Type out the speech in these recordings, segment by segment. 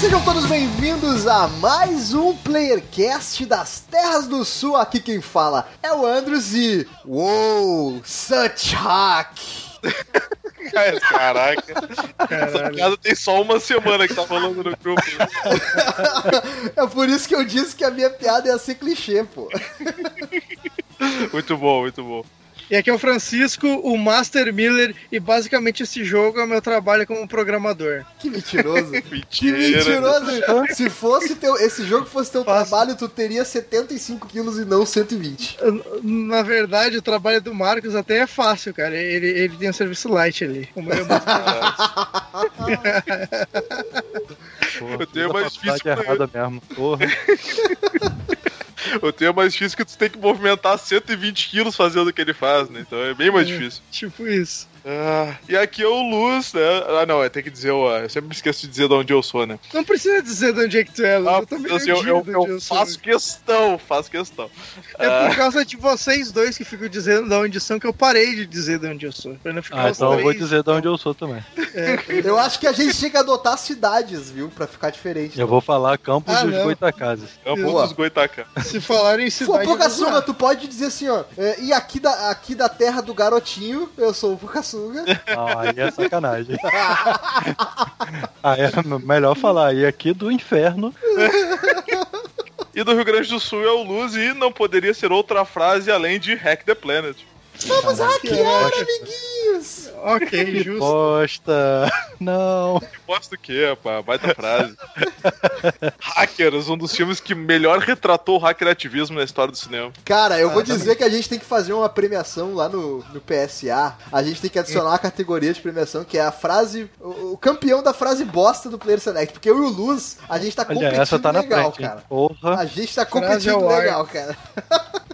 Sejam todos bem-vindos a mais um Playercast das Terras do Sul. Aqui quem fala é o Andros e. Uou! Such hack! Caraca. Essa piada tem só uma semana que tá falando no grupo. é por isso que eu disse que a minha piada ia ser clichê, pô. Muito bom, muito bom. E aqui é o Francisco, o Master Miller, e basicamente esse jogo é o meu trabalho como programador. Que mentiroso. Mentira. Que mentiroso. Se fosse teu, esse jogo fosse teu Faço. trabalho, tu teria 75 quilos e não 120. Na verdade, o trabalho do Marcos até é fácil, cara. Ele, ele tem um serviço light ali. O meu é muito Porra, Eu tenho mais difícil errada mesmo. Porra. Eu tenho mais difícil que tu tem que movimentar 120 quilos fazendo o que ele faz, né? Então é bem mais difícil. tipo isso. Ah, e aqui é o Luz, né? Ah, não, tem que dizer, ó, eu sempre me esqueço de dizer de onde eu sou, né? Não precisa dizer de onde é que tu é, Lu. Ah, eu também assim, não eu, digo eu, eu eu sou. faço questão, faço questão. É Ah, por causa de vocês dois que ficam dizendo de onde são que eu parei de dizer de onde eu sou. Pra não ficar Ah, então eu vou três. dizer de onde eu sou também. Eu acho que a gente tinha que adotar cidades, viu? Pra ficar diferente. Eu vou falar Campos Ah, dos não. Goitacazes. é o Boa. dos Goitacá. Se falarem em Pô, cidade. eu Pocassunga, zoar. tu pode dizer assim, ó. é, e aqui da, aqui da terra do garotinho, eu sou o Ah, aí é sacanagem. aí é melhor falar aí aqui do inferno. E do Rio Grande do Sul é o Luz e não poderia ser outra frase além de Hack the Planet. Vamos hackear, bosta. amiguinhos! Ok, justo. Bosta. Não. Posto o quê, pá? Baita frase. Hackers, um dos filmes que melhor retratou o hackerativismo na história do cinema. Cara, eu vou dizer que a gente tem que fazer uma premiação lá no, no PSA. A gente tem que adicionar uma categoria de premiação que é a frase. O, o campeão da frase bosta do Player Select. Porque eu e o Luz, a gente tá Olha, competindo essa tá na legal, frente. cara. Porra. A gente tá Frase competindo legal, cara.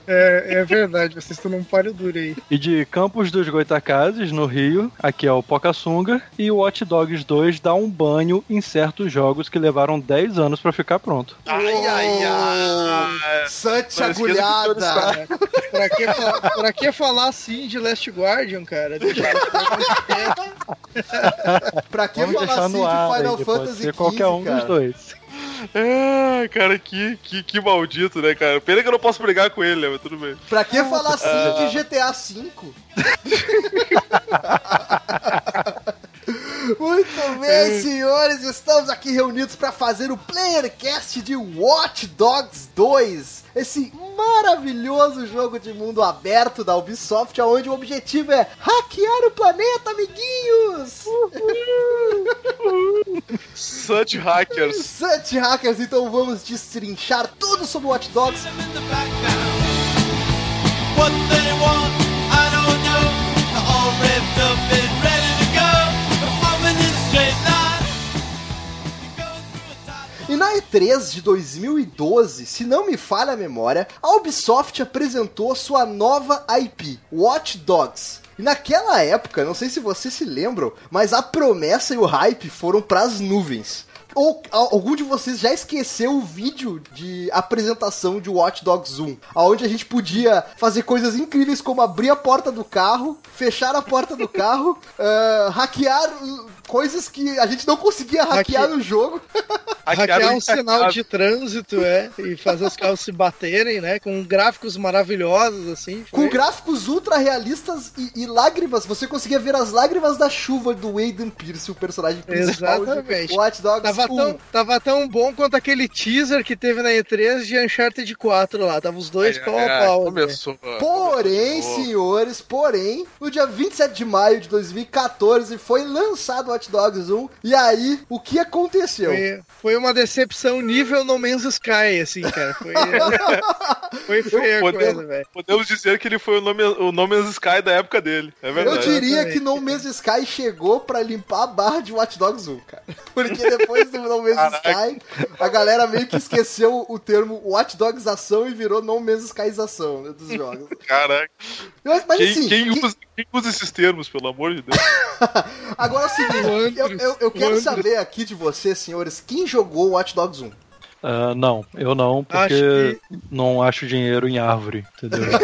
É, é verdade, vocês estão num páreo duro aí. E de Campos dos Goitacazes, no Rio, aqui é o Pocassunga. E o Watch Dogs 2 dá um banho em certos jogos que levaram 10 anos pra ficar pronto. Ai, ai, ai. Sante agulhada. Pra que, fa- pra que falar assim de Last Guardian, cara? Deixa eu- Pra que Vamos falar assim de Final aí, Fantasy ser qualquer um XV, cara? dos dois. Ah, cara, que, que, que maldito, né, cara? Pena que eu não posso brigar com ele, né? Mas tudo bem. Pra que falar assim de GTA V? Muito bem, senhores, estamos aqui reunidos para fazer o Playercast de Watch Dogs 2. Esse maravilhoso jogo de mundo aberto da Ubisoft, onde o objetivo é hackear o planeta, amiguinhos! Such hackers. Such hackers, então vamos destrinchar tudo sobre Watch Dogs. in. What they want, I don't know. All revved up and E na E3 de 2012, se não me falha a memória, a Ubisoft apresentou sua nova IP, Watch Dogs. E naquela época, não sei se vocês se lembram, mas a promessa e o hype foram pras nuvens. Ou algum de vocês já esqueceu o vídeo de apresentação de Watch Dogs 1, onde a gente podia fazer coisas incríveis como abrir a porta do carro, fechar a porta do carro, ah, hackear uh, coisas que a gente não conseguia hackear Hacke- no jogo. Hackear um Hackearam sinal de trânsito, é, e fazer os carros se baterem, né? Com gráficos maravilhosos, assim. Com foi- gráficos ultra realistas e, e lágrimas, você conseguia ver as lágrimas da chuva do Aiden Pierce, o personagem principal Exatamente. de Watch Dogs Tava 1. tão, tava tão bom quanto aquele teaser que teve na E3 de Uncharted 4 lá. Tava os dois pau a pau. né? Começou. Porém, começou. senhores, porém, no dia 27 de maio de 2014 foi lançado Watch Dogs 1. E aí, o que aconteceu? Foi, foi uma decepção nível No Man's Sky, assim, cara. Foi, foi feia a Podemos, coisa, velho. podemos dizer que ele foi o nome, o No Man's Sky da época dele. É Eu verdade. diria Exatamente. que No Man's Sky chegou pra limpar a barra de Watch Dogs 1, cara. Porque depois depois do No Man's Sky, a galera meio que esqueceu o termo Watch Dogsação e virou No Man's Skyização né, dos jogos. Caraca. Mas, mas Quem, assim, quem que- usa, quem usa esses termos, pelo amor de Deus? agora é o seguinte, eu, eu, eu quero saber aqui de vocês, senhores, quem jogou Watch Dogs 1? Ah, não, eu não, porque Acho não acho dinheiro em árvore, entendeu?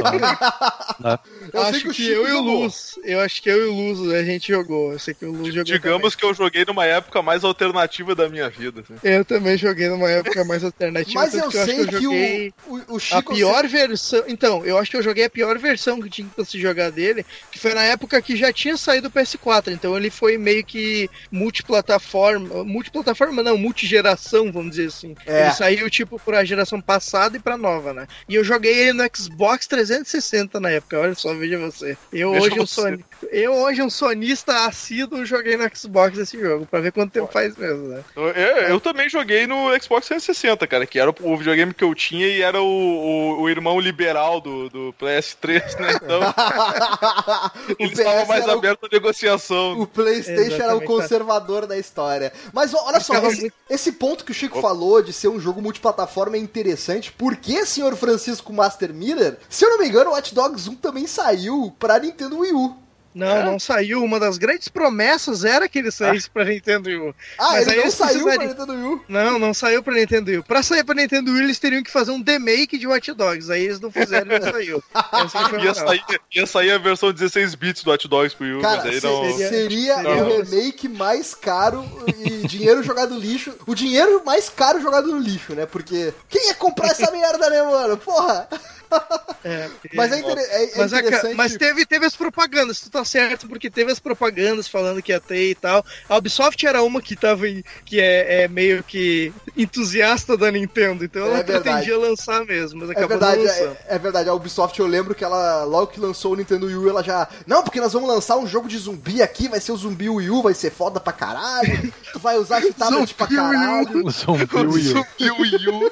Então, né? Eu acho que que, Chico eu e o. Luz. Eu acho que eu e o Luz a gente jogou. Eu sei que o Luz jogou. Digamos que eu joguei numa época mais alternativa da minha vida. assim. também. Eu também joguei numa época mais alternativa. Mas eu que acho sei que eu que joguei o, o, o A Chico... pior versão. Então, eu acho que eu joguei a pior versão que tinha pra se jogar dele, que foi na época que já tinha saído o PS4. Então ele foi meio que multiplataforma. Multiplataforma não, multigeração, vamos dizer assim. É. Ele saiu tipo pra geração passada e pra nova, né? E eu joguei ele no Xbox 360 na época. Olha só, veja você. Eu Veja hoje um você. soni... Eu hoje um sonista assíduo joguei no Xbox esse jogo, pra ver quanto tempo faz mesmo, né? Eu, eu- eu também joguei no Xbox 360, cara, que era o, videogame que eu tinha e era o, o, o irmão liberal do, do PS3, né? Então o ele estava PS mais o aberto à negociação. O PlayStation era o Exatamente. conservador da história. Mas olha só, esse, muito- esse ponto que o Chico falou de ser um jogo multiplataforma é interessante. Porque, senhor Francisco Master Miller, se eu não me engano, o Watch Dogs 1 também saiu pra Nintendo Wii U. Não, É? não saiu. Uma das grandes promessas era que ele saísse pra Nintendo Wii U. Ah, Mas ele aí não saiu pra precisariam- Nintendo Wii U. Não, não saiu pra Nintendo Wii. U. Pra sair pra Nintendo Wii, eles teriam que fazer um remake de Watch Dogs. Aí eles não fizeram e não saiu. Ia sair, ia sair a versão 16 bits do Hot Dogs pro Wii U, Cara, mas aí se- não... seria- seria Não. o remake mais caro e dinheiro jogado no lixo. O dinheiro mais caro jogado no lixo, né? Porque quem ia comprar essa merda, né, mano? Porra! É, porque- Mas é, inter- é- é Mas, ca- interessante. mas teve, teve as propagandas, tu tá certo, porque teve as propagandas falando que ia ter e tal. A Ubisoft era uma que tava em, que é, é meio que entusiasta da Nintendo, então ela É pretendia lançar mesmo, mas É acabou verdade, não lançando. é, é verdade. A Ubisoft, eu lembro que ela, logo que lançou o Nintendo Wii U, ela já. Não, porque nós vamos lançar um jogo de zumbi aqui, vai ser o zumbi Wii U, vai ser foda pra caralho. Tu vai usar esse tablet pra Zumbi Wii U. caralho. Zumbi Wii U. Zumbi Wii U.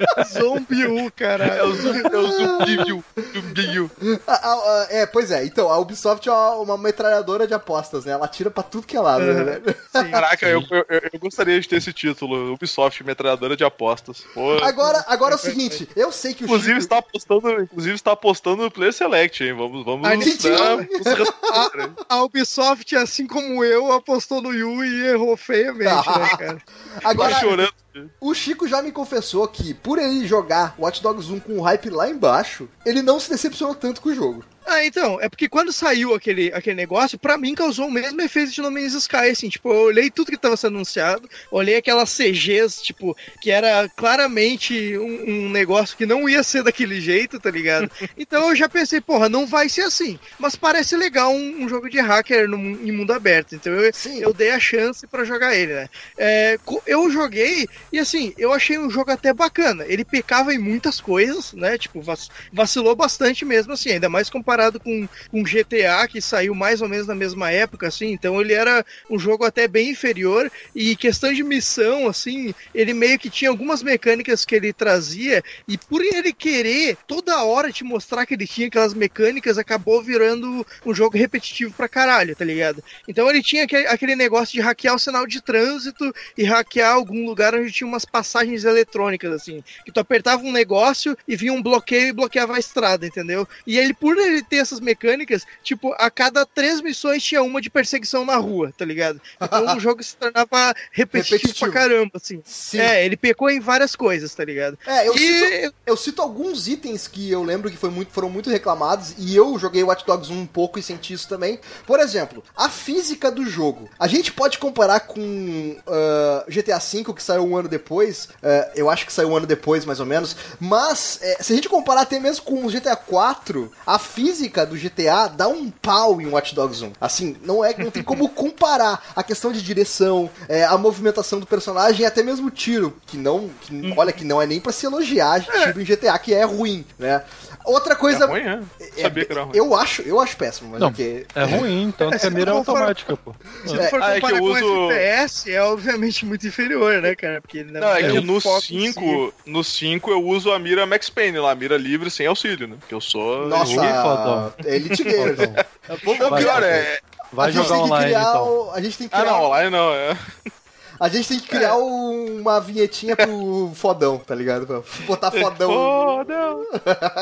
Zombie U, É caralho. o zumbi, é o é, pois é. Então, a Ubisoft é uma, uma metralhadora de apostas, né? Ela tira pra tudo que é lado, Uhum. né? Sim. Caraca, eu, eu, eu gostaria de ter esse título, Ubisoft, metralhadora de apostas. Pô, Agora, agora é o seguinte, eu sei que o inclusive Chico... está apostando, inclusive está apostando no Play Select, hein? Vamos, vamos, né, nos responder, hein? A Ubisoft, assim como eu, apostou no Wii e errou feiamente, né, cara? Agora, Tá chorando. O Chico já me confessou que, por ele jogar Watch Dogs 1 com o hype lá embaixo, ele não se decepcionou tanto com o jogo. Ah, então, é porque quando saiu aquele, aquele negócio, pra mim causou o mesmo efeito de No Man's Sky, assim, tipo, eu olhei tudo que tava sendo anunciado, olhei aquelas CGs, tipo, que era claramente um, um negócio que não ia ser daquele jeito, tá ligado? Então eu já pensei, porra, não vai ser assim, mas parece legal um, um jogo de hacker no, em mundo aberto, então eu, Sim. eu dei a chance pra jogar ele, né? É, eu joguei e assim, eu achei um jogo até bacana. Ele pecava em muitas coisas, né? Tipo, vac- vacilou bastante mesmo, assim, ainda mais comparado com, com GTA, que saiu mais ou menos na mesma época, assim. Então ele era um jogo até bem inferior. E questão de missão, assim, ele meio que tinha algumas mecânicas que ele trazia, e por ele querer toda hora te mostrar que ele tinha aquelas mecânicas, acabou virando um jogo repetitivo pra caralho, tá ligado? Então ele tinha aquele negócio de hackear o sinal de trânsito e hackear algum lugar onde tinha umas passagens eletrônicas, assim. Que tu apertava um negócio e vinha um bloqueio e bloqueava a estrada, entendeu? E ele, por ele ter essas mecânicas, tipo, a cada três missões tinha uma de perseguição na rua, tá ligado? Então o jogo se tornava repetitivo, Repetitivo. pra caramba, assim. Sim. É, ele pecou em várias coisas, tá ligado? É, eu, e cito, eu cito alguns itens que eu lembro que foi muito, foram muito reclamados e eu joguei Watch Dogs 1 um pouco e senti isso também. Por exemplo, a física do jogo. A gente pode comparar com ah, GTA V, que saiu um ano depois. ah, eu acho que saiu um ano depois, mais ou menos. Mas, eh, se a gente comparar até mesmo com o GTA 4, a física do GTA dá um pau em Watch Dogs 1. Assim, não, é, não tem como comparar a questão de direção, eh, a movimentação do personagem e até mesmo o tiro. Que não. que- olha, que não é nem pra se elogiar tiro em GTA, que é ruim, né? Outra coisa. É ruim, é? é- Sabia que era ruim. Eu acho, eu acho péssimo, mas Não, ok. É ruim, tanto que a mira é automática, pô. se É, for ah, é que eu com uso- FPS, é obviamente muito inferior, né, cara? Porque ele Não, é É, que no foco em 5, no 5 eu uso a mira Max Payne lá, a mira livre sem auxílio, né? Porque eu sou. Nossa, fodão. Elite Gamer. Fodão. O Vai, pior é. Vai a gente jogar tem que online criar então. o- A gente tem que Ah, criar não, online não, é. A gente tem que criar um- uma vinhetinha pro fodão, tá ligado? Pra botar fodão. Fodão.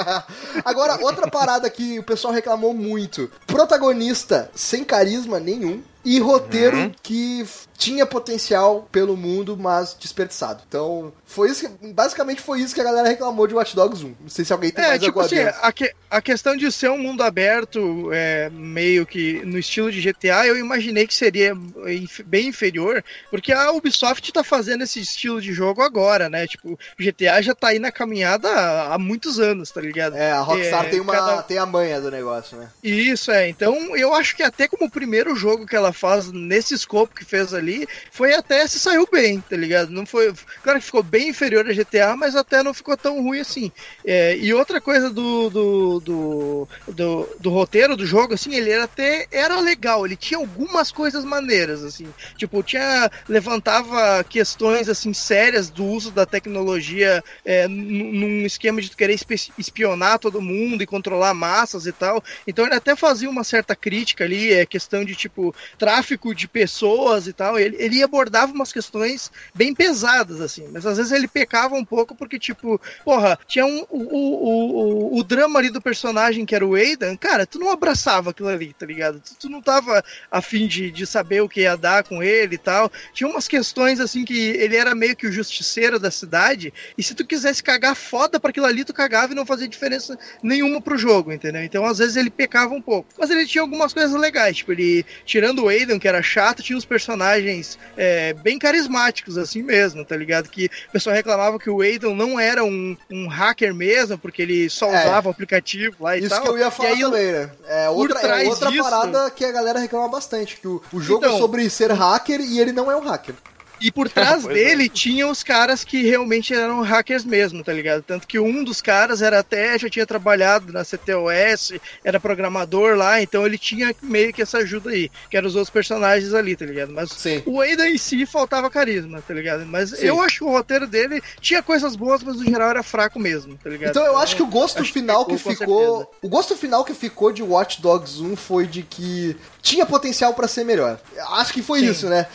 Agora, outra parada que o pessoal reclamou muito: protagonista sem carisma nenhum. E roteiro que f- tinha potencial pelo mundo, mas desperdiçado. Então, foi isso que, basicamente foi isso que a galera reclamou de Watch Dogs 1. Não sei se alguém tem É, mais tipo assim, a, que- a questão de ser um mundo aberto, é, meio que no estilo de GTA, eu imaginei que seria inf- bem inferior, porque a Ubisoft tá fazendo esse estilo de jogo agora, né? Tipo, GTA já tá aí na caminhada há, há muitos anos, tá ligado? É, a Rockstar É, tem, uma, cada- tem a manha do negócio, né? Isso, é. Então, eu acho que até como o primeiro jogo que ela faz nesse escopo que fez ali, foi até se saiu bem, tá ligado? Não foi. Claro que ficou bem inferior a GTA, mas até não ficou tão ruim assim. É, e outra coisa do do, do, do, do roteiro do jogo, assim, ele era até era legal, ele tinha algumas coisas maneiras, assim. Tipo, tinha. levantava questões assim sérias do uso da tecnologia é, num esquema de querer espionar todo mundo e controlar massas e tal. Então ele até fazia uma certa crítica ali, é questão de tipo tráfico de pessoas e tal. Ele, ele abordava umas questões bem pesadas, assim, mas às vezes ele pecava um pouco porque, tipo, porra, tinha um, o, o, o, o drama ali do personagem que era o Aidan, cara, tu não abraçava aquilo ali, tá ligado? Tu, tu não tava afim de, de saber o que ia dar com ele e tal. Tinha umas questões assim que ele era meio que o justiceiro da cidade, e se tu quisesse cagar foda pra aquilo ali, tu cagava e não fazia diferença nenhuma pro jogo, entendeu? Então às vezes ele pecava um pouco. Mas ele tinha algumas coisas legais, tipo, ele, tirando o Aidan, que era chato, tinha os personagens é, bem carismáticos, assim mesmo, tá ligado? Que o pessoal reclamava que o Aidan não era um, um hacker mesmo, porque ele só É. usava o aplicativo lá e Isso tal. que eu ia falar aí, também, né? É outra, é outra disso- parada que a galera reclama bastante, que o, o jogo Então- é sobre ser hacker e ele não é um hacker. E por trás Pois dele tinha os caras que realmente eram hackers mesmo, tá ligado? Tanto que um dos caras era até, já tinha trabalhado na CTOS, era programador lá, então ele tinha meio que essa ajuda aí, que eram os outros personagens ali, tá ligado? Mas Sim. o Aidan em si faltava carisma, tá ligado? Mas Sim. eu acho que o roteiro dele tinha coisas boas, mas no geral era fraco mesmo, tá ligado? Então eu acho que o gosto acho que final que ficou, com ficou. O gosto final que ficou de Watch Dogs 1 foi de que tinha potencial pra ser melhor. Acho que foi Sim. isso, né?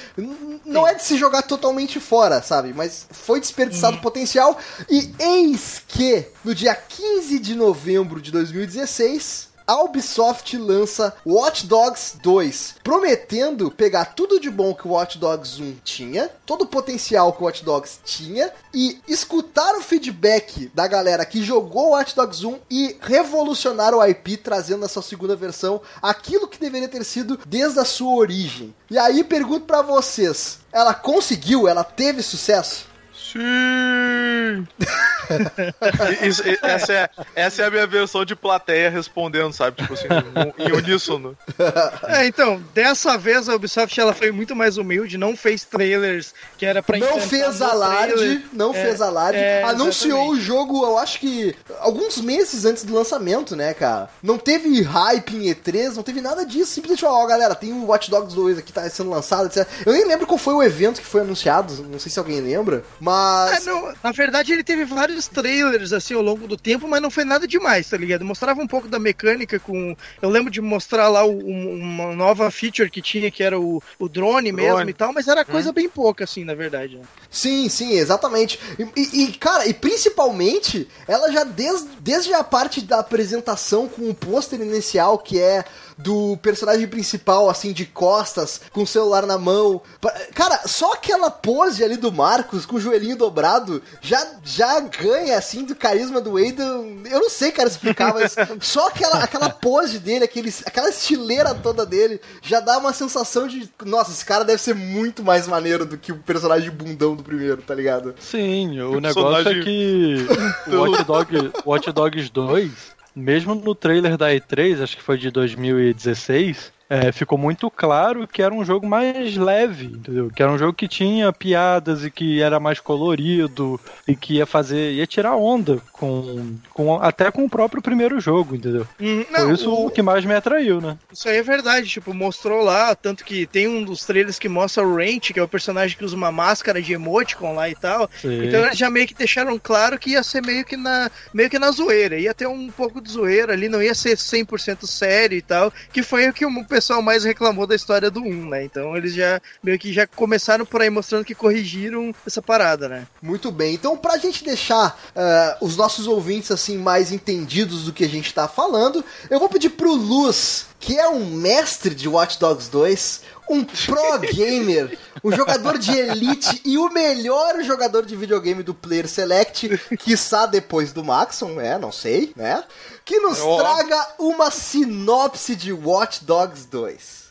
Não é de se jogar totalmente fora, sabe? Mas foi desperdiçado potencial. E eis que, no dia 15 de novembro de 2016. A Ubisoft lança Watch Dogs 2, prometendo pegar tudo de bom que o Watch Dogs 1 tinha, todo o potencial que o Watch Dogs tinha, e escutar o feedback da galera que jogou Watch Dogs 1 e revolucionar o IP, trazendo na sua segunda versão aquilo que deveria ter sido desde a sua origem. E aí pergunto pra vocês, ela conseguiu? Ela teve sucesso? Sim! Isso- essa, é, essa é a minha versão de plateia respondendo, sabe? Tipo assim, um- em uníssono. É, então, dessa vez a Ubisoft ela foi muito mais humilde, não fez trailers que era pra não fez alarde, trailer. não É, fez alarde. é, Anunciou exatamente. o jogo, eu acho que alguns meses antes do lançamento, né, cara? Não teve hype em E3, não teve nada disso. Simplesmente ó, galera, tem o Watch Dogs 2 aqui, tá sendo lançado, etc. Eu nem lembro qual foi o evento que foi anunciado, não sei se alguém lembra, É, mas... não, na verdade ele teve vários trailers assim ao longo do tempo, mas não foi nada demais, tá ligado? Mostrava um pouco da mecânica com. Eu lembro de mostrar lá o- um- uma nova feature que tinha, que era o, o drone, mesmo e tal, mas era coisa bem pouca, assim, na verdade. né? Sim, sim, exatamente. E, e- e, cara, e principalmente, ela já desde, desde a parte da apresentação com o pôster inicial, que é do personagem principal, assim, de costas, com o celular na mão. Cara, só aquela pose ali do Marcos, com o joelhinho dobrado, já, já ganha, assim, do carisma do Aidan. Eu não sei, cara, explicar, mas só aquela, aquela pose dele, aquele, aquela estileira toda dele, já dá uma sensação de, nossa, esse cara deve ser muito mais maneiro do que o personagem bundão do primeiro, tá ligado? Sim, o O negócio é personagem- que o Watch, Dog, Watch Dogs 2, mesmo no trailer da E3, acho que foi de 2016, é, ficou muito claro que era um jogo mais leve, entendeu? Que era um jogo que tinha piadas e que era mais colorido e que ia fazer, ia tirar onda com, com até com o próprio primeiro jogo, entendeu? Hum, Foi Não, isso o- que mais me atraiu, né? Isso aí é verdade, tipo, mostrou lá, tanto que tem um dos trailers que mostra o Ranch, que é o personagem que usa uma máscara de emoticon lá e tal. Sim. Então eles já meio que deixaram claro que ia ser meio que na, meio que na zoeira, ia ter um pouco de zoeira ali, não ia ser 100% sério e tal, que foi o que o pessoal mais reclamou da história do 1, né? Então eles já meio que já começaram por aí mostrando que corrigiram essa parada, né? Muito bem, então pra gente deixar eh, os nossos ouvintes assim mais entendidos do que a gente tá falando, eu vou pedir pro Luz, que é um mestre de Watch Dogs 2, um pro gamer, um jogador de elite e o melhor jogador de videogame do Player Select, quiçá depois do Maxon, é, não sei, né? Que nos Ó. traga uma sinopse de Watch Dogs 2.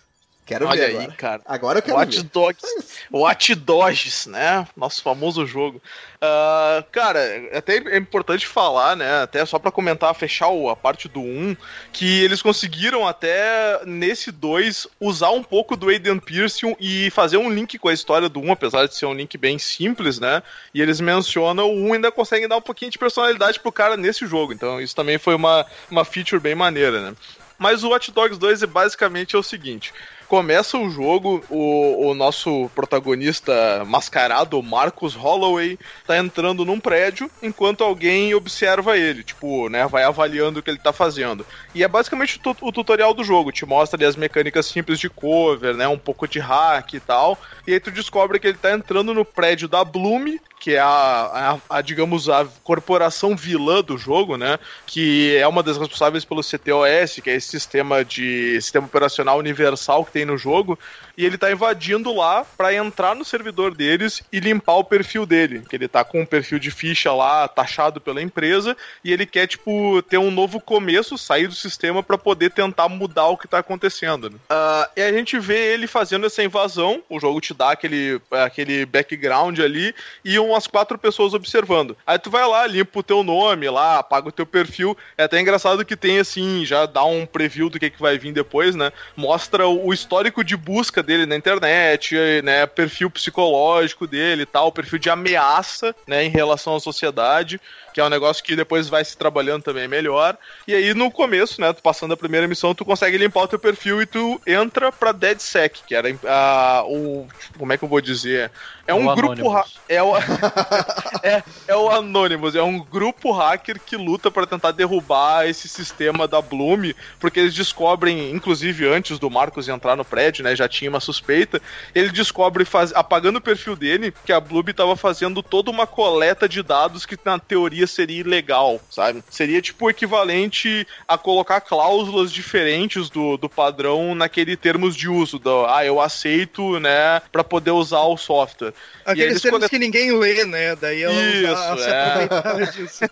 Quero Olha ver aí, agora. cara. Agora eu quero Watch ver. Dogs. Watch Dogs, né? Nosso famoso jogo. Ah, cara, até é importante falar, né? Até só pra comentar, fechar a parte do 1, que eles conseguiram até nesse 2 usar um pouco do Aiden Pearson e fazer um link com a história do 1, apesar de ser um link bem simples, né? E eles mencionam o 1 ainda conseguem dar um pouquinho de personalidade pro cara nesse jogo. Então isso também foi uma, uma feature bem maneira, né? Mas o Watch Dogs 2 é basicamente é o seguinte: começa o jogo, o, o nosso protagonista mascarado, Marcus Holloway, tá entrando num prédio enquanto alguém observa ele, tipo, né, vai avaliando o que ele tá fazendo. E é basicamente o tutorial do jogo, te mostra ali as mecânicas simples de cover, né, um pouco de hack e tal. E aí tu descobre que ele tá entrando no prédio da Bloom, que é a, a- a, digamos, a corporação vilã do jogo, né? Que é uma das responsáveis pelo CTOS, que é esse sistema de sistema operacional universal que tem no jogo. E ele tá invadindo lá pra entrar no servidor deles e limpar o perfil dele. Que ele tá com um perfil de ficha lá, taxado pela empresa, e ele quer, tipo, ter um novo começo, sair do sistema pra poder tentar mudar o que tá acontecendo. Né? Ah, e a gente vê ele fazendo essa invasão, o jogo te dá aquele, aquele background ali, e umas quatro pessoas observando. Aí tu vai lá, limpa o teu nome lá, apaga o teu perfil. É até engraçado que tem assim, já dá um preview do que, que vai vir depois, né? Mostra o histórico de busca dele na internet, né? Perfil psicológico dele e tal, perfil de ameaça, né? Em relação à sociedade, que é um negócio que depois vai se trabalhando também melhor. E aí no começo, né? Tu passando a primeira missão, tu consegue limpar o teu perfil e tu entra pra DeadSec, que era ah, o. Como é que eu vou dizer? É um O grupo. É o, é, é o Anonymous, é um grupo hacker que luta pra tentar derrubar esse sistema da Bloom, porque eles descobrem, inclusive antes do Marcos entrar no prédio, né, já tinha uma suspeita, ele descobre, faz, apagando o perfil dele, que a Bloom tava fazendo toda uma coleta de dados que na teoria seria ilegal, sabe? Seria tipo o equivalente a colocar cláusulas diferentes do, do padrão naquele termos de uso, do, ah, eu aceito, né, pra poder usar o software. Aqueles eles termos colet- que ninguém lê, né? Daí ela Isso, é. disso.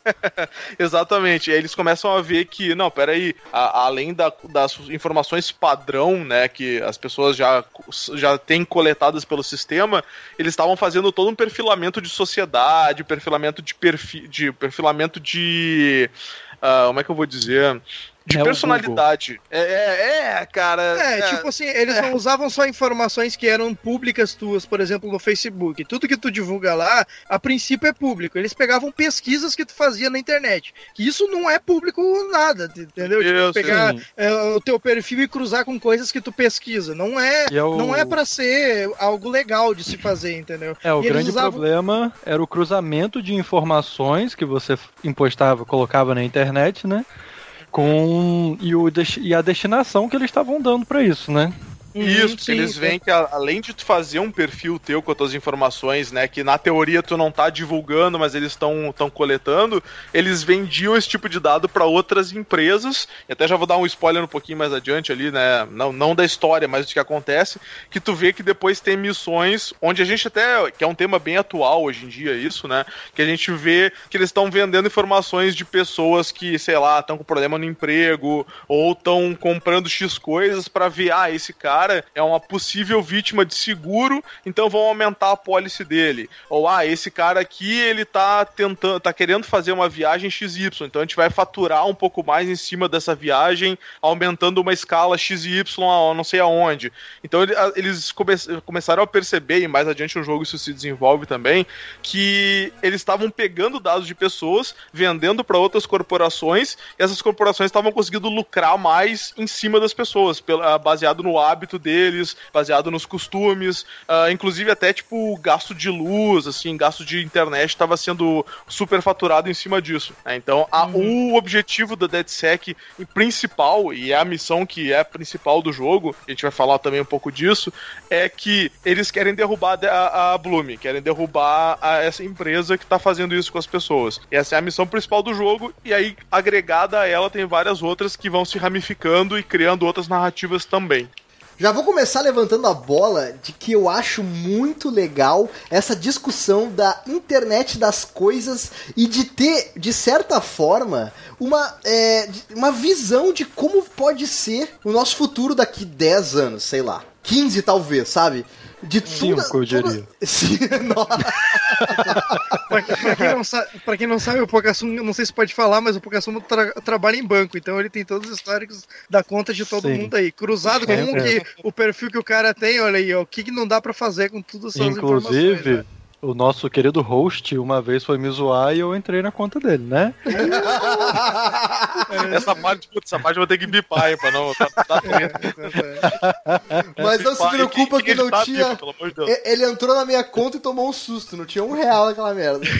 Exatamente. E aí eles começam a ver que, não, peraí, a, além da, das informações padrão, né, que as pessoas já, já têm coletadas pelo sistema, eles estavam fazendo todo um perfilamento de sociedade, perfilamento de perfil, de perfilamento de. ah, como é que eu vou dizer? De É personalidade. É, é, é, cara. É, tipo assim, eles não usavam só informações que eram públicas tuas, por exemplo, no Facebook. Tudo que tu divulga lá, a princípio é público. Eles pegavam pesquisas que tu fazia na internet. Que isso não é público nada, entendeu? Tipo, pegar é, o teu perfil e cruzar com coisas que tu pesquisa. Não é, é o- não é para ser algo legal de se fazer, entendeu? É, o E eles grande usavam- problema era o cruzamento de informações que você impostava, colocava na internet, né? Com e, o, e a destinação que eles estavam dando pra isso, né? Isso, Uhum, porque sim, eles sim. veem que além de tu fazer um perfil teu com as tuas informações, né, que na teoria tu não tá divulgando, mas eles estão tão coletando, eles vendiam esse tipo de dado para outras empresas, e até já vou dar um spoiler um pouquinho mais adiante ali, né, não, não da história, mas do que acontece, que tu vê que depois tem missões onde a gente até, que é um tema bem atual hoje em dia isso, né, que a gente vê que eles estão vendendo informações de pessoas que, sei lá, estão com problema no emprego, ou estão comprando X coisas para ver, ah, esse cara é uma possível vítima de seguro, então vão aumentar a pólice dele. Ou, ah, esse cara aqui, ele tá tentando, tá querendo fazer uma viagem XY, então a gente vai faturar um pouco mais em cima dessa viagem, aumentando uma escala XY a não sei aonde. Então eles come- começaram a perceber, e mais adiante no jogo isso se desenvolve também, que eles estavam pegando dados de pessoas, vendendo para outras corporações, e essas corporações estavam conseguindo lucrar mais em cima das pessoas, baseado no hábito hábito deles, baseado nos costumes, ah, inclusive até tipo gasto de luz, assim, gasto de internet estava sendo superfaturado em cima disso. né? Então, a- o objetivo da DeadSec e principal, e é a missão que é a principal do jogo, a gente vai falar também um pouco disso, é que eles querem derrubar a- a, Bloom, querem derrubar a- essa empresa que tá fazendo isso com as pessoas. E essa é a missão principal do jogo, e aí, agregada a ela, tem várias outras que vão se ramificando e criando outras narrativas também. Já vou começar levantando a bola de que eu acho muito legal essa discussão da internet das coisas e de ter, de certa forma, uma, é, uma visão de como pode ser o nosso futuro daqui 10 anos, sei lá. 15 talvez, sabe? De tudo. Cinco, eu diria. Sim, nossa. Pra, pra quem não sa- pra quem não sabe, o Pocassum, eu não sei se pode falar, mas o Pocassum tra- trabalha em banco, então ele tem todos os históricos da conta de todo Sim. mundo aí. Cruzado com É, que, o perfil que o cara tem, olha aí, ó, o que, que não dá pra fazer com todas essas informações. Inclusive, né? O nosso querido host uma vez foi me zoar e eu entrei na conta dele, né? Essa parte, putz, essa parte eu vou ter que bipar, hein, pra não. Tá, tá. Mas não se preocupa E que não editar tinha. amor de Deus. Ele entrou na minha conta e tomou um susto, não tinha um real naquela merda.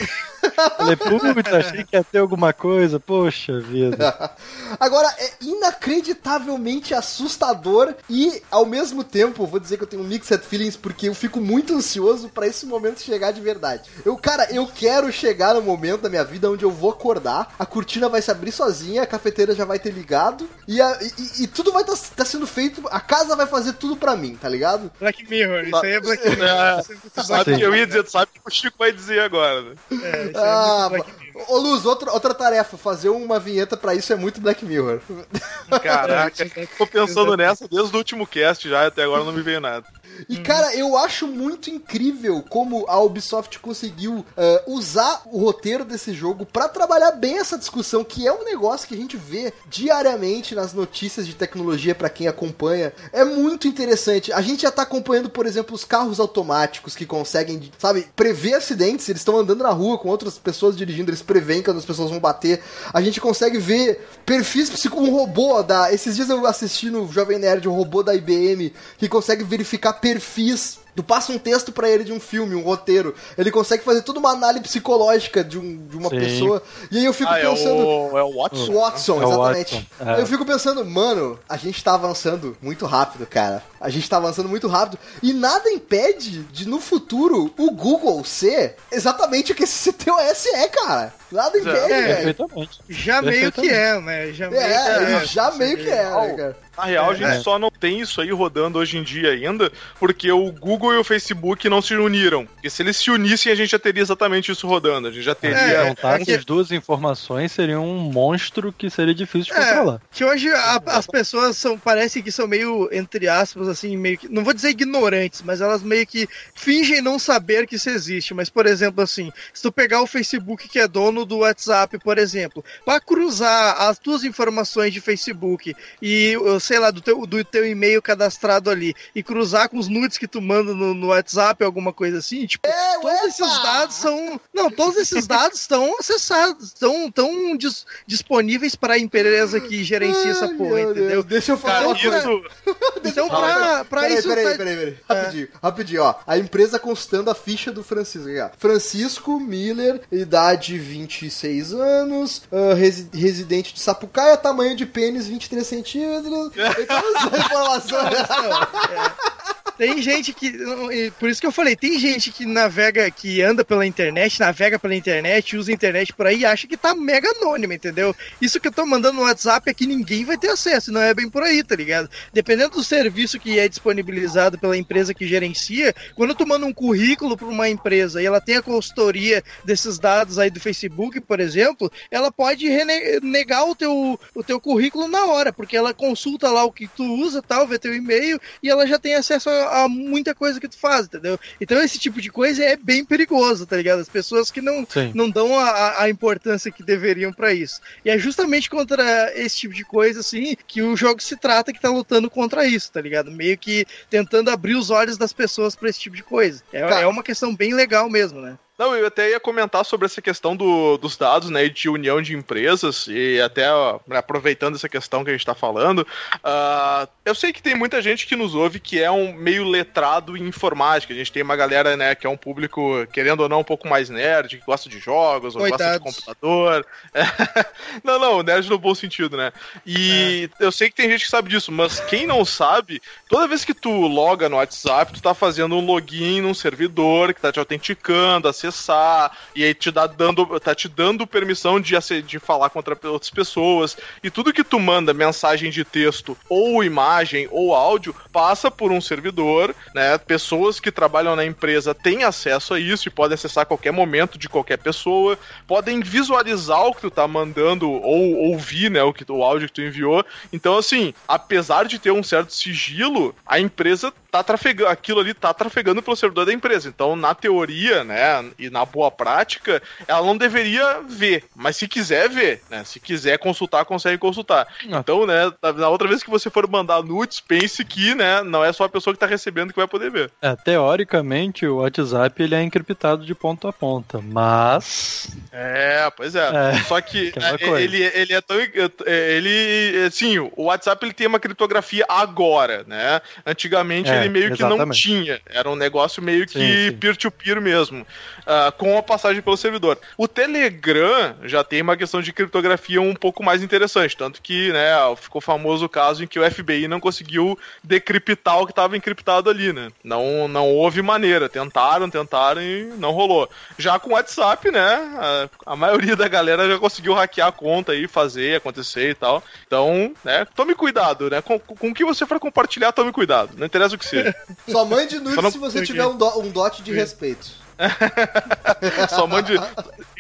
Falei, puta, achei que ia ter alguma coisa, poxa vida. Agora, é inacreditavelmente assustador e, ao mesmo tempo, vou dizer que eu tenho mixed feelings porque eu fico muito ansioso pra esse momento chegar de verdade. Eu, cara, eu quero chegar no momento da minha vida onde eu vou acordar, a cortina vai se abrir sozinha, a cafeteira já vai ter ligado e, a- e- e tudo vai estar sendo feito, a casa vai fazer tudo pra mim, tá ligado? Black Mirror, isso aí é Black Mirror. É, Isso é sabe Black que eu ia dizer, tu sabe o que o Chico vai dizer agora, né? Mirror. É, isso aí é Ah, muito Black Mirror. Ô Luz, outra, outra tarefa, fazer uma vinheta pra isso é muito Black Mirror. Caraca, tô pensando nessa desde o último cast já, até agora não me veio nada. E cara, eu acho muito incrível como a Ubisoft conseguiu eh, usar o roteiro desse jogo pra trabalhar bem essa discussão, que é um negócio que a gente vê diariamente nas notícias de tecnologia pra quem acompanha. É muito interessante. A gente já tá acompanhando, por exemplo, os carros automáticos que conseguem, sabe, prever acidentes. Eles estão andando na rua com outras pessoas dirigindo, eles preveem quando as pessoas vão bater. A gente consegue ver perfis psico um robô da. Esses dias eu assisti no Jovem Nerd um robô da IBM que consegue verificar perfis. Tu passa um texto pra ele de um filme, um roteiro. Ele consegue fazer toda uma análise psicológica de, um- de uma Sim. pessoa. E aí eu fico Ah, é pensando. o, é o Watson? Watson, É o exatamente. Watson, é. Aí Eu fico pensando, mano, a gente tá avançando muito rápido, cara. A gente tá avançando muito rápido. E nada impede de, no futuro, o Google ser exatamente o que esse CTOS é, cara. Nada impede, É, velho. Perfeitamente. Já meio que é, né? Já meio É, que ele já meio que é, né, cara? Na real, a gente É. só não tem isso aí rodando hoje em dia ainda, porque o Google e o Facebook não se uniram. E se eles se unissem, a gente já teria exatamente isso rodando. A gente já teria. É, Juntar é que- essas duas informações seria um monstro que seria difícil de É. controlar. Que hoje a- as pessoas são, parece que são meio, entre aspas, assim, meio que. Não vou dizer ignorantes, mas elas meio que fingem não saber que isso existe. Mas, por exemplo, assim, se tu pegar o Facebook que é dono do WhatsApp, por exemplo, para cruzar as tuas informações de Facebook e, eu sei lá, do teu, do teu e-mail cadastrado ali e cruzar com os nudes que tu manda no, no WhatsApp, alguma coisa assim, tipo, É, todos esses dados são. Não, todos esses dados estão acessados, estão tão dis- disponíveis para a empresa que gerencia essa Ai, porra, meu entendeu? Deixa eu falar Cara, isso. Então, pra, pra peraí, isso. peraí, tá- peraí, peraí. Rapidinho, rapidinho, ó. A empresa constando a ficha do Francisco. aqui, ó. Francisco Miller, idade 26 anos, ah, resi- residente de Sapucaia, tamanho de pênis 23 centímetros. Então, essa informação. Tem gente que. Por isso que eu falei, tem gente que navega, que anda pela internet, navega pela internet, usa internet por aí e acha que tá mega anônimo, entendeu? Isso que eu tô mandando no WhatsApp é que ninguém vai ter acesso, não é bem por aí, tá ligado? Dependendo do serviço que é disponibilizado pela empresa que gerencia, quando tu manda um currículo pra uma empresa e ela tem a consultoria desses dados aí do Facebook, por exemplo, ela pode negar o teu, o teu currículo na hora, porque ela consulta lá o que tu usa, tal, vê teu e-mail e ela já tem acesso a, a muita coisa que tu faz, entendeu? Então esse tipo de coisa é bem perigoso, tá ligado? As pessoas que não, Sim. não dão a- a, importância que deveriam pra isso. E é justamente contra esse tipo de coisa, assim, que o jogo se trata que tá lutando contra isso, tá ligado? Meio que tentando abrir os olhos das pessoas pra esse tipo de coisa. É, Tá. é uma questão bem legal mesmo, né? Não, eu até ia comentar sobre essa questão do, dos dados, né, de união de empresas, e até ó, aproveitando essa questão que a gente tá falando, ah, eu sei que tem muita gente que nos ouve que é um meio letrado em informática, a gente tem uma galera, né, que é um público, querendo ou não, um pouco mais nerd, que gosta de jogos, ou gosta de Coitados. computador. não, não, nerd no bom sentido, né? E eu sei que tem gente que sabe disso, mas quem não sabe, toda vez que tu loga no WhatsApp, tu tá fazendo um login num servidor que tá te autenticando, acessar, e aí te dá dando, tá te dando permissão de, de falar contra outras pessoas. E tudo que tu manda, mensagem de texto, ou imagem, ou áudio, passa por um servidor, né? Pessoas que trabalham na empresa têm acesso a isso e podem acessar a qualquer momento de qualquer pessoa, podem visualizar o que tu tá mandando ou ouvir, né, o, que, o áudio que tu enviou. Então, assim, apesar de ter um certo sigilo, a empresa tá trafegando, aquilo ali tá trafegando pelo servidor da empresa. Então, na teoria, né, e na boa prática, ela não deveria ver, mas se quiser ver, né, se quiser consultar, consegue consultar. Ah. Então, né, na- outra vez que você for mandar nudes, pense que, né, não é só a pessoa que tá recebendo que vai poder ver. É, teoricamente, o WhatsApp ele é encriptado de ponta a ponta, mas. É, pois é. É, Só que é, coisa. ele, ele é tão. é, Ele. Assim, o WhatsApp ele tem uma criptografia agora, né? Antigamente ele meio que não exatamente. tinha. Era um negócio meio que Sim, peer-to-peer mesmo. ah, com a passagem pelo servidor. O Telegram já tem uma questão de criptografia um pouco mais interessante. Tanto que, né, ficou famoso o caso em que o FBI não conseguiu decriptar o que estava encriptado ali, né? Não, não houve maneira. Tentaram, tentaram e não rolou. Já com o WhatsApp, né? A, a maioria da galera já conseguiu hackear a conta aí, fazer, acontecer e tal. Então, né? Tome cuidado, né? Com, com o que você for compartilhar, tome cuidado. Não interessa o que Só mande nudes Só não- se você tiver um, do- um dote de respeito. Só mande.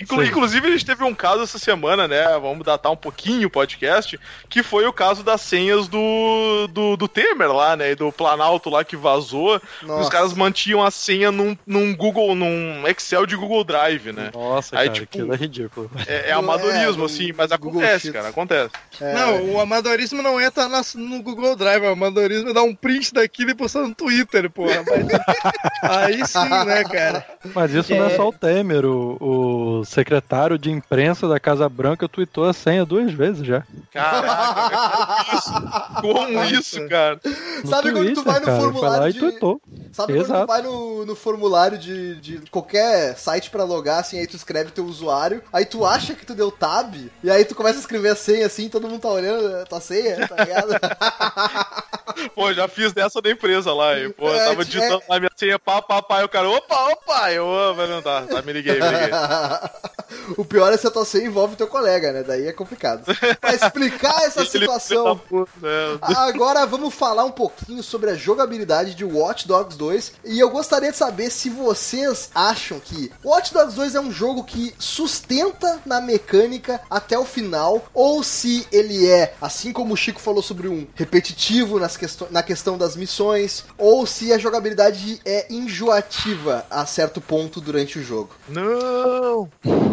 Inclu- Sim. inclusive, a gente teve um caso essa semana, né? Vamos datar um pouquinho o podcast, que foi o caso das senhas do, do, do Temer lá, né? E do Planalto lá que vazou. Nossa. Os caras mantinham a senha num, num Google, num Excel de Google Drive, né? Nossa, Aí, cara, tipo, é ridículo. É, é É, amadorismo, no assim, mas Google acontece, Sheets. cara, acontece. É, Não, o amadorismo não é estar no Google Drive, o amadorismo é dar um print daquilo e postar no Twitter, porra. Mas- Aí sim, né, cara? Mas isso não é só o Temer, o, o secretário de imprensa da Casa Branca tweetou a senha duas vezes já. Caraca, como isso? Como isso, cara? No Sabe quando tu Twitter, vai no cara, ele formulário foi lá de- Sabe quando Exato. tu vai no, no formulário de, de qualquer site pra logar, assim, aí tu escreve teu usuário, aí tu acha que tu deu tab, e aí tu começa a escrever a senha assim, todo mundo tá olhando a tua senha, tá ligado? Pô, já fiz dessa da empresa lá, e, pô, eu É, tava é- digitando lá minha senha, pá, pá, pá, e o cara, opa, opa, eu, mas não tá, tá, me liguei, me liguei. o pior é se a tua senha envolve teu colega, né? Daí é complicado. Pra explicar essa situação? Agora vamos falar um pouquinho sobre a jogabilidade de Watch Dogs 2 e eu gostaria de saber se vocês acham que Watch Dogs 2 é um jogo que sustenta na mecânica até o final ou se ele é, assim como o Chico falou sobre um repetitivo nas questão, na questão das missões ou se a jogabilidade é enjoativa a certo ponto durante o jogo. Não!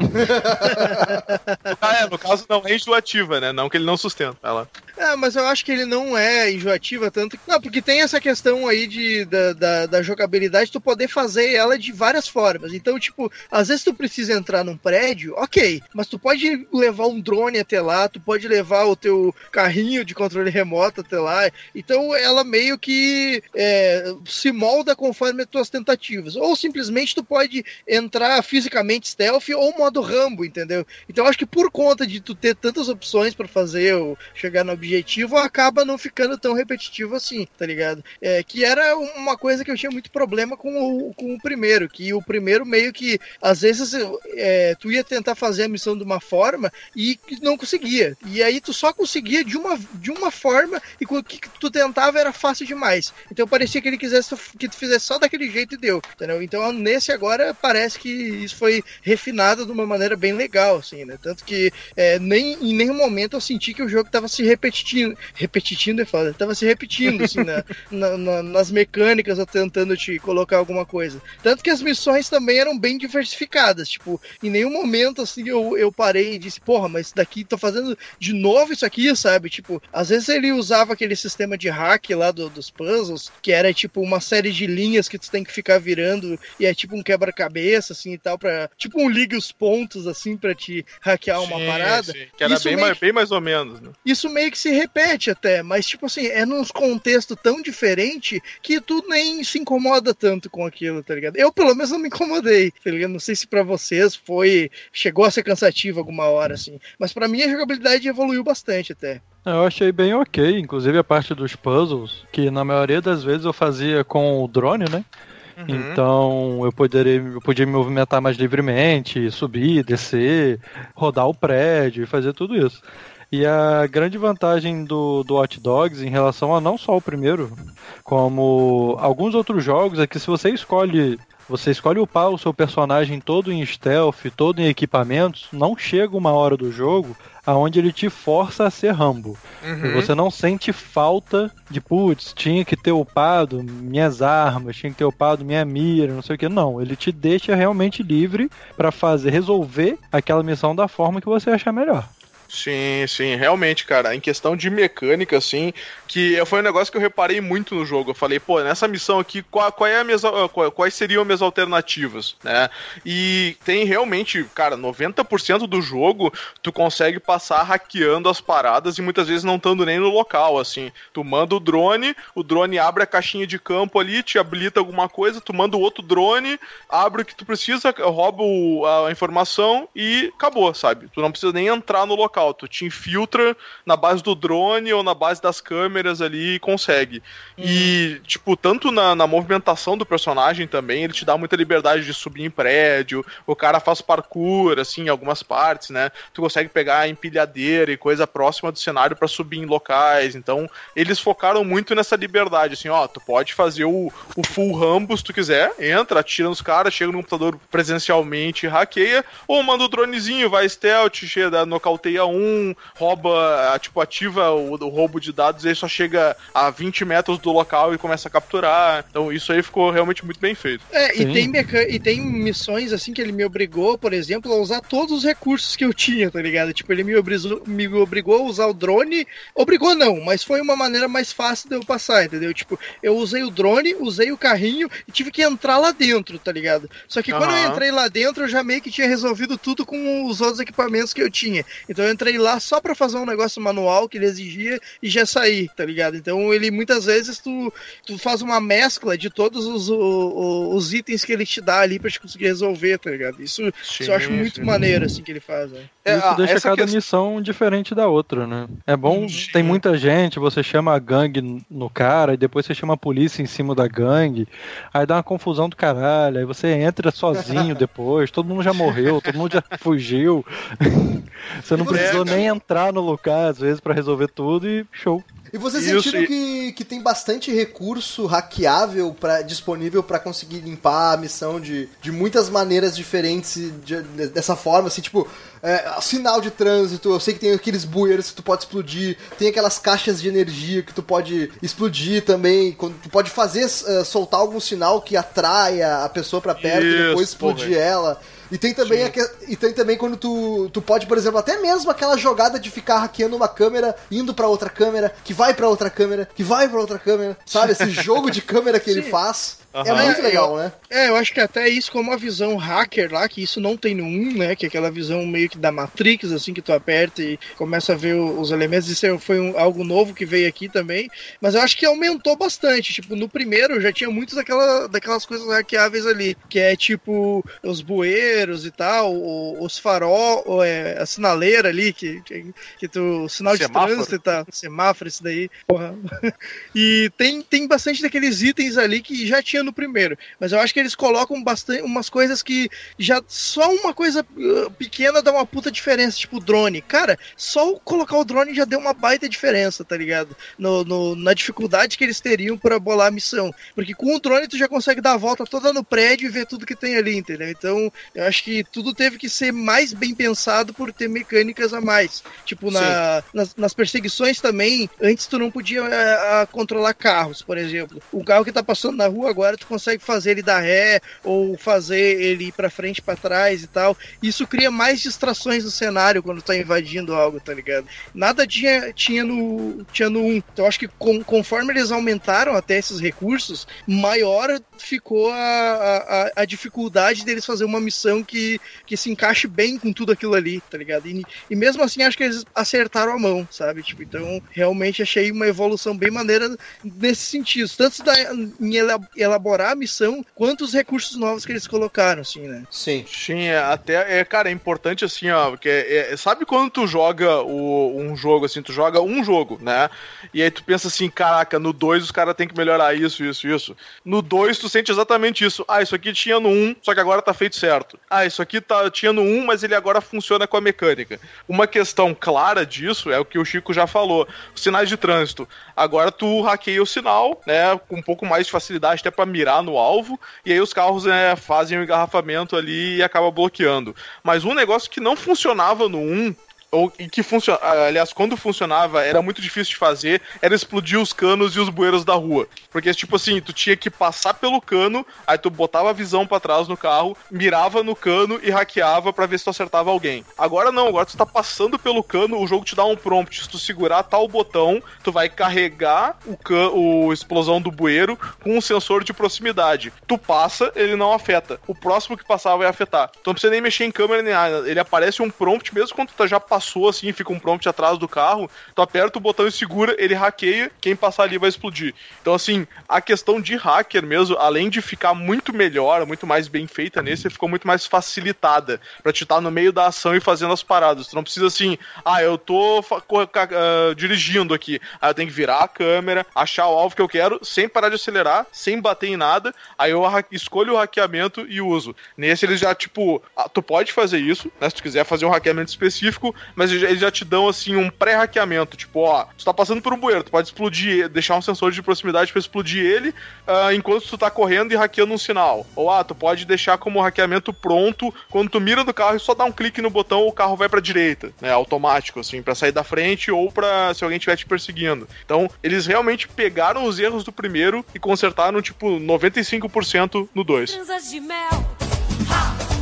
ah, é, no caso não é enjoativa, né? Não que ele não sustenta. Ela. É, mas eu acho que ele não é enjoativa tanto. Não, porque tem essa questão aí de, da, da, da jogabilidade, tu poder fazer ela de várias formas. Então, tipo, às vezes tu precisa entrar num prédio, ok, mas tu pode levar um drone até lá, tu pode levar o teu carrinho de controle remoto até lá. Então, ela meio que é, se molda conforme as tuas tentativas. Ou simplesmente tu pode entrar fisicamente stealth ou modo Rambo, entendeu? Então, acho que por conta de tu ter tantas opções pra fazer ou chegar no objetivo, acaba não ficando tão repetitivo assim, tá ligado? É, que era uma coisa que eu tinha muito problema com o, com o primeiro, que o primeiro meio que, às vezes, é, tu ia tentar fazer a missão de uma forma e não conseguia. E aí tu só conseguia de uma, de uma forma e o que tu tentava era fácil demais. Então parecia que ele quisesse que tu fizesse só daquele jeito e deu, entendeu? Então nesse agora parece que isso foi refinado de uma maneira bem legal, assim, né? Tanto que é, nem, em nenhum momento eu senti que o jogo tava se repetindo. Repetindo é foda, tava se repetindo, assim, na, na- na- nas mecânicas ou tentando te colocar alguma coisa. Tanto que as missões também eram bem diversificadas. Tipo, em nenhum momento, assim, eu, eu parei e disse, porra, mas daqui tô fazendo de novo isso aqui, sabe? Tipo, às vezes ele usava aquele sistema de hack lá do- dos puzzles, que era tipo uma série de linhas que tu tem que ficar virando e é tipo um quebra-cabeça, assim e tal, pra. Tipo um ligue os pontos, assim, pra te hackear uma Sim, parada. sim, Que era Isso bem meio mais, bem mais ou menos, né? Isso meio que se repete até, mas tipo assim, é num contexto tão diferente que tu nem se incomoda tanto com aquilo, tá ligado? Eu pelo menos não me incomodei, tá ligado? Não sei se pra vocês foi. chegou a ser cansativo alguma hora, assim. Mas pra mim a jogabilidade evoluiu bastante até. Eu achei bem ok, inclusive a parte dos puzzles, que na maioria das vezes eu fazia com o drone, né? Uhum. Então eu poderia, eu podia me movimentar mais livremente, subir, descer, rodar o prédio e fazer tudo isso. E a grande vantagem do, do Hot Dogs em relação a não só o primeiro, como alguns outros jogos, é que se você escolhe. Você escolhe upar o seu personagem todo em stealth, todo em equipamentos, não chega uma hora do jogo aonde ele te força a ser Rambo. E Uhum. você não sente falta de, putz, tinha que ter upado minhas armas, tinha que ter upado minha mira, não sei o que. Não, ele te deixa realmente livre pra fazer, resolver aquela missão da forma que você achar melhor. Sim, sim, realmente, cara. Em questão de mecânica, assim, que foi um negócio que eu reparei muito no jogo. Eu falei, pô, nessa missão aqui, qual, qual é a minhas, ah, qual- quais seriam minhas alternativas, né? E tem realmente, cara, 90% do jogo tu consegue passar hackeando as paradas e muitas vezes não estando nem no local, assim. Tu manda o drone, o drone abre a caixinha de campo ali, te habilita alguma coisa, tu manda o outro drone, abre o que tu precisa, rouba o- a informação e acabou, sabe? Tu não precisa nem entrar no local, tu te infiltra na base do drone ou na base das câmeras ali e consegue. E, tipo, tanto na, na movimentação do personagem também, ele te dá muita liberdade de subir em prédio, o cara faz parkour, assim, em algumas partes, né? Tu consegue pegar empilhadeira e coisa próxima do cenário pra subir em locais, então eles focaram muito nessa liberdade, assim, ó, tu pode fazer o, o full Rambo se tu quiser, entra, atira nos caras, chega no computador presencialmente hackeia, ou manda o dronezinho, vai stealth, chega, nocauteia um, rouba, tipo, ativa o, o roubo de dados e aí só chega a 20 metros do local e começa a capturar. Então isso aí ficou realmente muito bem feito. É, e Sim. tem, meca- e tem missões assim que ele me obrigou, por exemplo, a usar todos os recursos que eu tinha, tá ligado? Tipo, ele me, obrizou- me obrigou a usar o drone. Obrigou não, mas foi uma maneira mais fácil de eu passar, entendeu? Tipo, eu usei o drone, usei o carrinho e tive que entrar lá dentro, tá ligado? Só que quando eu entrei lá dentro, eu já meio que tinha resolvido tudo com os outros equipamentos que eu tinha. Então eu entrei lá só pra fazer um negócio manual que ele exigia e já saí, tá ligado? Então ele muitas vezes tu, tu faz uma mescla de todos os, o- os itens que ele te dá ali pra te conseguir resolver, tá ligado? Isso, isso eu acho muito maneiro, assim, que ele faz, né? É, Isso ah, deixa essa cada questão- missão diferente da outra, né? É bom, Sim. tem muita gente, você chama a gangue no cara e depois você chama a polícia em cima da gangue, aí dá uma confusão do caralho, aí você entra sozinho depois, todo mundo já morreu, todo mundo já fugiu. você não E precisou nem entrar no lugar, às vezes, pra resolver tudo e show. E vocês Isso, sentiram e- que, que tem bastante recurso hackeável pra, disponível pra conseguir limpar a missão de, de muitas maneiras diferentes de- de- dessa forma, assim, tipo, é, sinal de trânsito, eu sei que tem aqueles bueiros que tu pode explodir, tem aquelas caixas de energia que tu pode explodir também, quando tu pode fazer, eh, soltar algum sinal que atraia a pessoa pra perto e Isso, depois explodir porra. ela. E tem também, e tem também quando tu, tu pode, por exemplo, até mesmo aquela jogada de ficar hackeando uma câmera, indo pra outra câmera, que vai pra outra câmera, que vai pra outra câmera, sabe? Esse jogo de câmera que ele Sim. Faz é muito legal, né? É, eu acho que até isso como a visão hacker lá, que isso não tem no 1, né? Que é aquela visão meio que da Matrix, assim, que tu aperta e começa a ver os elementos. Isso é- foi um- algo novo que veio aqui também. Mas eu acho que aumentou bastante. Tipo, no primeiro já tinha muitas daquela, daquelas coisas hackeáveis ali. Que é tipo os bueiros e tal, os farol, é, a sinaleira ali, que, que, que tu. Sinal de Semáforo. trânsito e tal. Semáforo, isso daí. Porra. E tem, tem bastante daqueles itens ali que já tinha no primeiro. Mas eu acho que eles colocam bastante umas coisas que já só uma coisa uh, pequena dá uma puta diferença, tipo drone. Cara, só colocar o drone já deu uma baita diferença, tá ligado? No, no- na dificuldade que eles teriam pra bolar a missão. Porque com o drone tu já consegue dar a volta toda no prédio e ver tudo que tem ali, entendeu? Então, eu acho que tudo teve que ser mais bem pensado por ter mecânicas a mais. Tipo, na, nas, nas perseguições também, antes tu não podia é, a, controlar carros, por exemplo. O carro que tá passando na rua agora, tu consegue fazer ele dar ré ou fazer ele ir pra frente, pra trás e tal. Isso cria mais distrações no cenário quando tá invadindo algo, tá ligado? Nada tinha, tinha, no, tinha no 1. Então acho que com- conforme eles aumentaram até esses recursos, maior ficou a, a, a dificuldade deles fazer uma missão que, que se encaixe bem com tudo aquilo ali, tá ligado? E, e mesmo assim acho que eles acertaram a mão, sabe? Tipo, então realmente achei uma evolução bem maneira nesse sentido. Tanto da, em ela- elaborar a missão, quanto os recursos novos que eles colocaram, assim, né? Sim. Sim, é, até, é, cara, é importante assim, ó, porque é, é- sabe quando tu joga o, um jogo, assim, tu joga um jogo, né? E aí tu pensa assim, caraca, no 2 os caras têm que melhorar isso, isso, isso. No 2 tu sente exatamente isso. Ah, isso aqui tinha no 1, um, só que agora tá feito certo. Ah, isso aqui tá, tinha no 1, um, mas ele agora funciona com a mecânica. Uma questão clara disso é o que o Chico já falou, os sinais de trânsito. Agora tu hackeia o sinal, né, com um pouco mais de facilidade até pra mirar no alvo, e aí os carros né, fazem o engarrafamento ali e acaba bloqueando. Mas um negócio que não funcionava no 1, ou e que funciona, aliás, quando funcionava, era muito difícil de fazer, era explodir os canos e os bueiros da rua. Porque tipo assim, tu tinha que passar pelo cano, aí tu botava a visão pra trás no carro, mirava no cano e hackeava pra ver se tu acertava alguém. Agora não, agora tu tá passando pelo cano, o jogo te dá um prompt, se tu segurar tal botão, tu vai carregar o can, o explosão do bueiro com um sensor de proximidade. Tu passa, ele não afeta. O próximo que passar vai afetar. Então não precisa nem mexer em câmera nem nada. Ele aparece um prompt, mesmo quando tu tá já passou assim, fica um prompt atrás do carro, tu aperta o botão e segura, ele hackeia, quem passar ali vai explodir. Então, assim, a questão de hacker mesmo, além de ficar muito melhor, muito mais bem feita nesse, ficou muito mais facilitada pra te estar no meio da ação e fazendo as paradas. Tu não precisa assim, ah, eu tô ah, dirigindo aqui, aí eu tenho que virar a câmera, achar o alvo que eu quero, sem parar de acelerar, sem bater em nada, aí eu escolho o hackeamento e uso. Nesse eles já, tipo, ah, tu pode fazer isso, né, se tu quiser fazer um hackeamento específico, mas eles já- te dão, assim, um pré-hackeamento, tipo, ó, tu tá passando por um bueiro, tu pode explodir, deixar um sensor de proximidade pra explodir ele, ah, enquanto tu tá correndo e hackeando um sinal. Ou, ah, tu pode deixar como hackeamento pronto, quando tu mira do carro e só dá um clique no botão, o carro vai pra direita, né, automático, assim, pra sair da frente ou pra se alguém estiver te perseguindo. Então, eles realmente pegaram os erros do primeiro e consertaram, tipo, 95% no 2. Transas de mel, Rapunzel,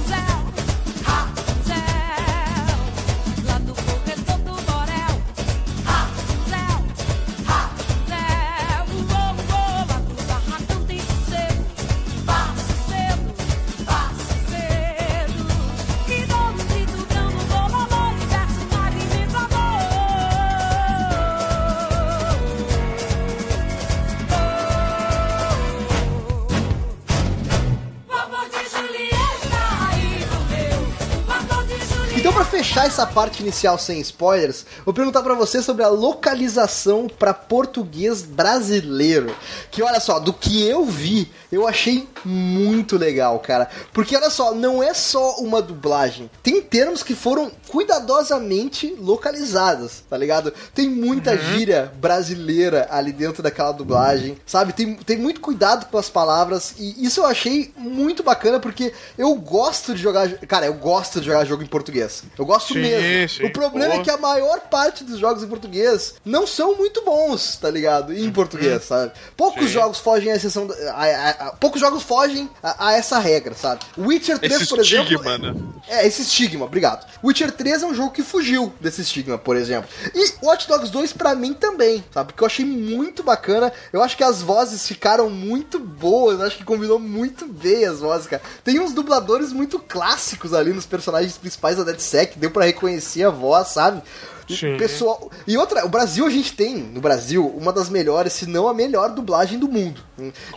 fechar essa parte inicial sem spoilers, vou perguntar pra você sobre a localização pra português brasileiro. Que olha só, do que eu vi, eu achei muito legal, cara. Porque olha só, não é só uma dublagem. Tem termos que foram cuidadosamente localizados, tá ligado? Tem muita gíria brasileira ali dentro daquela dublagem, sabe? Tem, tem muito cuidado com as palavras e isso eu achei muito bacana porque eu gosto de jogar. Cara, eu gosto de jogar jogo em português. Eu gosto Sim, mesmo. sim. O problema Pô. é que a maior parte dos jogos em português não são muito bons, tá ligado? Em português, sabe? Poucos Uhum. Sim. jogos fogem à exceção. da- a- a- a- poucos jogos fogem a, essa regra, sabe? Witcher 3, Esse por exemplo. estigma, né? É, esse estigma, obrigado. Witcher 3 é um jogo que fugiu desse estigma, por exemplo. E Watch Dogs 2 pra mim também, sabe? Porque eu achei muito bacana. Eu acho que as vozes ficaram muito boas, eu acho que combinou muito bem as vozes, cara. Tem uns dubladores muito clássicos ali nos personagens principais da DeadSec, deu pra reconhecer a voz, sabe? Sim. Pessoal, e outra, o Brasil a gente tem, no Brasil, uma das melhores, se não a melhor dublagem do mundo.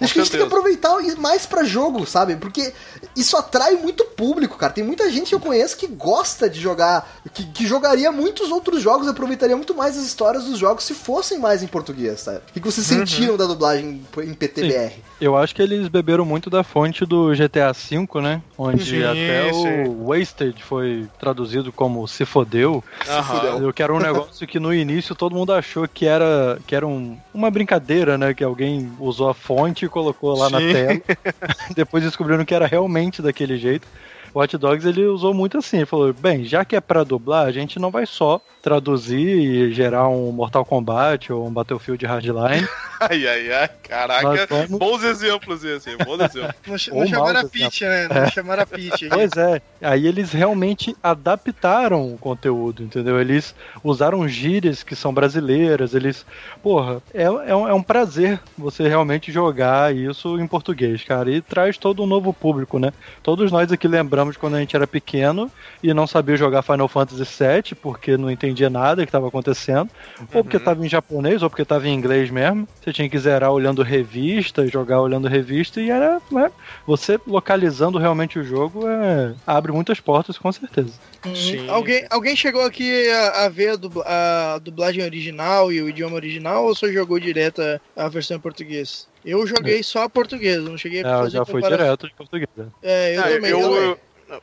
Acho que a gente tem que aproveitar mais pra jogo, sabe? Porque isso atrai muito público, cara. Tem muita gente que eu conheço que gosta de jogar, que, que jogaria muitos outros jogos, aproveitaria muito mais as histórias dos jogos se fossem mais em português, sabe? O que que vocês sentiram da dublagem em PTBR? Eu acho que eles beberam muito da fonte do GTA V, né? Onde Sim, até sim. o Wasted foi traduzido como se fodeu. Aham. Eu quero um negócio que no início todo mundo achou que era, que era um- uma brincadeira, né? Que alguém usou a fonte e colocou lá na Sim. tela. Depois descobriram que era realmente daquele jeito. O Watch Dogs ele usou muito assim, ele falou, bem, já que é pra dublar, a gente não vai só traduzir e gerar um Mortal Kombat ou um Battlefield Hardline. Ai, ai, ai, caraca. Vamos- Bons exemplos esse, bons exemplos. Não, não chamaram a Peach, né? Não chamaram a Peach. Pois é, aí eles realmente adaptaram o conteúdo, entendeu? Eles usaram gírias que são brasileiras, eles. Porra, é, é, um, é um prazer você realmente jogar isso em português, cara. E traz todo um novo público, né? Todos nós aqui lembramos quando a gente era pequeno e não sabia jogar Final Fantasy VII porque não entendia nada que estava acontecendo, ou porque estava em japonês, ou porque estava em inglês mesmo. Você tinha que zerar olhando revista, jogar olhando revista, e era. Né? Você localizando realmente o jogo é, abre muitas portas, com certeza. Sim. Alguém, alguém chegou aqui a, a ver a, dubla- a dublagem original e o idioma original ou só jogou direto a, versão em português? Eu joguei só a português, eu não cheguei É, a eu fazer já fui comparação. direto em português. né? É, eu Ah, também. eu, eu,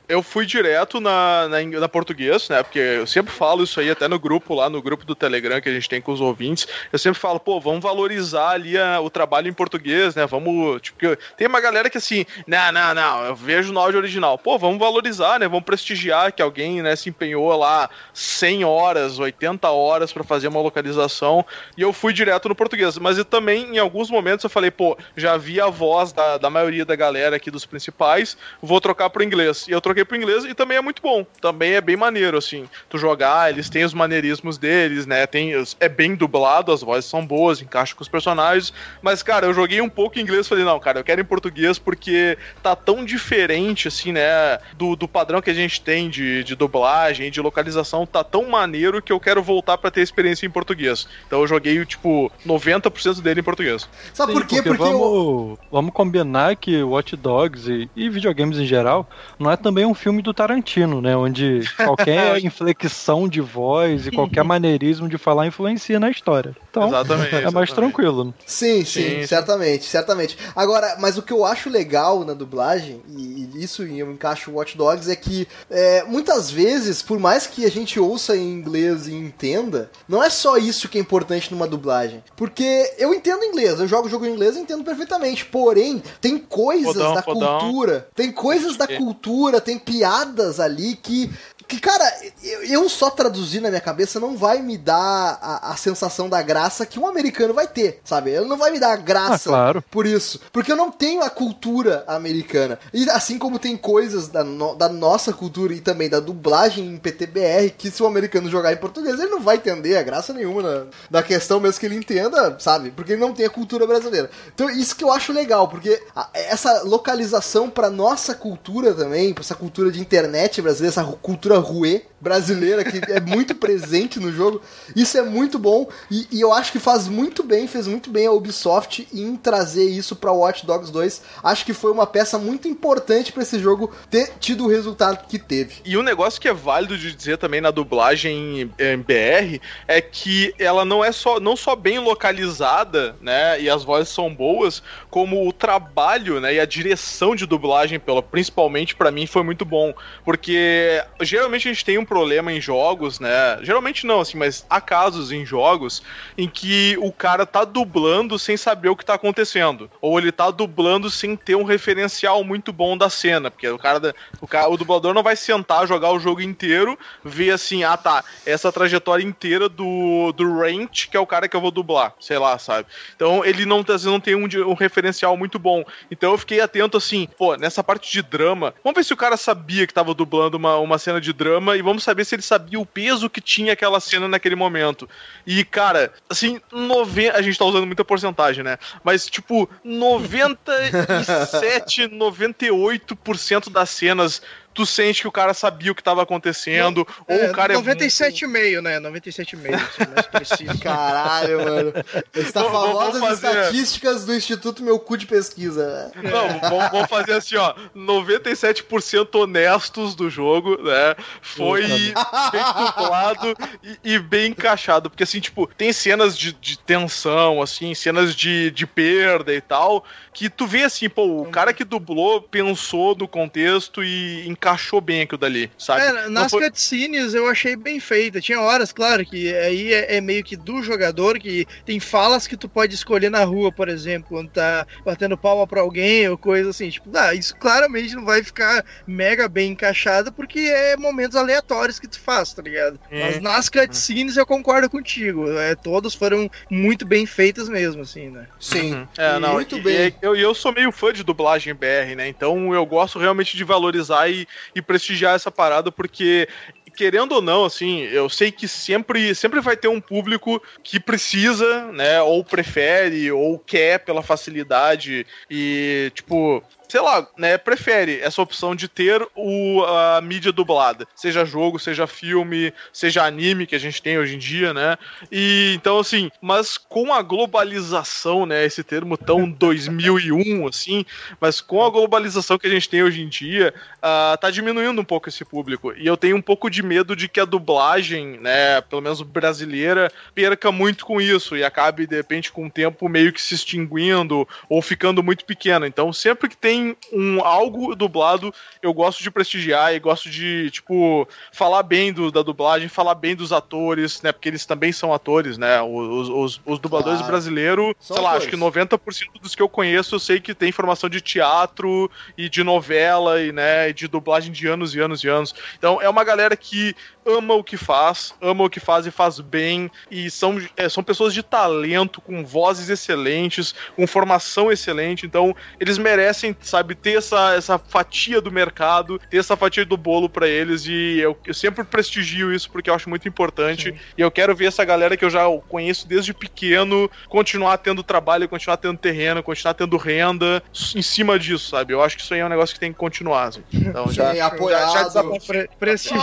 eu fui direto na, na, na português, né? Porque eu sempre falo isso aí, até no grupo lá, no grupo do Telegram que a gente tem com os ouvintes. Eu sempre falo, pô, vamos valorizar ali a- o trabalho em português, né? Vamos. Tipo, tem uma galera que assim, não, não, não, eu vejo no áudio original. Pô, vamos valorizar, né? Vamos prestigiar que alguém, né, se empenhou lá 100 horas, 80 horas pra fazer uma localização. E eu fui direto no português. Mas eu também, em alguns momentos, eu falei, pô, já vi a voz da, da maioria da galera aqui dos principais, vou trocar pro inglês. E eu troquei pro inglês e também é muito bom. Também é bem maneiro, assim. Tu jogar, eles têm os maneirismos deles, né? Tem, é bem dublado, as vozes são boas, encaixa com os personagens. Mas, cara, eu joguei um pouco em inglês e falei, não, cara, eu quero em português porque tá tão diferente, assim, né? Do, do padrão que a gente tem de, de dublagem, de localização, tá tão maneiro que eu quero voltar pra ter experiência em português. Então eu joguei, tipo, 90% dele em português. Sabe Sim, por quê? Porque, vamos, eu... vamos combinar que Watch Dogs e, e videogames em geral não é também um filme do Tarantino, né? Onde qualquer inflexão de voz e qualquer maneirismo de falar influencia na história. Então, Exatamente, é mais exatamente. tranquilo. Sim, sim, Sim, sim. certamente, certamente. Agora, mas o que eu acho legal na dublagem, e, e isso eu encaixo Watch Dogs, é que é, muitas vezes, por mais que a gente ouça em inglês e entenda, não é só isso que é importante numa dublagem. Porque eu entendo inglês, eu jogo jogo em inglês e entendo perfeitamente. Porém, tem coisas Fodão, da fodão. cultura, tem coisas da É. cultura, tem piadas ali que. Que, cara, eu, só traduzir na minha cabeça não vai me dar a, a sensação da graça que um americano vai ter, sabe? Ele não vai me dar a graça Ah, claro. por isso. Porque eu não tenho a cultura americana. E assim como tem coisas da, no- da nossa cultura e também da dublagem em PTBR, que se o americano jogar em português, ele não vai entender a graça nenhuma na, da questão, mesmo que ele entenda, sabe? Porque ele não tem a cultura brasileira. Então, isso que eu acho legal, porque a- essa localização pra nossa cultura também, pra essa cultura de internet brasileira, essa ru- cultura ruê brasileira que é muito presente no jogo, isso é muito bom e, e eu acho que faz muito bem, fez muito bem a Ubisoft em trazer isso pra Watch Dogs 2. Acho que foi uma peça muito importante pra esse jogo ter tido o resultado que teve. E um negócio que é válido de dizer também na dublagem em, BR é que ela não é só não só bem localizada, né, e as vozes são boas, como o trabalho, né, e a direção de dublagem, pela, principalmente pra mim foi muito bom, porque geralmente a gente tem um problema em jogos, né? Geralmente não, assim, mas há casos em jogos em que o cara tá dublando sem saber o que tá acontecendo, ou ele tá dublando sem ter um referencial muito bom da cena, porque o cara, o, cara o dublador não vai sentar, jogar o jogo inteiro, ver assim, ah tá, essa trajetória inteira do, do Ranch, que é o cara que eu vou dublar, sei lá, sabe? Então ele não, às vezes não tem um, um referencial muito bom. Então eu fiquei atento assim, pô, nessa parte de drama, vamos ver se o cara sabia que tava dublando uma, uma cena de drama e vamos saber se ele sabia o peso que tinha aquela cena naquele momento. E, cara, assim, 90. A gente tá usando muita porcentagem, né? Mas, tipo, 97, 98% das cenas tu sente que o cara sabia o que tava acontecendo, ou É, o cara é 97,5, né? 97,5, se mais preciso. Caralho, mano. Está famosas fazer- estatísticas do Instituto Meu Cu de Pesquisa. né? Não, vamos, vamos fazer assim, ó. 97% honestos do jogo, né? Foi bem dublado e, e bem encaixado. Porque, assim, tipo, tem cenas de, de tensão, assim, cenas de, de perda e tal, que tu vê assim, pô, o cara que dublou pensou no contexto e encaixou bem aquilo dali, sabe? É, nas foi- cutscenes eu achei bem feita. Tinha horas, claro, que aí é, é meio que do jogador, que tem falas que tu pode escolher na rua, por exemplo, quando tá batendo palma pra alguém ou coisa assim. Tipo, ah, isso claramente não vai ficar mega bem encaixado porque é momentos aleatórios que tu faz, tá ligado? Hum. Mas nas cutscenes eu concordo contigo. É, todas foram muito bem feitas mesmo, assim, né? Sim. É, não, Muito e- bem. e eu, e eu sou meio fã de dublagem BR, né? Então eu gosto realmente de valorizar e, e prestigiar essa parada, porque. Querendo ou não, assim, eu sei que sempre, sempre vai ter um público que precisa, né, ou prefere, ou quer pela facilidade e, tipo, sei lá, né, prefere essa opção de ter o, a mídia dublada, seja jogo, seja filme, seja anime que a gente tem hoje em dia, né? E então assim, mas com a globalização, né, esse termo tão 2001 assim, mas com a globalização que a gente tem hoje em dia, ah, tá diminuindo um pouco esse público. E eu tenho um pouco de medo de que a dublagem, né, pelo menos brasileira, perca muito com isso e acabe de repente com o tempo meio que se extinguindo ou ficando muito pequena. Então, sempre que tem um algo dublado, eu gosto de prestigiar e gosto de, tipo, falar bem do, da dublagem, falar bem dos atores, né, porque eles também são atores, né? Os, os, os dubladores Claro. brasileiros, sei lá, atores. acho que 90% dos que eu conheço, eu sei que tem formação de teatro e de novela e, né, de dublagem de anos e anos e anos. Então, é uma galera que ama o que faz, ama o que faz e faz bem, e são, é, são pessoas de talento, com vozes excelentes, com formação excelente, então eles merecem, sabe, ter essa, essa fatia do mercado, ter essa fatia do bolo pra eles, e eu, eu sempre prestigio isso porque eu acho muito importante, e eu quero ver essa galera que eu já conheço desde pequeno continuar tendo trabalho, continuar tendo terreno, continuar tendo renda em cima disso, sabe? Eu acho que isso aí é um negócio que tem que continuar, assim. Então, já, Sim, já, apoiado. já desabafei. Pre prestigiem,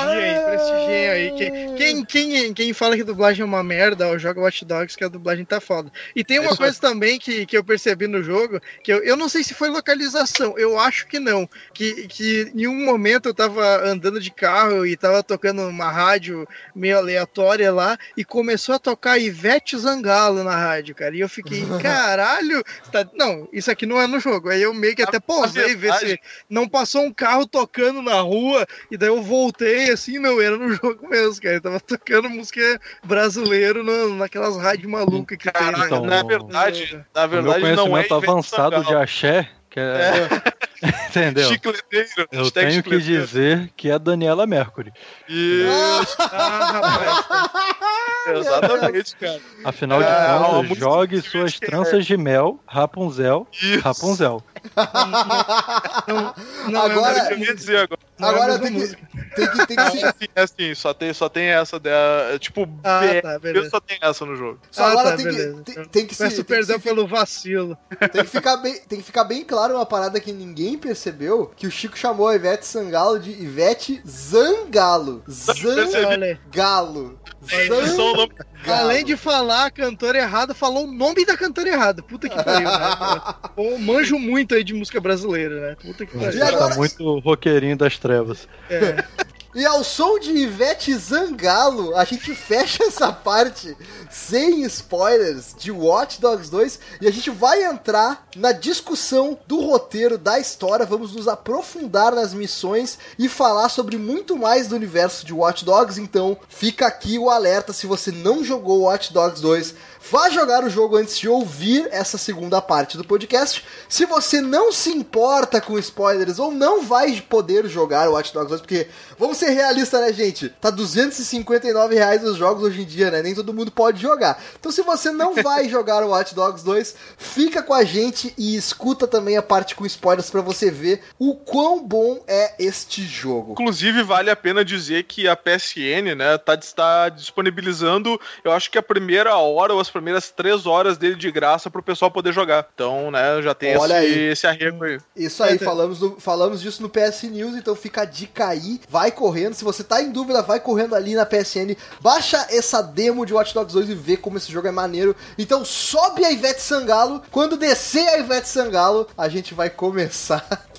aí. Que- Quem, quem, quem fala que dublagem é uma merda, ou joga Watch Dogs, que a dublagem tá foda. E tem uma Isso coisa também que, que eu percebi no jogo, que eu, eu não sei se foi localização, eu acho que não. Que, que em um momento eu tava andando de carro e tava tocando uma rádio meio aleatória lá, e começou a tocar Ivete Zangalo na rádio, cara. E eu fiquei, caralho, tá- não, isso aqui não é no jogo. Aí eu meio que até pausei, ver se não passou um carro tocando na rua, e daí eu voltei assim, não, era no jogo mesmo, cara. Eu tava tocando música brasileira na- naquelas rádios malucas que tem. né? Então, na verdade, na O meu verdade não é conhecimento avançado de axé, que é... Entendeu? Chicleteiro. Eu tenho que chicleteiro. dizer que é Daniela Mercury. Isso, Ah, exatamente, cara. Afinal de É, uma contas, jogue que suas que é- tranças de mel, Rapunzel, Isso. Rapunzel. Não, Agora- Era o que eu ia dizer agora. Não é Agora mesma tem que, tem que, tem que É assim, é assim, só tem, só tem essa dela. Tipo, Ah, tá, beleza. só tem essa no jogo. só Ah, agora tá, tem, que, tem, tem que se, Peço tem que perdão se- pelo vacilo. tem que ficar bem, tem que ficar bem claro uma parada que ninguém percebeu, que o Chico chamou a Ivete Sangalo de Ivete Zangalo. Zangalo. Eles são o nome- Além de falar a cantora errada, falou o nome da cantora errada. Puta que pariu, né? Manjo muito aí de música brasileira, né? Puta que pariu. agora- tá muito roqueirinho das trevas. É. E ao som de Ivete Zangalo, a gente fecha essa parte sem spoilers de Watch Dogs 2 e a gente vai entrar na discussão do roteiro da história. Vamos nos aprofundar nas missões e falar sobre muito mais do universo de Watch Dogs. Então, fica aqui o alerta se você não jogou Watch Dogs 2. Vá jogar o jogo antes de ouvir essa segunda parte do podcast. Se você não se importa com spoilers ou não vai poder jogar o Watch Dogs 2, porque vamos ser realistas, né, gente? Tá 259 reais os jogos hoje em dia, né? Nem todo mundo pode jogar. Então, se você não vai jogar o Watch Dogs 2, fica com a gente e escuta também a parte com spoilers pra você ver o quão bom é este jogo. Inclusive, vale a pena dizer que a PSN, né, tá, está disponibilizando, eu acho que a primeira hora ou as primeiras três horas dele de graça pro pessoal poder jogar. Então, né, já tem Olha esse, aí. esse arrego aí. Isso aí, É, falamos, do- falamos disso no PS News, então fica a dica aí. Vai correndo, se você tá em dúvida, vai correndo ali na PSN, baixa essa demo de Watch Dogs 2 e vê como esse jogo é maneiro. Então sobe a Ivete Sangalo, quando descer a Ivete Sangalo, a gente vai começar.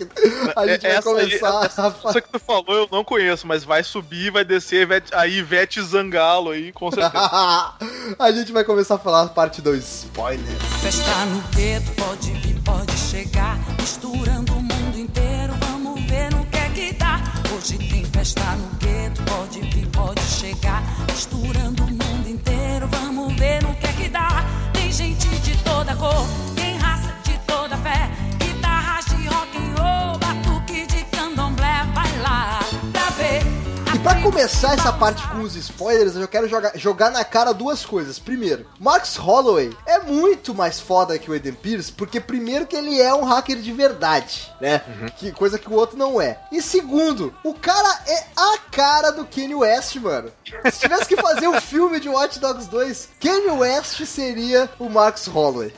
A gente vai É, Essa aí- começar essa- a Essa que tu falou eu não conheço, mas vai subir, vai descer a Ivete, a Ivete Zangalo aí, com certeza. a gente vai começar a falar parte 2 spoiler. Festa no gueto, pode vir, pode chegar. Misturando o mundo inteiro, vamos ver no que é que dá. Hoje tem festa no gueto, pode vir, pode chegar. Misturando o mundo inteiro, vamos ver no que é que dá. Tem gente de toda cor, pra começar essa parte com os spoilers, eu quero jogar, jogar na cara duas coisas. Primeiro, Max Holloway é muito mais foda que o Eden Pierce, porque primeiro que ele é um hacker de verdade, né? Que coisa que o outro não é. E segundo, o cara é a cara do Kanye West, mano. Se tivesse que fazer um filme de Watch Dogs 2, Kanye West seria o Max Holloway.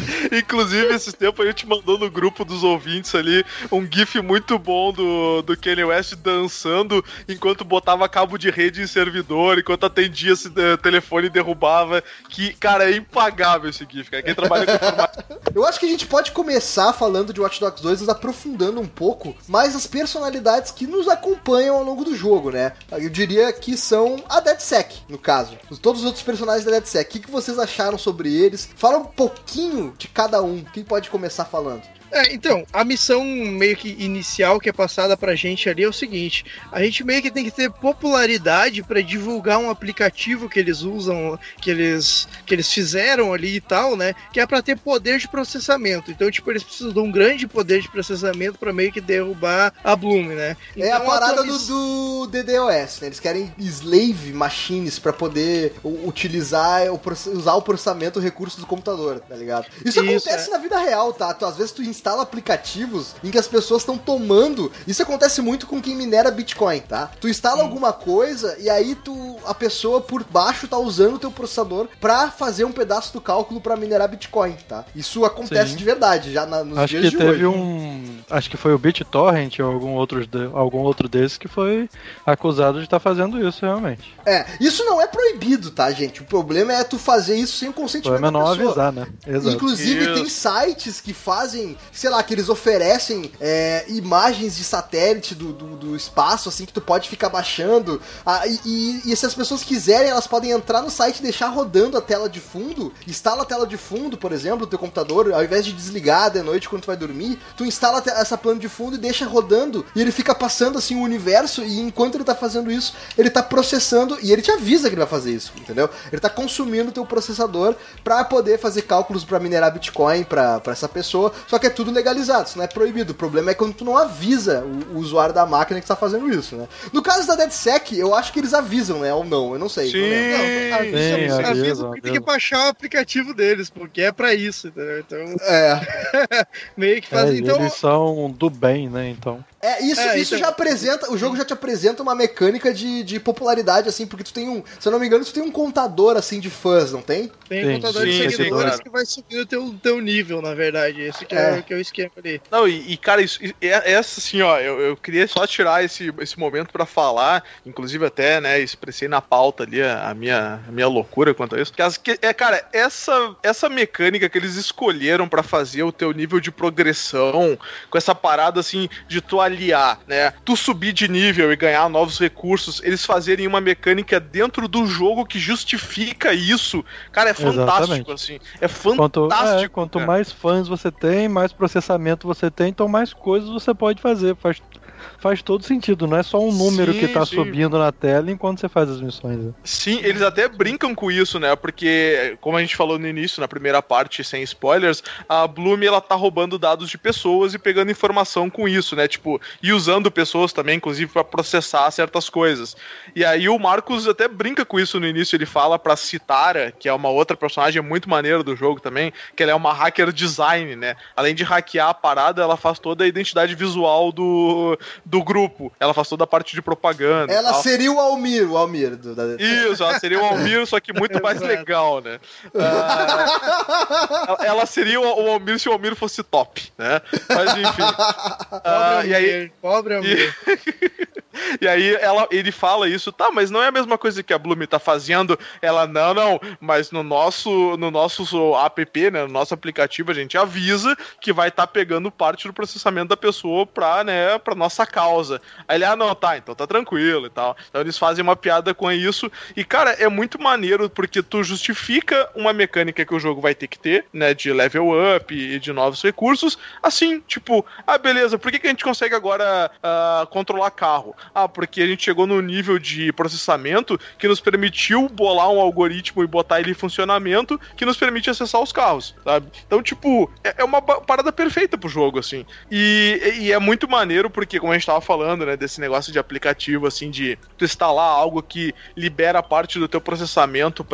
Inclusive, esses tempos a gente mandou no grupo dos ouvintes ali um gif muito bom do, do Kanye West dançando enquanto botava cabo de rede em servidor, enquanto atendia esse eh, telefone e derrubava. Que, cara, é impagável esse gif, cara. Quem trabalha com. Eu acho que a gente pode começar falando de Watch Dogs 2, nos aprofundando um pouco mais as personalidades que nos acompanham ao longo do jogo, né? Eu diria que são a DeadSec, no caso. Todos os outros personagens da DeadSec. O que vocês acharam sobre eles? Fala um pouquinho de cada um. Quem pode começar falando? É, então, a missão meio que inicial que é passada pra gente ali é o seguinte: a gente meio que tem que ter popularidade pra divulgar um aplicativo que eles usam, que eles, que eles fizeram ali e tal, né? Que é pra ter poder de processamento. Então, tipo, eles precisam de um grande poder de processamento pra meio que derrubar a Bloom, né? é a Então, parada tua do, miss- do DDoS, né? Eles querem slave machines pra poder utilizar o, usar o processamento recurso do computador, tá ligado? Isso, Isso, acontece é. na vida real, tá? Tu, às vezes tu instala aplicativos em que as pessoas estão tomando. Isso acontece muito com quem minera Bitcoin, tá? Tu instala alguma coisa e aí tu a pessoa por baixo tá usando o teu processador pra fazer um pedaço do cálculo pra minerar Bitcoin, tá? Isso acontece Sim. de verdade já na, nos Acho dias que de teve hoje. um. Acho que foi o BitTorrent ou algum outro, de- algum outro desses que foi acusado de estar fazendo isso realmente. É, isso não é proibido, tá, gente? O problema é tu fazer isso sem o O consentimento problema é da não pessoa. avisar, né? Exato. Inclusive, Isso. tem sites que fazem, sei lá, que eles oferecem é, imagens de satélite do, do, do espaço, assim, que tu pode ficar baixando. Ah, e, e- se as pessoas quiserem, elas podem entrar no site e deixar rodando a tela de fundo. Instala a tela de fundo, por exemplo, do teu computador, ao invés de desligar de noite quando tu vai dormir, tu instala essa plano de fundo e deixa rodando. E ele fica passando, assim, o universo, e enquanto ele tá fazendo isso, ele tá processando, e ele te avisa que ele vai fazer isso, entendeu? Ele tá consumindo o teu processador pra poder fazer cálculos pra minerar Bitcoin pra essa pessoa, só que é tudo legalizado, isso não é proibido. O problema é quando tu não avisa o, o usuário da máquina que tá fazendo isso, né? No caso da DeadSec, eu acho que eles avisam, né? Ou não, eu não sei. não. Sim. Não, avisa, Sim, avisa, avisa, porque tem que baixar o aplicativo deles, porque é pra isso, entendeu? Então, É. meio que É, faz. e então, eles são do bem, né? Então. É, isso, É, isso então- já apresenta, o jogo já te apresenta uma mecânica de, de popularidade, assim, porque tu tem um, se eu não me engano, tu tem um contador, assim, de fãs, não tem? tem Sim, um contador de sim, sim, seguidores claro. que vai subir o teu, teu nível, na verdade. Esse que É. é, que é o esquema ali. Não, e, e, cara, isso, e- é- essa assim, ó, eu, eu queria só tirar esse, esse momento pra falar, inclusive até, né, expressei na pauta ali a, a minha, a minha loucura quanto a isso. Que, as- que- é, cara, essa, essa mecânica que eles escolheram pra fazer o teu nível de progressão, com essa parada assim de tu aliar, né, tu subir de nível e ganhar novos recursos, eles fazerem uma mecânica dentro do jogo que justifica isso, cara, é fantástico, Exatamente. assim. É Quanto, fantástico. é, quanto mais fãs você tem, mais processamento você tem, então mais coisas você pode fazer. Faz, faz todo sentido, não é só um número Sim, que tá sim. subindo na tela enquanto você faz as missões. né? Sim, eles até brincam com isso, né? Porque, como a gente falou no início, na primeira parte, sem spoilers, a Bloom ela tá roubando dados de pessoas e pegando informação com isso, né? Tipo, e usando pessoas também, inclusive, pra processar certas coisas. E aí o Marcos até brinca com isso no início, ele fala pra Citara, que é uma outra personagem muito maneira do jogo também, que ela é uma hacker design, né? Além de hackear a parada, ela faz toda a identidade visual do, do grupo. Ela faz toda a parte de propaganda. Ela tal. seria o Almir, o Almir do, da... Isso, ela seria o Almir, só que muito mais legal, né? Ah, ela- ela seria o o Almir se o Almir fosse top, né? Mas enfim. Ah, Pobre e aí, Almir, pobre Almir. e aí ela, ele fala isso, tá, mas não é a mesma coisa que a Bloom tá fazendo. Ela, não, não, mas no nosso, no nosso app, né, no nosso aplicativo, a gente avisa que vai estar pegando parte do processamento da pessoa pra, né, pra nossa causa. Aí ele, ah, não, tá, então tá tranquilo e tal. Então eles fazem uma piada com isso. E, cara, é muito maneiro porque tu justifica uma mecânica que o jogo vai ter que ter, né, de level up e de novos recursos, assim, tipo, ah, beleza, por que, que a gente consegue agora ah, controlar carro? Ah, porque a gente chegou no nível de processamento que nos permitiu bolar um algoritmo e botar ele em funcionamento que nos permite acessar os carros, sabe? Então, tipo, é é uma parada perfeita pro jogo, assim. E, e é muito maneiro porque, como a gente tava falando, né, desse negócio de aplicativo, assim, de tu instalar algo que libera parte do teu processamento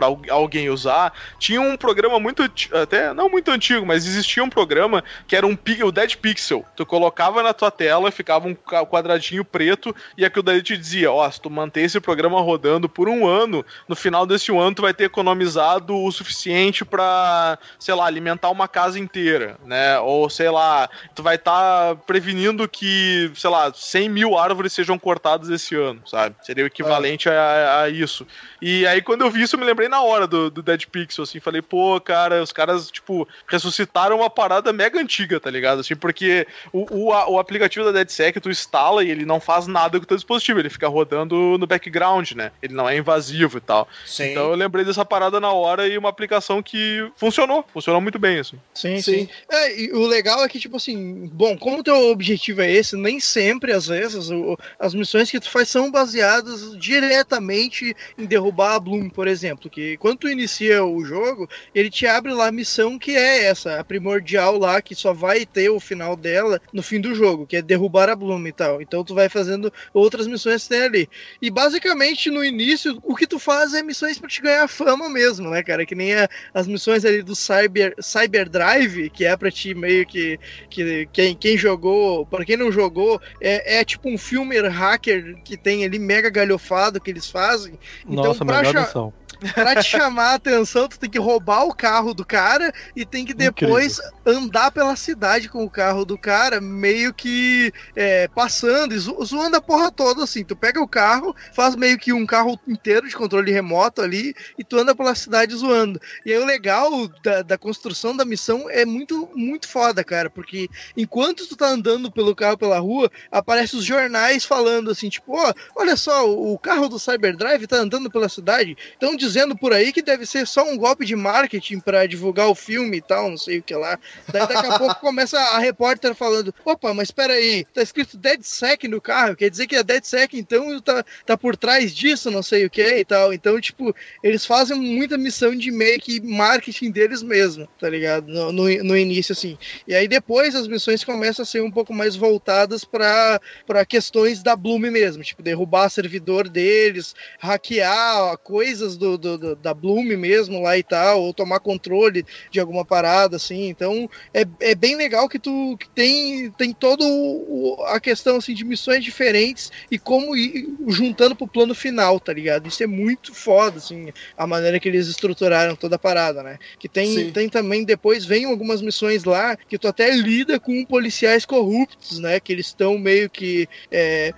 al- alguém usar. Tinha um programa muito, até, não muito antigo, mas existia um programa que era um o Dead Pixel. Tu colocava na tua tela, ficava um quadradinho preto e aquilo daí te dizia, ó, se tu manter esse programa rodando por um ano, no final desse ano tu vai ter economizado o suficiente pra, sei lá, alimentar uma casa inteira, né? Ou, sei lá, tu vai estar prevenindo que, sei lá, 100 mil árvores sejam cortadas esse ano, sabe? Seria o equivalente a, a isso. E aí, quando eu vi isso, eu me lembrei na hora do, do Dead Pixel, assim, falei, pô, cara, os caras, tipo, ressuscitaram uma parada mega antiga, tá ligado? Assim, porque o, o, a- o aplicativo da DeadSec, tu instala e ele não faz nada com o teu dispositivo, ele fica rodando no background, né? Ele não é invasivo e tal. Sim. Então eu lembrei dessa parada na hora e uma aplicação que funcionou, funcionou muito bem, assim. Sim, Sim. sim. É, e o legal é que, tipo assim, bom, como o teu objetivo é esse, nem sempre, às vezes, o- as missões que tu faz são baseadas diretamente em derrubar a Bloom, por exemplo. Que quando tu inicia o jogo, ele te abre lá a missão que é essa, a primordial lá, que só vai ter o final dela no fim do jogo, que é derrubar a Bloom e tal. Então tu vai fazendo outras missões que tem ali. E basicamente no início, o que tu faz é missões pra te ganhar fama mesmo, né, cara? Que nem a, as missões ali do Cyber, Cyber Drive, que é pra ti meio que, que quem, quem jogou, pra quem não jogou, é, é tipo um filme hacker que tem ali mega galhofado que eles fazem. Nossa, pra melhor cha- missão. Pra te chamar a atenção, tu tem que roubar o carro do cara e tem que depois andar pela cidade com o carro do cara, meio que é, passando, e zo- zoando a porra toda, assim. Tu pega o carro, faz meio que um carro inteiro de controle remoto ali, e tu anda pela cidade zoando. E aí o legal da, da construção da missão é muito, muito foda, cara, porque enquanto tu tá andando pelo carro pela rua, aparecem os jornais falando assim, tipo, ó, olha só, o, carro do Cyberdrive tá andando pela cidade, estão dizendo por aí que deve ser só um golpe de marketing pra divulgar o filme e tal, não sei o que lá. Daí daqui a pouco começa a repórter falando, opa, mas espera aí, tá escrito DeadSec no carro, quer dizer que a DeadSec então tá, tá por trás disso, não sei o que e tal. Então, tipo, eles fazem muita missão de meio que marketing deles mesmo, tá ligado? No, no, no início, assim. E aí depois as missões começam a ser um pouco mais voltadas para questões da Bloom mesmo, tipo, derrubar servidor deles, hackear coisas do, do- do- da Bloom mesmo lá e tal, ou tomar controle de alguma parada, assim. Então é, é bem legal que tu que tem, tem o- a questão assim, de missões diferentes e como ir juntando pro plano final, tá ligado? Isso é muito foda, assim, a maneira que eles estruturaram toda a parada, né? Que tem, Sim. tem também, depois vem algumas missões lá que tu até lida com policiais corruptos, né? Que eles estão meio que é,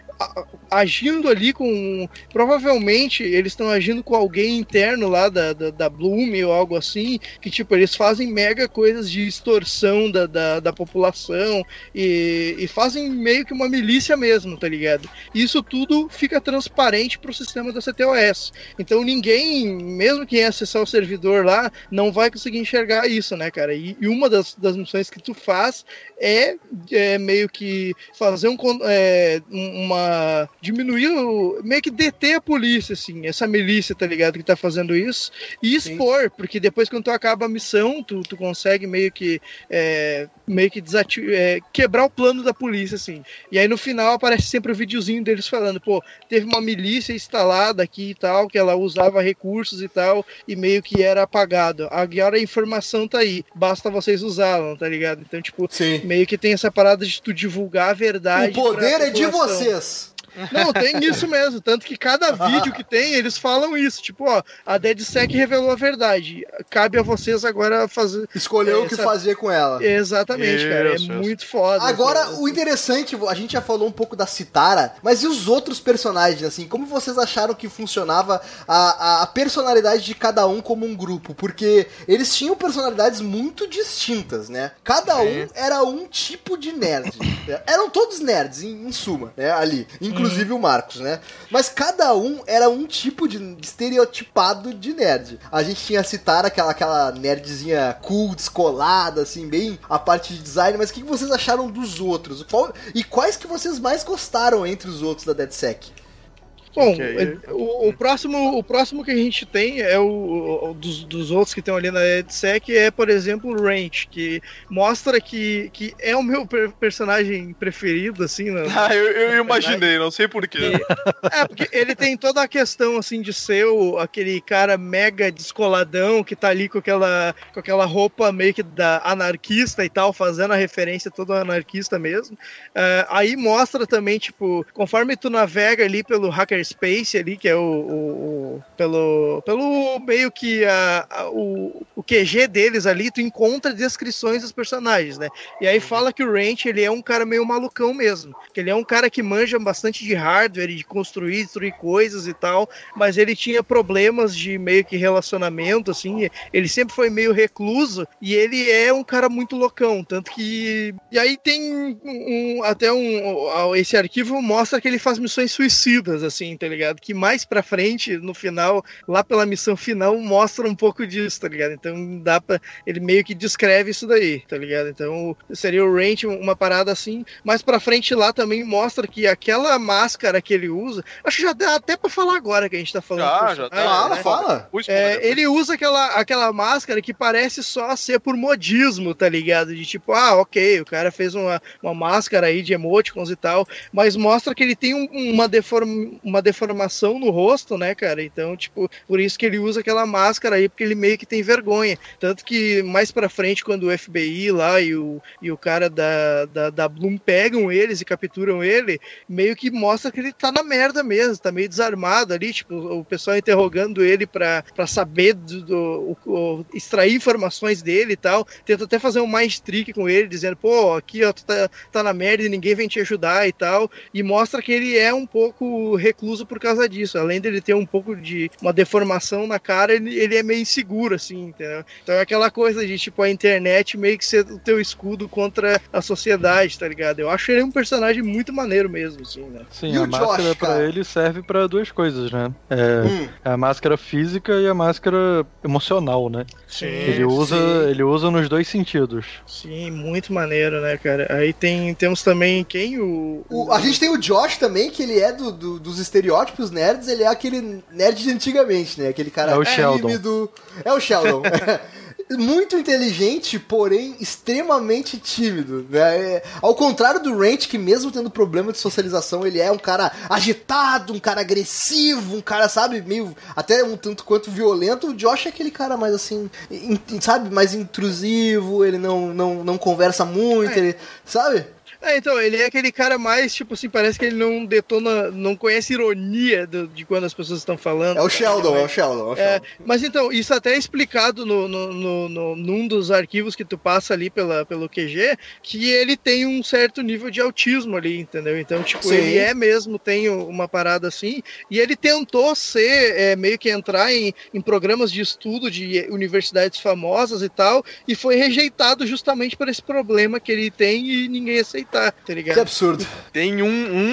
agindo ali com. Provavelmente eles estão agindo com alguém interno lá da, da, da Bloom ou algo assim, que tipo, eles fazem mega coisas de extorsão da, da, da população e, e fazem meio que uma milícia mesmo, tá ligado? Isso tudo fica transparente pro sistema da CTOS. Então ninguém, mesmo quem acessar o servidor lá, não vai conseguir enxergar isso, né, cara? E, e uma das, das missões que tu faz é, é meio que fazer um, é, uma diminuir, o- meio que deter a polícia, assim, essa milícia, tá ligado, que tá fazendo isso, e expor, porque depois quando tu acaba a missão, tu, tu consegue meio que é, meio que desati- é, quebrar o plano da polícia, assim. E aí no final aparece sempre o videozinho deles falando, pô, teve uma milícia instalada aqui e tal, que ela usava recursos e tal, e meio que era apagado. Agora a informação tá aí, basta vocês usá-la, tá ligado? Então, tipo, Sim. meio que tem essa parada de tu divulgar a verdade. O poder é de vocês. Não, tem isso mesmo. Tanto que cada vídeo que tem, eles falam isso. Tipo, ó, a DeadSec revelou a verdade. Cabe a vocês agora fazer. Escolheu É, o que essa- fazer com ela. Exatamente, cara. É Isso, isso. muito foda. Agora, assim. o interessante, a gente já falou um pouco da Citara, mas e os outros personagens, assim? Como vocês acharam que funcionava a, a- personalidade de cada um como um grupo? Porque eles tinham personalidades muito distintas, né? Cada um era um tipo de nerd. né? Eram todos nerds, em, em suma, né? Ali. Inclusive o Marcos, né? Mas cada um era um tipo de estereotipado de nerd. A gente tinha a Citara, aquela, aquela nerdzinha cool, descolada, assim, bem a parte de design, mas o que vocês acharam dos outros? Qual- e quais que vocês mais gostaram entre os outros da DeadSec? Bom, ele- o, o próximo, o próximo que a gente tem é o, o- dos, dos outros que estão ali na EdSec é, por exemplo, o Ranch, que mostra que, que é o meu per- personagem preferido, assim, né? Ah, eu, eu imaginei, não sei porquê. É, porque ele tem toda a questão, assim, de ser o, aquele cara mega descoladão que tá ali com aquela, com aquela roupa meio que da anarquista e tal, fazendo a referência todo anarquista mesmo. É, aí mostra também, tipo, conforme tu navega ali pelo Hackerspace ali, que é o, o- o- pelo, pelo meio que a, a- o, o QG deles ali, tu encontra descrições dos personagens, né? E aí fala que o Ranch, ele é um cara meio malucão mesmo. Que ele é um cara que manja bastante de hardware de construir, destruir coisas e tal, mas ele tinha problemas de meio que relacionamento, assim. Ele sempre foi meio recluso e ele é um cara muito loucão. Tanto que. E aí tem um- até um. Esse arquivo mostra que ele faz missões suicidas, assim, tá ligado? Que mais pra frente, no final, lá pela missão final, mostra um pouco disso, tá ligado? Então dá pra. Ele meio que descreve isso daí, tá ligado? Então seria o Range uma parada assim. Mais pra frente lá também mostra que aquela máscara que ele usa. Acho que já dá até pra falar agora que a gente tá falando. Já, já tá. Fala, né? fala. É, ele usa aquela, aquela máscara que parece só ser por modismo, tá ligado? De tipo, ah, ok, o cara fez uma, uma máscara aí de emoticons e tal, mas mostra que ele tem um- uma, deform, uma deformação no rosto, né, cara? Então, tipo, por isso que ele usa aquela máscara aí, porque ele meio que tem vergonha. Tanto que mais pra frente, quando o FBI lá e o, e o cara da, da, da Bloom pegam eles e capturam ele, meio que mostra que ele tá na merda mesmo, tá meio desarmado ali, tipo, o pessoal interrogando ele pra, pra saber do, do- extrair informações dele e tal. Tenta até fazer um mind trick com ele, dizendo, pô, aqui ó, tu tá, tá na merda e ninguém vem te ajudar e tal. E mostra que ele é um pouco recluso por causa disso. Além dele ter um pouco de uma deformação na cara, ele, ele é meio inseguro, assim, entendeu? Então é aquela coisa de, tipo, a internet meio que ser o teu escudo contra a sociedade, tá ligado? Eu acho ele um personagem muito maneiro mesmo, assim, né? Sim, E a o Josh, máscara pra cara? ele serve pra duas coisas, né? É, Hum. a máscara física e a máscara emocional, né? Sim, Ele usa, sim. ele usa nos dois sentidos. Sim, muito maneiro, né, cara? Aí tem, temos também quem? O, O- a gente tem o Josh também, que ele é do, do- dos estereótipos nerds, ele é aquele nerd de antigamente, né? Aquele cara É o Sheldon. tímido. É o Sheldon. Muito inteligente, porém extremamente tímido. Né? É, ao contrário do Ranch, que mesmo tendo problema de socialização, ele é um cara agitado, um cara agressivo, um cara, sabe, meio até um tanto quanto violento. O Josh é aquele cara mais assim, in- sabe, mais intrusivo, ele não, não, não conversa muito, É. ele, sabe? É, então, ele é aquele cara mais, tipo assim, parece que ele não detona, não conhece ironia do- de quando as pessoas estão falando. É o. Sheldon, é o Sheldon. É o É, Sheldon. mas então, isso até é explicado no, no, no, no- num dos arquivos que tu passa ali pela, pelo QG, que ele tem um certo nível de autismo ali, entendeu? Então, tipo, Sim. ele é mesmo, tem uma parada assim, e ele tentou ser, é, meio que entrar em, em programas de estudo de universidades famosas e tal, e foi rejeitado justamente por esse problema que ele tem e ninguém aceitou. Tá, tá ligado? Que absurdo. Tem um,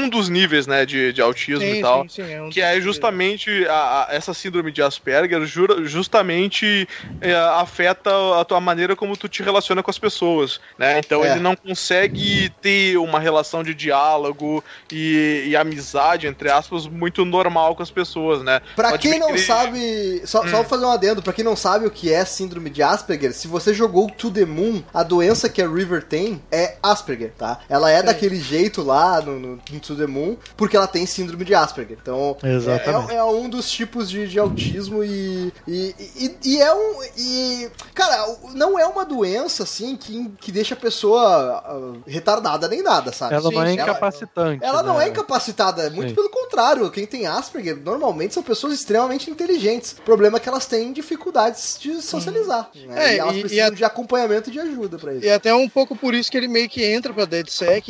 um dos níveis, né, de, de autismo Sim, e tal. sim, sim, é um Que é justamente a- a- essa síndrome de Asperger, jura- justamente é, afeta a tua maneira como tu te relaciona com as pessoas, né? Então É. ele não consegue ter uma relação de diálogo e, e amizade, entre aspas, muito normal com as pessoas, né? Pra Pode quem não que ele- sabe, só, Hum. só vou fazer um adendo, pra quem não sabe o que é síndrome de Asperger, se você jogou To The Moon, a doença que a River tem é Asperger, tá? Ela é daquele jeito lá no, no, no To The Moon, porque ela tem síndrome de Asperger. Então, Exatamente. é, é um dos tipos de, de autismo e, e, e, e é um... E, cara, não é uma doença, assim, que, que deixa a pessoa ah, retardada nem nada, sabe? Ela não é Ela- incapacitante. ela não né? é incapacitada, muito Sim. pelo contrário. Quem tem Asperger normalmente são pessoas extremamente inteligentes. O problema é que elas têm dificuldades de socializar. Né? É, e elas e- precisam e a- de acompanhamento e de ajuda pra isso. E até um pouco por isso que ele meio que entra pra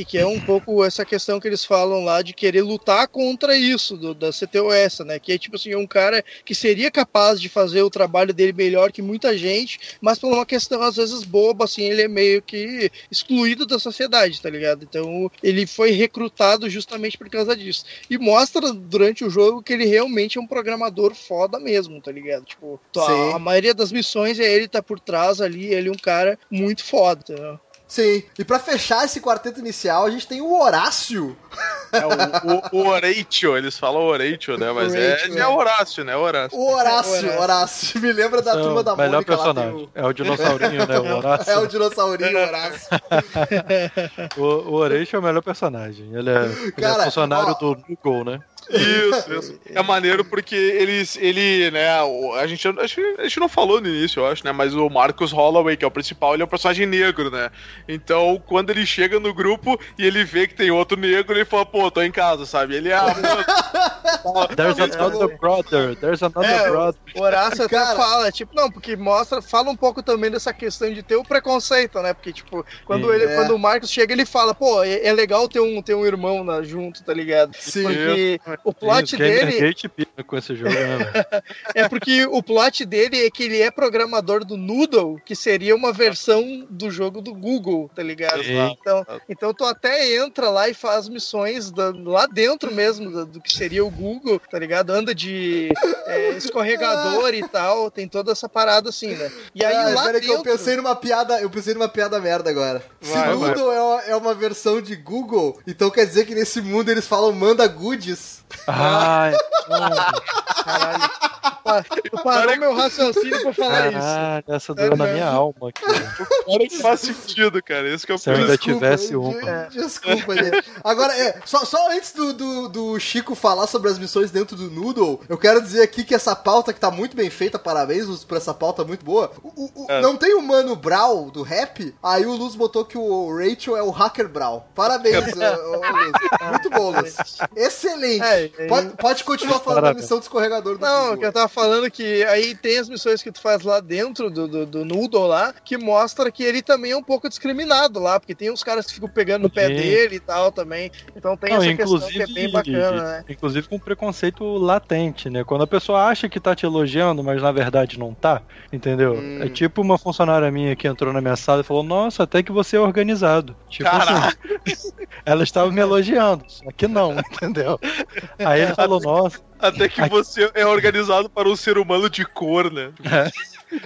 Que é um pouco essa questão que eles falam lá de querer lutar contra isso, do- da CTOS, né? Que é tipo assim, um cara que seria capaz de fazer o trabalho dele melhor que muita gente, mas por uma questão às vezes boba, assim, ele é meio que excluído da sociedade, tá ligado? Então ele foi recrutado justamente por causa disso. E mostra durante o jogo que ele realmente é um programador foda mesmo, tá ligado? Tipo, a, a maioria das missões é ele tá por trás ali, ele é um cara muito foda, entendeu? Sim. E pra fechar esse quarteto inicial, a gente tem o Horácio. É o, o, o Horatio, eles falam Horatio, né? Mas é, Horatio, é é. Horácio, né? Horácio. O Horácio, Horácio. Horácio. Me lembra da É o turma da melhor Mônica lá. Tem personagem. É o dinossaurinho, né? O o... Horácio. É o dinossaurinho Horácio. O, o Horatio é o melhor personagem. Ele é, ele é funcionário ó. do Google, né? Isso, isso. É maneiro porque eles, ele, né, a gente, acho a gente não falou no início, eu acho, né, mas o Marcus Holloway, que é o principal, ele é um personagem negro, né, então quando ele chega no grupo e ele vê que tem outro negro, ele fala, pô, tô em casa, sabe, ele é, ah, There's another brother. There's another É, brother. O Horácio até Cara. fala, tipo, não, porque mostra, fala um pouco também dessa questão de ter o preconceito, né? Porque, tipo, quando, ele, É. quando o Marcos chega, ele fala, pô, é, é legal ter um, ter um irmão né, junto, tá ligado? Sim. Porque o plot dele pira com esse jogo, né? é porque o plot dele é que ele é programador do Noodle, que seria uma versão do jogo do Google, tá ligado? Sim. Então, então tu até entra lá e faz missões da- lá dentro mesmo do, do que seria o Google, tá ligado? Anda de é, escorregador e tal, tem toda essa parada assim, né? E aí Ah, lá peraí dentro... que eu pensei numa piada, eu pensei numa piada merda agora. Se Vai, vai. Noodle é uma, é uma versão de Google, então quer dizer que nesse mundo eles falam manda goodies. Ai, Caralho. Parou meu raciocínio pra falar isso. essa doeu na minha alma aqui. olha que faz sentido, cara, esse que é o Se eu ainda Desculpa, tivesse de- uma. Desculpa, gente. Agora, é, só, só antes do, do, do Chico falar sobre as missões dentro do Noodle, eu quero dizer aqui que essa pauta que tá muito bem feita, parabéns Luz, por essa pauta muito boa. O- o- É. Não tem o Mano Brown do rap? Aí o Luz botou que o Rachel é o Hacker Brown. Parabéns, ô, ô, Luz. Muito bom, Luz. Excelente. É, é. Pode, pode continuar falando da Parabéns. missão do escorregador do Não, que eu tava falando que aí tem as missões que tu faz lá dentro do, do, do Noodle lá, que mostra que ele também é um pouco discriminado lá, porque tem uns caras que ficam pegando no pé Sim. dele e tal também. Então tem Não, essa questão que é bem bacana, né? inclusive com preconceito latente, né? Quando a pessoa acha que tá te elogiando, mas na verdade não tá, entendeu? Hum. É tipo uma funcionária minha que entrou na minha sala e falou: Nossa, até que você é organizado. Tipo Caralho. assim, ela estava me elogiando, só que não, entendeu? Aí ele falou: Nossa. até que você é organizado para um ser humano de cor, né,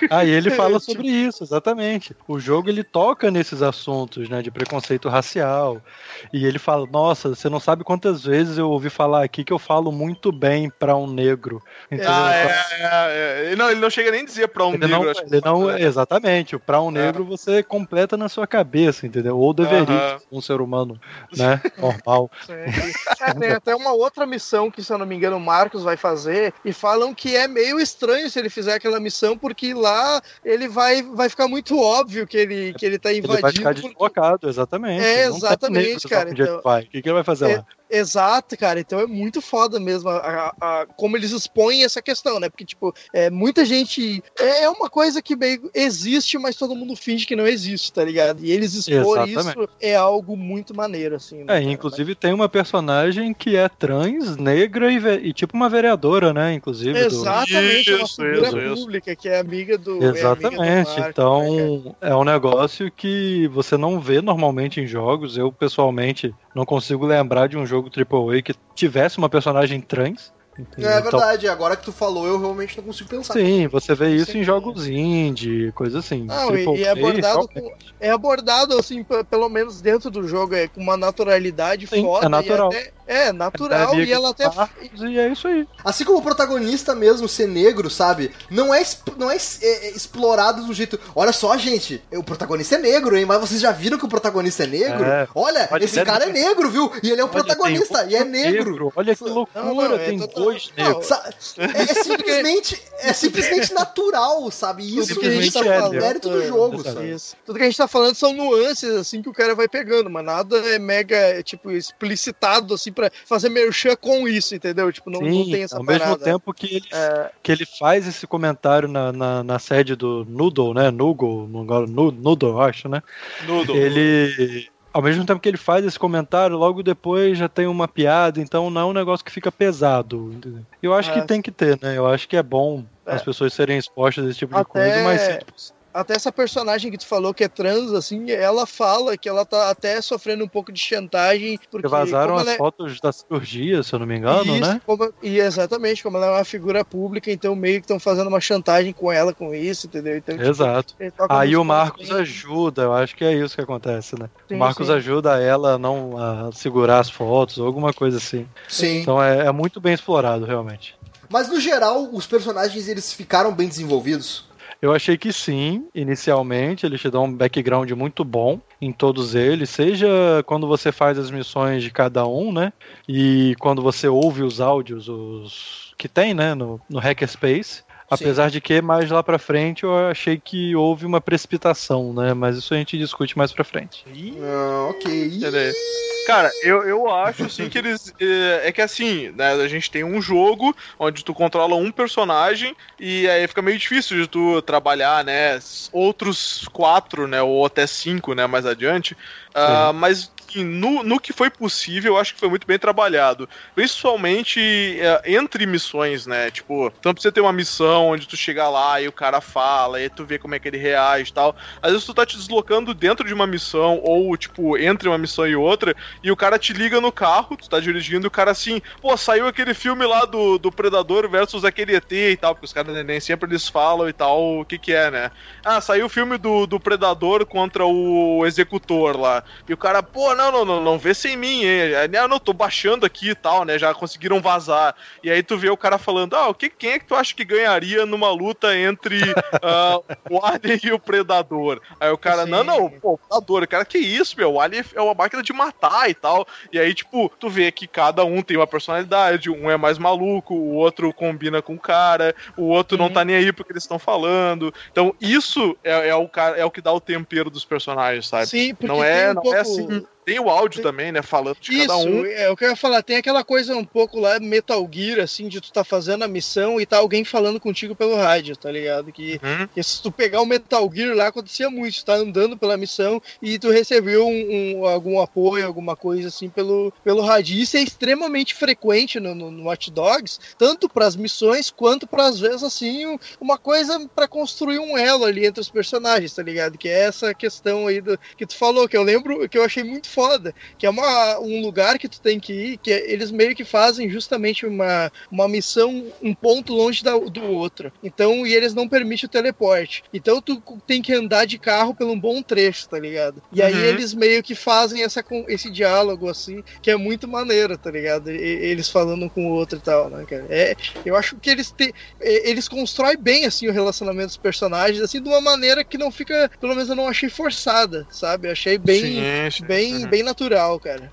Aí ele fala sobre isso, exatamente. O jogo ele toca nesses assuntos, né, de preconceito racial. E ele fala: "Nossa, você não sabe quantas vezes eu ouvi falar aqui que eu falo muito bem pra um negro". Entendeu? ah, é, é, é, não, ele não chega nem a dizer pra um Ele negro, não, acho que ele não, é. exatamente, pra um negro você completa na sua cabeça, entendeu? Ou deveria, Aham. um ser humano, né, normal. É, tem até uma outra missão que, se eu não me engano, o Marcos vai fazer, e falam que é meio estranho se ele fizer aquela missão, porque lá ele vai, vai ficar muito óbvio que ele, que ele tá Ele vai ficar invadindo. deslocado, exatamente. É, tem exatamente, negro cara, então-. O que, que ele vai fazer É, lá? Exato, cara. Então é muito foda mesmo a, a- a- como eles expõem essa questão, né? Porque, tipo, é, muita gente. É, é uma coisa que meio existe, mas todo mundo finge que não existe, tá ligado? E eles expor isso Exatamente. é algo muito maneiro, assim. né, É, cara? inclusive tem uma personagem que é trans, negra e, e tipo uma vereadora, né? Inclusive. do- Exatamente, é uma Isso, figura isso, isso. pública que é amiga do. é amiga do Exatamente. Marco, né, então, é um negócio que você não vê normalmente em jogos. Eu, pessoalmente, não consigo lembrar de um jogo AAA que tivesse uma personagem trans. entendeu? É Então, verdade, agora que tu falou, eu realmente não consigo pensar. Sim, você vê isso Sim. em jogos indie, coisa assim. Não, e, AAA, e é abordado com, é abordado assim, pelo menos dentro do jogo, é com uma naturalidade Sim, foda. é natural. E até, é natural e ela até E é isso aí. Assim como o protagonista mesmo ser negro, sabe? Não é, não é, é- é explorado do jeito. Olha só, gente, o protagonista é negro, hein? Mas vocês já viram que o protagonista é negro? É. Olha, Olha, esse cara é negro, viu? E ele é o Olha, protagonista, tem e é negro. Olha que loucura, Não, não, é tem total- dois não, negros. É, é simplesmente, é simplesmente natural, sabe? Isso que a gente tá é falando, mérito do jogo, sabe? Isso. Tudo que a gente tá falando são nuances, assim, que o cara vai pegando, mas nada é mega, é, tipo, explicitado, assim, pra fazer merchan com isso, entendeu? Tipo, não, não Sim, tem essa ao mesmo tempo que ele, É, que ele faz esse comentário na, na, na sede do Noodle, né? Noogle, Noodle, eu acho, né? Noodle. Ele. Ao mesmo tempo que ele faz esse comentário, logo depois já tem uma piada, então não é um negócio que fica pesado. entendeu? Eu acho Ah, que tem que ter, né? Eu acho que é bom É. as pessoas serem expostas a esse tipo de Até- coisa, mas sim, até essa personagem que tu falou que é trans, assim, ela fala que ela tá até sofrendo um pouco de chantagem, porque vazaram as é- fotos da cirurgia, se eu não me engano, Isso, né? como- e exatamente, como ela é uma figura pública, então meio que estão fazendo uma chantagem com ela com isso, entendeu? Então, tipo, Exato. toca Aí o Marcos bem- ajuda, eu acho que é isso que acontece, né? Sim, o Marcos sim. ajuda ela a não a segurar as fotos ou alguma coisa assim. Sim. Então é, é muito bem explorado, realmente. Mas no geral, os personagens eles ficaram bem desenvolvidos. Eu achei que sim, inicialmente, eles te dão um background muito bom em todos eles, seja quando você faz as missões de cada um, né? E quando você ouve os áudios os que tem, né, no, no Hackerspace. Apesar de que mais lá pra frente eu achei que houve uma precipitação, né? Mas isso a gente discute mais pra frente. Ah, ok. Cara, eu, eu acho assim que eles. É, é que assim, né? A gente tem um jogo onde tu controla um personagem e aí fica meio difícil de tu trabalhar, né? Outros quatro, né? Ou até cinco, né? Mais adiante. Ah, mas assim, no, no que foi possível, eu acho que foi muito bem trabalhado. Principalmente é, entre missões, né? Tipo, pra você ter uma missão onde tu chega lá e o cara fala, e tu vê como é que ele reage e tal. Às vezes tu tá te deslocando dentro de uma missão, ou, tipo, entre uma missão e outra, e o cara te liga no carro, tu tá dirigindo, e o cara assim, pô, saiu aquele filme lá do, do Predador versus aquele ET e tal, porque os caras nem sempre eles falam e tal, o que que é, né? Ah, saiu o filme do, do Predador contra o Executor lá. E o cara, pô, não, não, não, não vê sem mim, hein? Aí, Não, não, tô baixando aqui e tal, né? Já conseguiram vazar. E aí tu vê o cara falando, ah, o que, quem é que tu acha que ganharia numa luta entre ah, o Alien e o Predador? Aí o cara, Sim. não, não, pô, Predador, o cara, que isso, meu? O Alien é uma máquina de matar e tal. E aí, tipo, tu vê que cada um tem uma personalidade, um é mais maluco, o outro combina com o cara, o outro não Uhum. tá nem aí porque eles estão falando. Então, isso é, é o é o que dá o tempero dos personagens, sabe? Sim, porque não é, um não pouco... é assim. Tem o áudio Tem- também, né? Falando de Isso, cada um. é eu ia falar. Tem aquela coisa um pouco lá, Metal Gear, assim, de tu tá fazendo a missão e tá alguém falando contigo pelo rádio, tá ligado? Que, Uhum. que se tu pegar o Metal Gear lá, acontecia muito. Tu tá andando pela missão e tu recebeu um, um- algum apoio, alguma coisa assim pelo, pelo rádio. Isso é extremamente frequente no, no, no Watch Dogs, tanto pras missões quanto para às vezes, assim, um- uma coisa pra construir um elo ali entre os personagens, tá ligado? Que é essa questão aí do, que tu falou, que eu lembro, que eu achei muito foda, que é uma, um lugar que tu tem que ir, que é- eles meio que fazem justamente uma, uma missão um ponto longe da- do outro. Então, e eles não permitem o teleporte. Então tu tem que andar de carro por um bom trecho, tá ligado? E aí Uhum. eles meio que fazem essa, esse diálogo, assim, que é muito maneiro, tá ligado? E- eles falando um com o outro e tal, né, cara? É, eu acho que eles, te, é, eles constroem bem, assim, o relacionamento dos personagens, assim, de uma maneira que não fica, pelo menos eu não achei forçada, sabe? Eu achei bem, Sim, sim. bem. Bem natural, cara.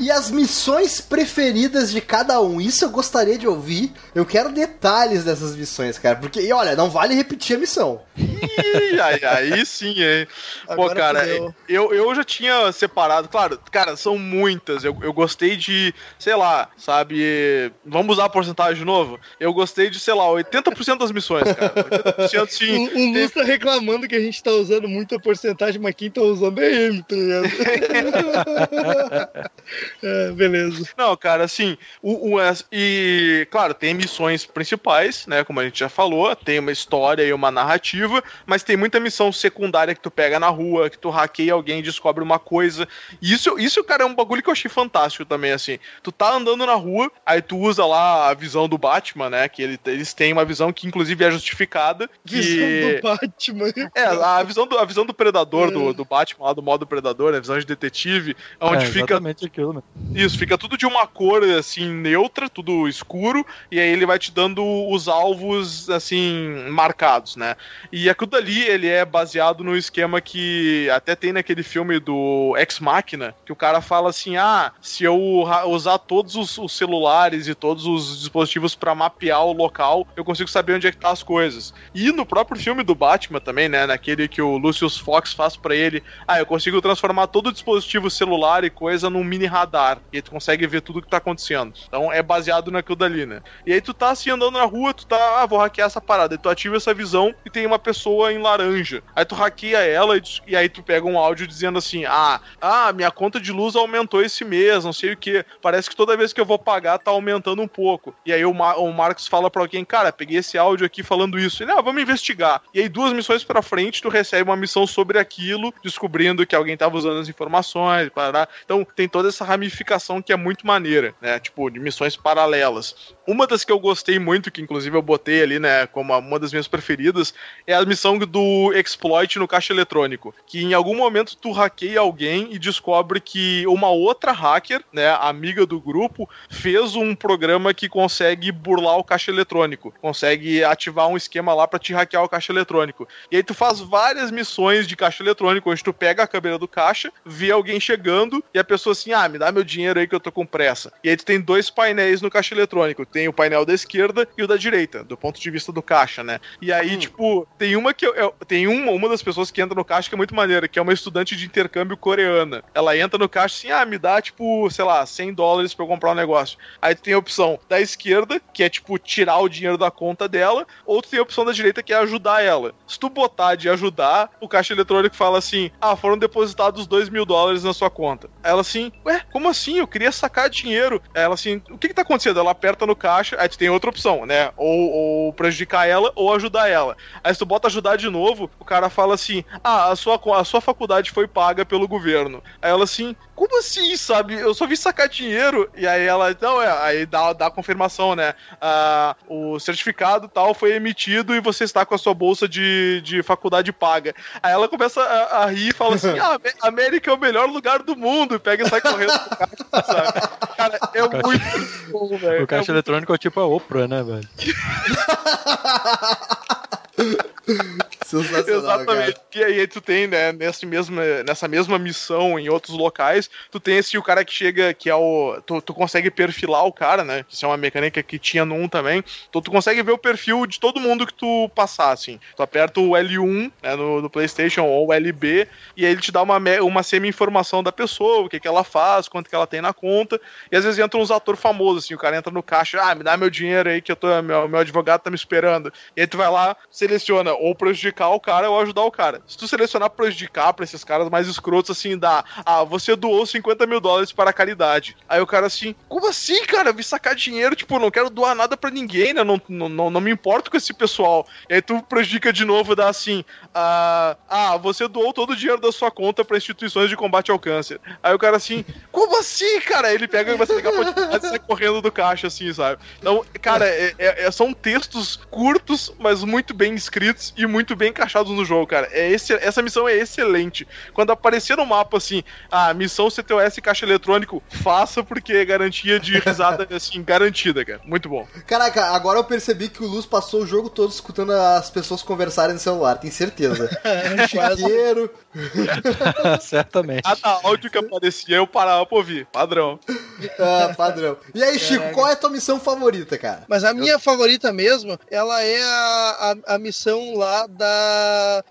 E as missões preferidas de cada um? Isso eu gostaria de ouvir. Eu quero detalhes dessas missões, cara. Porque, e olha, não vale repetir a missão. Ih, aí, aí sim, hein? Pô, Agora cara, fudeu. eu, eu já tinha separado, claro, cara, são muitas. Eu, eu gostei de, sei lá, sabe? Vamos usar a porcentagem de novo? Eu gostei de, sei lá, 80% das missões, cara. 80% sim. O, o Luz tá reclamando que a gente tá usando muita porcentagem, mas quem tá usando é ele, tá ligado? é, beleza. Não, cara, assim, o, o- e claro, tem missões principais, né, como a gente já falou, tem uma história e uma narrativa, mas tem muita missão secundária que tu pega na rua, que tu hackeia alguém e descobre uma coisa. E isso, isso, cara, é um bagulho que eu achei fantástico também, assim. Tu tá andando na rua, aí tu usa lá a visão do Batman, né, que ele- eles têm uma visão que inclusive é justificada, que... Visão do Batman. É, a visão do, a visão do predador, do, do Batman lá do modo predador, a visão de detetive, onde é, fica exatamente aquilo, né? isso, fica tudo de uma cor assim neutra, tudo escuro, e aí ele vai te dando os alvos assim marcados, né? E aquilo dali ele é baseado no esquema que até tem naquele filme do Ex Machina, que o cara fala assim: "Ah, se eu usar todos os, os celulares e todos os dispositivos pra mapear o local, eu consigo saber onde é que tá as coisas". E no próprio filme do Batman também, né, naquele que o Lucius Fox faz pra ele, ah, eu consigo transformar todo o dispositivo celular e coisa num mini. E aí tu consegue ver tudo que tá acontecendo. Então é baseado naquilo dali, né? E aí tu tá assim andando na rua, tu tá, ah, vou hackear essa parada. E tu ativa essa visão e tem uma pessoa em laranja. Aí tu hackeia ela e, e aí tu pega um áudio dizendo assim: ah, ah, minha conta de luz aumentou esse mês, não sei o que. Parece que toda vez que eu vou pagar tá aumentando um pouco. E aí o, Ma- o Marcos fala pra alguém: cara, peguei esse áudio aqui falando isso. Ele, ah, vamos investigar. E aí duas missões pra frente tu recebe uma missão sobre aquilo, descobrindo que alguém tava usando as informações, parará. Então tem toda essa ramificação que é muito maneira, né? Tipo, de missões paralelas. Uma das que eu gostei muito, que inclusive eu botei ali, né, como uma das minhas preferidas, é a missão do exploit no caixa eletrônico. Que em algum momento tu hackeia alguém e descobre que uma outra hacker, né, amiga do grupo, fez um programa que consegue burlar o caixa eletrônico. Consegue ativar um esquema lá pra te hackear o caixa eletrônico. E aí tu faz várias missões de caixa eletrônico, onde tu pega a câmera do caixa, vê alguém chegando e a pessoa assim, ah, me dá meu dinheiro aí que eu tô com pressa. E aí tu tem dois painéis no caixa eletrônico. Tem o painel da esquerda e o da direita, do ponto de vista do caixa, né? E aí, tipo, tem uma que eu, eu- tem uma, uma das pessoas que entra no caixa que é muito maneira, que é uma estudante de intercâmbio coreana. Ela entra no caixa assim, ah, me dá, tipo, sei lá, 100 dólares pra eu comprar um negócio. Aí tu tem a opção da esquerda, que é, tipo, tirar o dinheiro da conta dela, ou tu tem a opção da direita, que é ajudar ela. Se tu botar de ajudar, o caixa eletrônico fala assim, ah, foram depositados 2 mil dólares na sua conta. Aí Ela assim, ué, como assim? Eu queria sacar dinheiro. Ela assim, o que que tá acontecendo? Ela aperta no caixa, aí tu tem outra opção, né? Ou, ou prejudicar ela, ou ajudar ela. Aí se tu bota ajudar de novo, o cara fala assim, ah, a sua, a sua faculdade foi paga pelo governo. Aí ela assim, como assim, sabe? Eu só vi sacar dinheiro. E aí ela, não, é, aí dá, dá a confirmação, né? Ah, o certificado tal foi emitido e você está com a sua bolsa de, de faculdade paga. Aí ela começa a, a rir e fala assim: ah, Amé- América é o melhor lugar do mundo. E pega e sai correndo pro caixa, sabe? Cara, é muito bom, velho. O caixa É muito eletrônico é tipo a Oprah, né, velho? Sensacional, Exatamente. cara. E aí tu tem, né, nesse mesma, nessa mesma missão em outros locais, tu tem esse o cara que chega, que é o. Tu, tu consegue perfilar o cara, né? Isso é uma mecânica que tinha no 1 também. Então tu consegue ver o perfil de todo mundo que tu passar, assim. Tu aperta o L1 né, no, no PlayStation ou o LB, e aí ele te dá uma, uma semi-informação da pessoa, o que, que ela faz, quanto que ela tem na conta. E às vezes entra uns atores famosos, assim, o cara entra no caixa, ah, me dá meu dinheiro aí que eu tô, meu, meu advogado tá me esperando. E aí tu vai lá, seleciona ou prejudicar o cara ou ajudar o cara. Se tu selecionar prejudicar pra esses caras mais escrotos, assim, dá, ah, você doou 50 mil dólares para a caridade. Aí o cara assim, como assim, cara? Eu vim sacar dinheiro, tipo, não quero doar nada pra ninguém, né? Não, não, não, não me importo com esse pessoal. E aí tu prejudica de novo, dá assim, ah, ah, você doou todo o dinheiro da sua conta pra instituições de combate ao câncer. Aí o cara assim, como assim, cara? Aí ele pega e vai pegar a e correndo do caixa, assim, sabe? Então, cara, é- é- é- são textos curtos, mas muito bem escritos e muito bem encaixados no jogo, cara. É esse, essa missão é excelente. Quando aparecer no mapa assim, a missão CTOS caixa eletrônico, faça porque é garantia de risada, assim, garantida, cara. Muito bom. Caraca, agora eu percebi que o Luz passou o jogo todo escutando as pessoas conversarem no celular, tenho certeza. Chiqueiro. Certamente. Cada áudio que aparecia eu parava pra ouvir. Padrão. Ah, padrão. E aí, Chico, qual é a tua missão favorita, cara? Mas a minha favorita mesmo, ela é a, a, a missão lá da,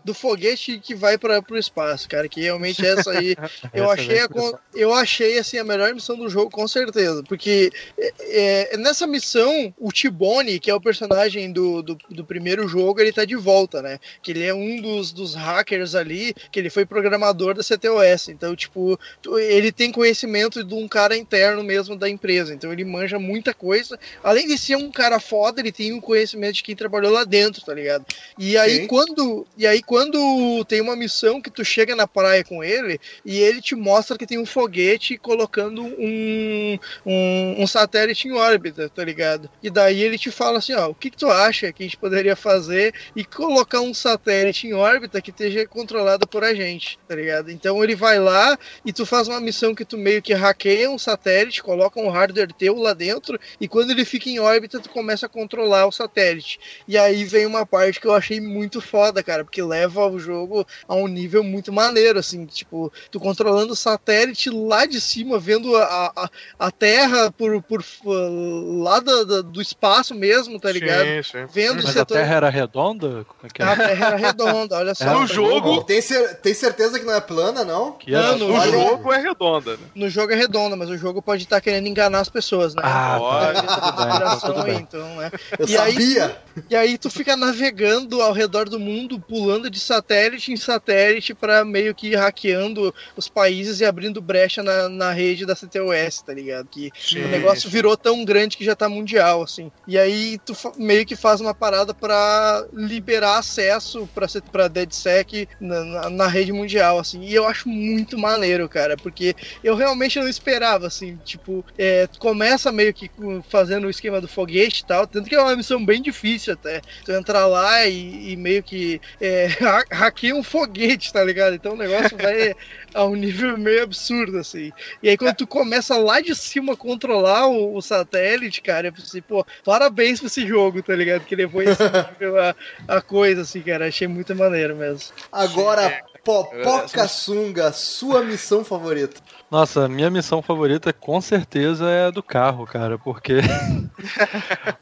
do foguete que vai para pro espaço, cara. Que realmente essa aí eu Essa achei, é a, eu achei assim a melhor missão do jogo, com certeza. Porque é, é, nessa missão, o Tibone, que é o personagem do, do, do primeiro jogo, ele tá de volta, né? Que ele é um dos, dos hackers ali, que ele foi programador da CTOS. Então, tipo, ele tem conhecimento de um cara interno mesmo da empresa. Então ele manja muita coisa. Além de ser um cara foda, ele tem o conhecimento de quem trabalhou lá dentro, tá ligado? E aí Sim. quando e aí quando tem uma missão que tu chega na praia com ele e ele te mostra que tem um foguete colocando um, um, um satélite em órbita, tá ligado? E daí ele te fala assim, ó, o que, que tu acha que a gente poderia fazer e colocar um satélite em órbita que esteja controlado por a gente, tá ligado? Então ele vai lá e tu faz uma missão que tu meio que hackeia um satélite, coloca um hardware teu lá dentro e quando ele fica em órbita tu começa a controlar o satélite. E aí vem uma parte que eu achei muito foda, cara, porque leva o jogo a um nível muito maneiro, assim, tipo, tu controlando o satélite lá de cima, vendo a, a, a Terra por, por lá do, do- do espaço mesmo, tá ligado? Sim, sim. Vendo o Mas a setor. Terra era redonda? Como é que A é? Terra era redonda, olha só. No jogo, Tem, cer- tem certeza que não é plana, não? Que era Mano, no Olha- jogo é redonda, né? No jogo é redonda, mas o jogo pode estar querendo enganar as pessoas, né? Ah, tá. Tudo bem, então, Conspiração tudo aí, bem. então, né? Eu E aí- sabia. E aí tu fica navegando ao redor do mundo, pulando de satélite em satélite pra meio que ir hackeando os países e abrindo brecha na, na rede da CTOS, tá ligado? Que Sim, o negócio virou tão grande que já tá mundial, assim. E aí tu meio que faz uma parada pra liberar acesso pra, pra DeadSec na, na, na rede mundial, assim. E eu acho muito maneiro, cara, porque eu realmente não esperava, assim, tipo, é, tu começa meio que fazendo o esquema do foguete e tal, tanto que é uma missão bem difícil até. Tu entrar lá e, e meio que é, ha- hackeia um foguete, tá ligado? Então o negócio vai a um nível meio absurdo, assim. E aí quando tu começa lá de cima a controlar o, o satélite, cara, eu pensei, pô, parabéns pra esse jogo, tá ligado? Que levou esse nível a, a coisa, assim, cara. Achei muito maneiro mesmo. Agora, Popoca Sunga, sua missão favorita. Nossa, minha missão favorita com certeza é a do carro, cara, porque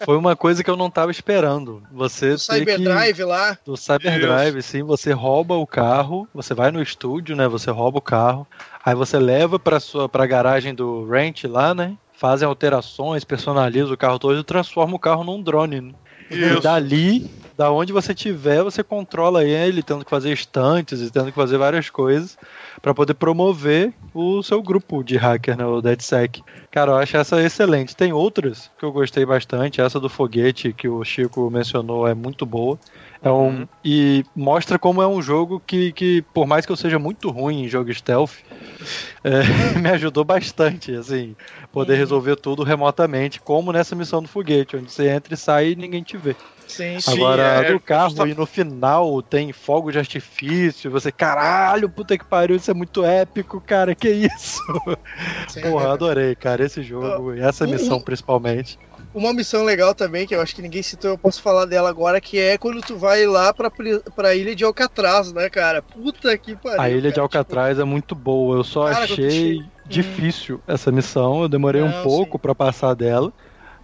foi uma coisa que eu não tava esperando. Você O ter que... Cyberdrive lá, Do Cyberdrive, sim, você rouba o carro, você vai no estúdio, né? Você rouba o carro, aí você leva pra sua pra garagem do Ranch lá, né? Fazem alterações, personaliza o carro todo e transforma o carro num drone. Né? E dali, da onde você tiver, você controla ele, tendo que fazer estantes e tendo que fazer várias coisas pra poder promover o seu grupo de hacker, né, o DeadSec. Cara, eu acho essa excelente. Tem outras que eu gostei bastante, essa do foguete que o Chico mencionou é muito boa. É um, E mostra como é um jogo que, que, por mais que eu seja muito ruim em jogo stealth, é, me ajudou bastante, assim, poder resolver tudo remotamente, como nessa missão do foguete, onde você entra e sai e ninguém te vê. sim. Sim, Agora, é, do carro, justa- e no final tem fogo de artifício, você, caralho, puta que pariu, isso é muito épico, cara, que isso? sim. Porra, adorei, cara, esse jogo, e essa missão principalmente. Uma missão legal também, que eu acho que ninguém citou, eu posso falar dela agora, que é quando tu vai lá pra, pra ilha de Alcatraz, né, cara? Puta que pariu. A ilha de cara. Alcatraz é muito boa. Eu só Cara, achei che- difícil essa missão. Eu demorei um Não, pouco sim. pra passar dela.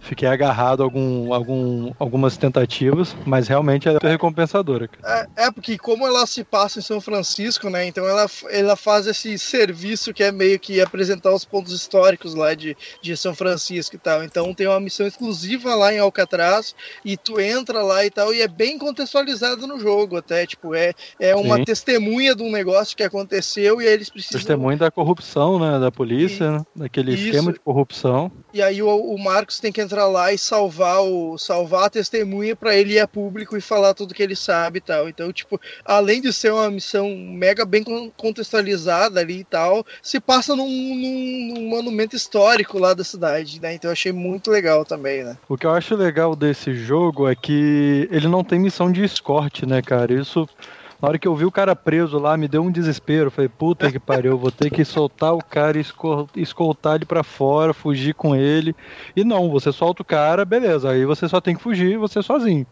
Fiquei agarrado a algum, algum, algumas tentativas, mas realmente é recompensadora. É, é, porque como ela se passa em São Francisco, né? Então ela, ela faz esse serviço que é meio que apresentar os pontos históricos lá de, de São Francisco e tal. Então tem uma missão exclusiva lá em Alcatraz e tu entra lá e tal, e é bem contextualizado no jogo até. Tipo, é, é uma Sim. testemunha de um negócio que aconteceu e aí eles precisam. Testemunho da corrupção, né? Da polícia, né, daquele Isso. esquema de corrupção. E aí o, o Marcos tem que entrar lá e salvar o salvar a testemunha pra ele ir a público e falar tudo que ele sabe e tal. Então, tipo, além de ser uma missão mega bem con- contextualizada ali e tal, se passa num, num- num monumento histórico lá da cidade, né? Então eu achei muito legal também, né? O que eu acho legal desse jogo é que ele não tem missão de escorte, né, cara? Isso. Na hora que eu vi o cara preso lá, me deu um desespero. Falei, puta que pariu, vou ter que soltar o cara e escol- escoltar ele pra fora, fugir com ele. E não, você solta o cara, beleza. Aí você só tem que fugir, você sozinho.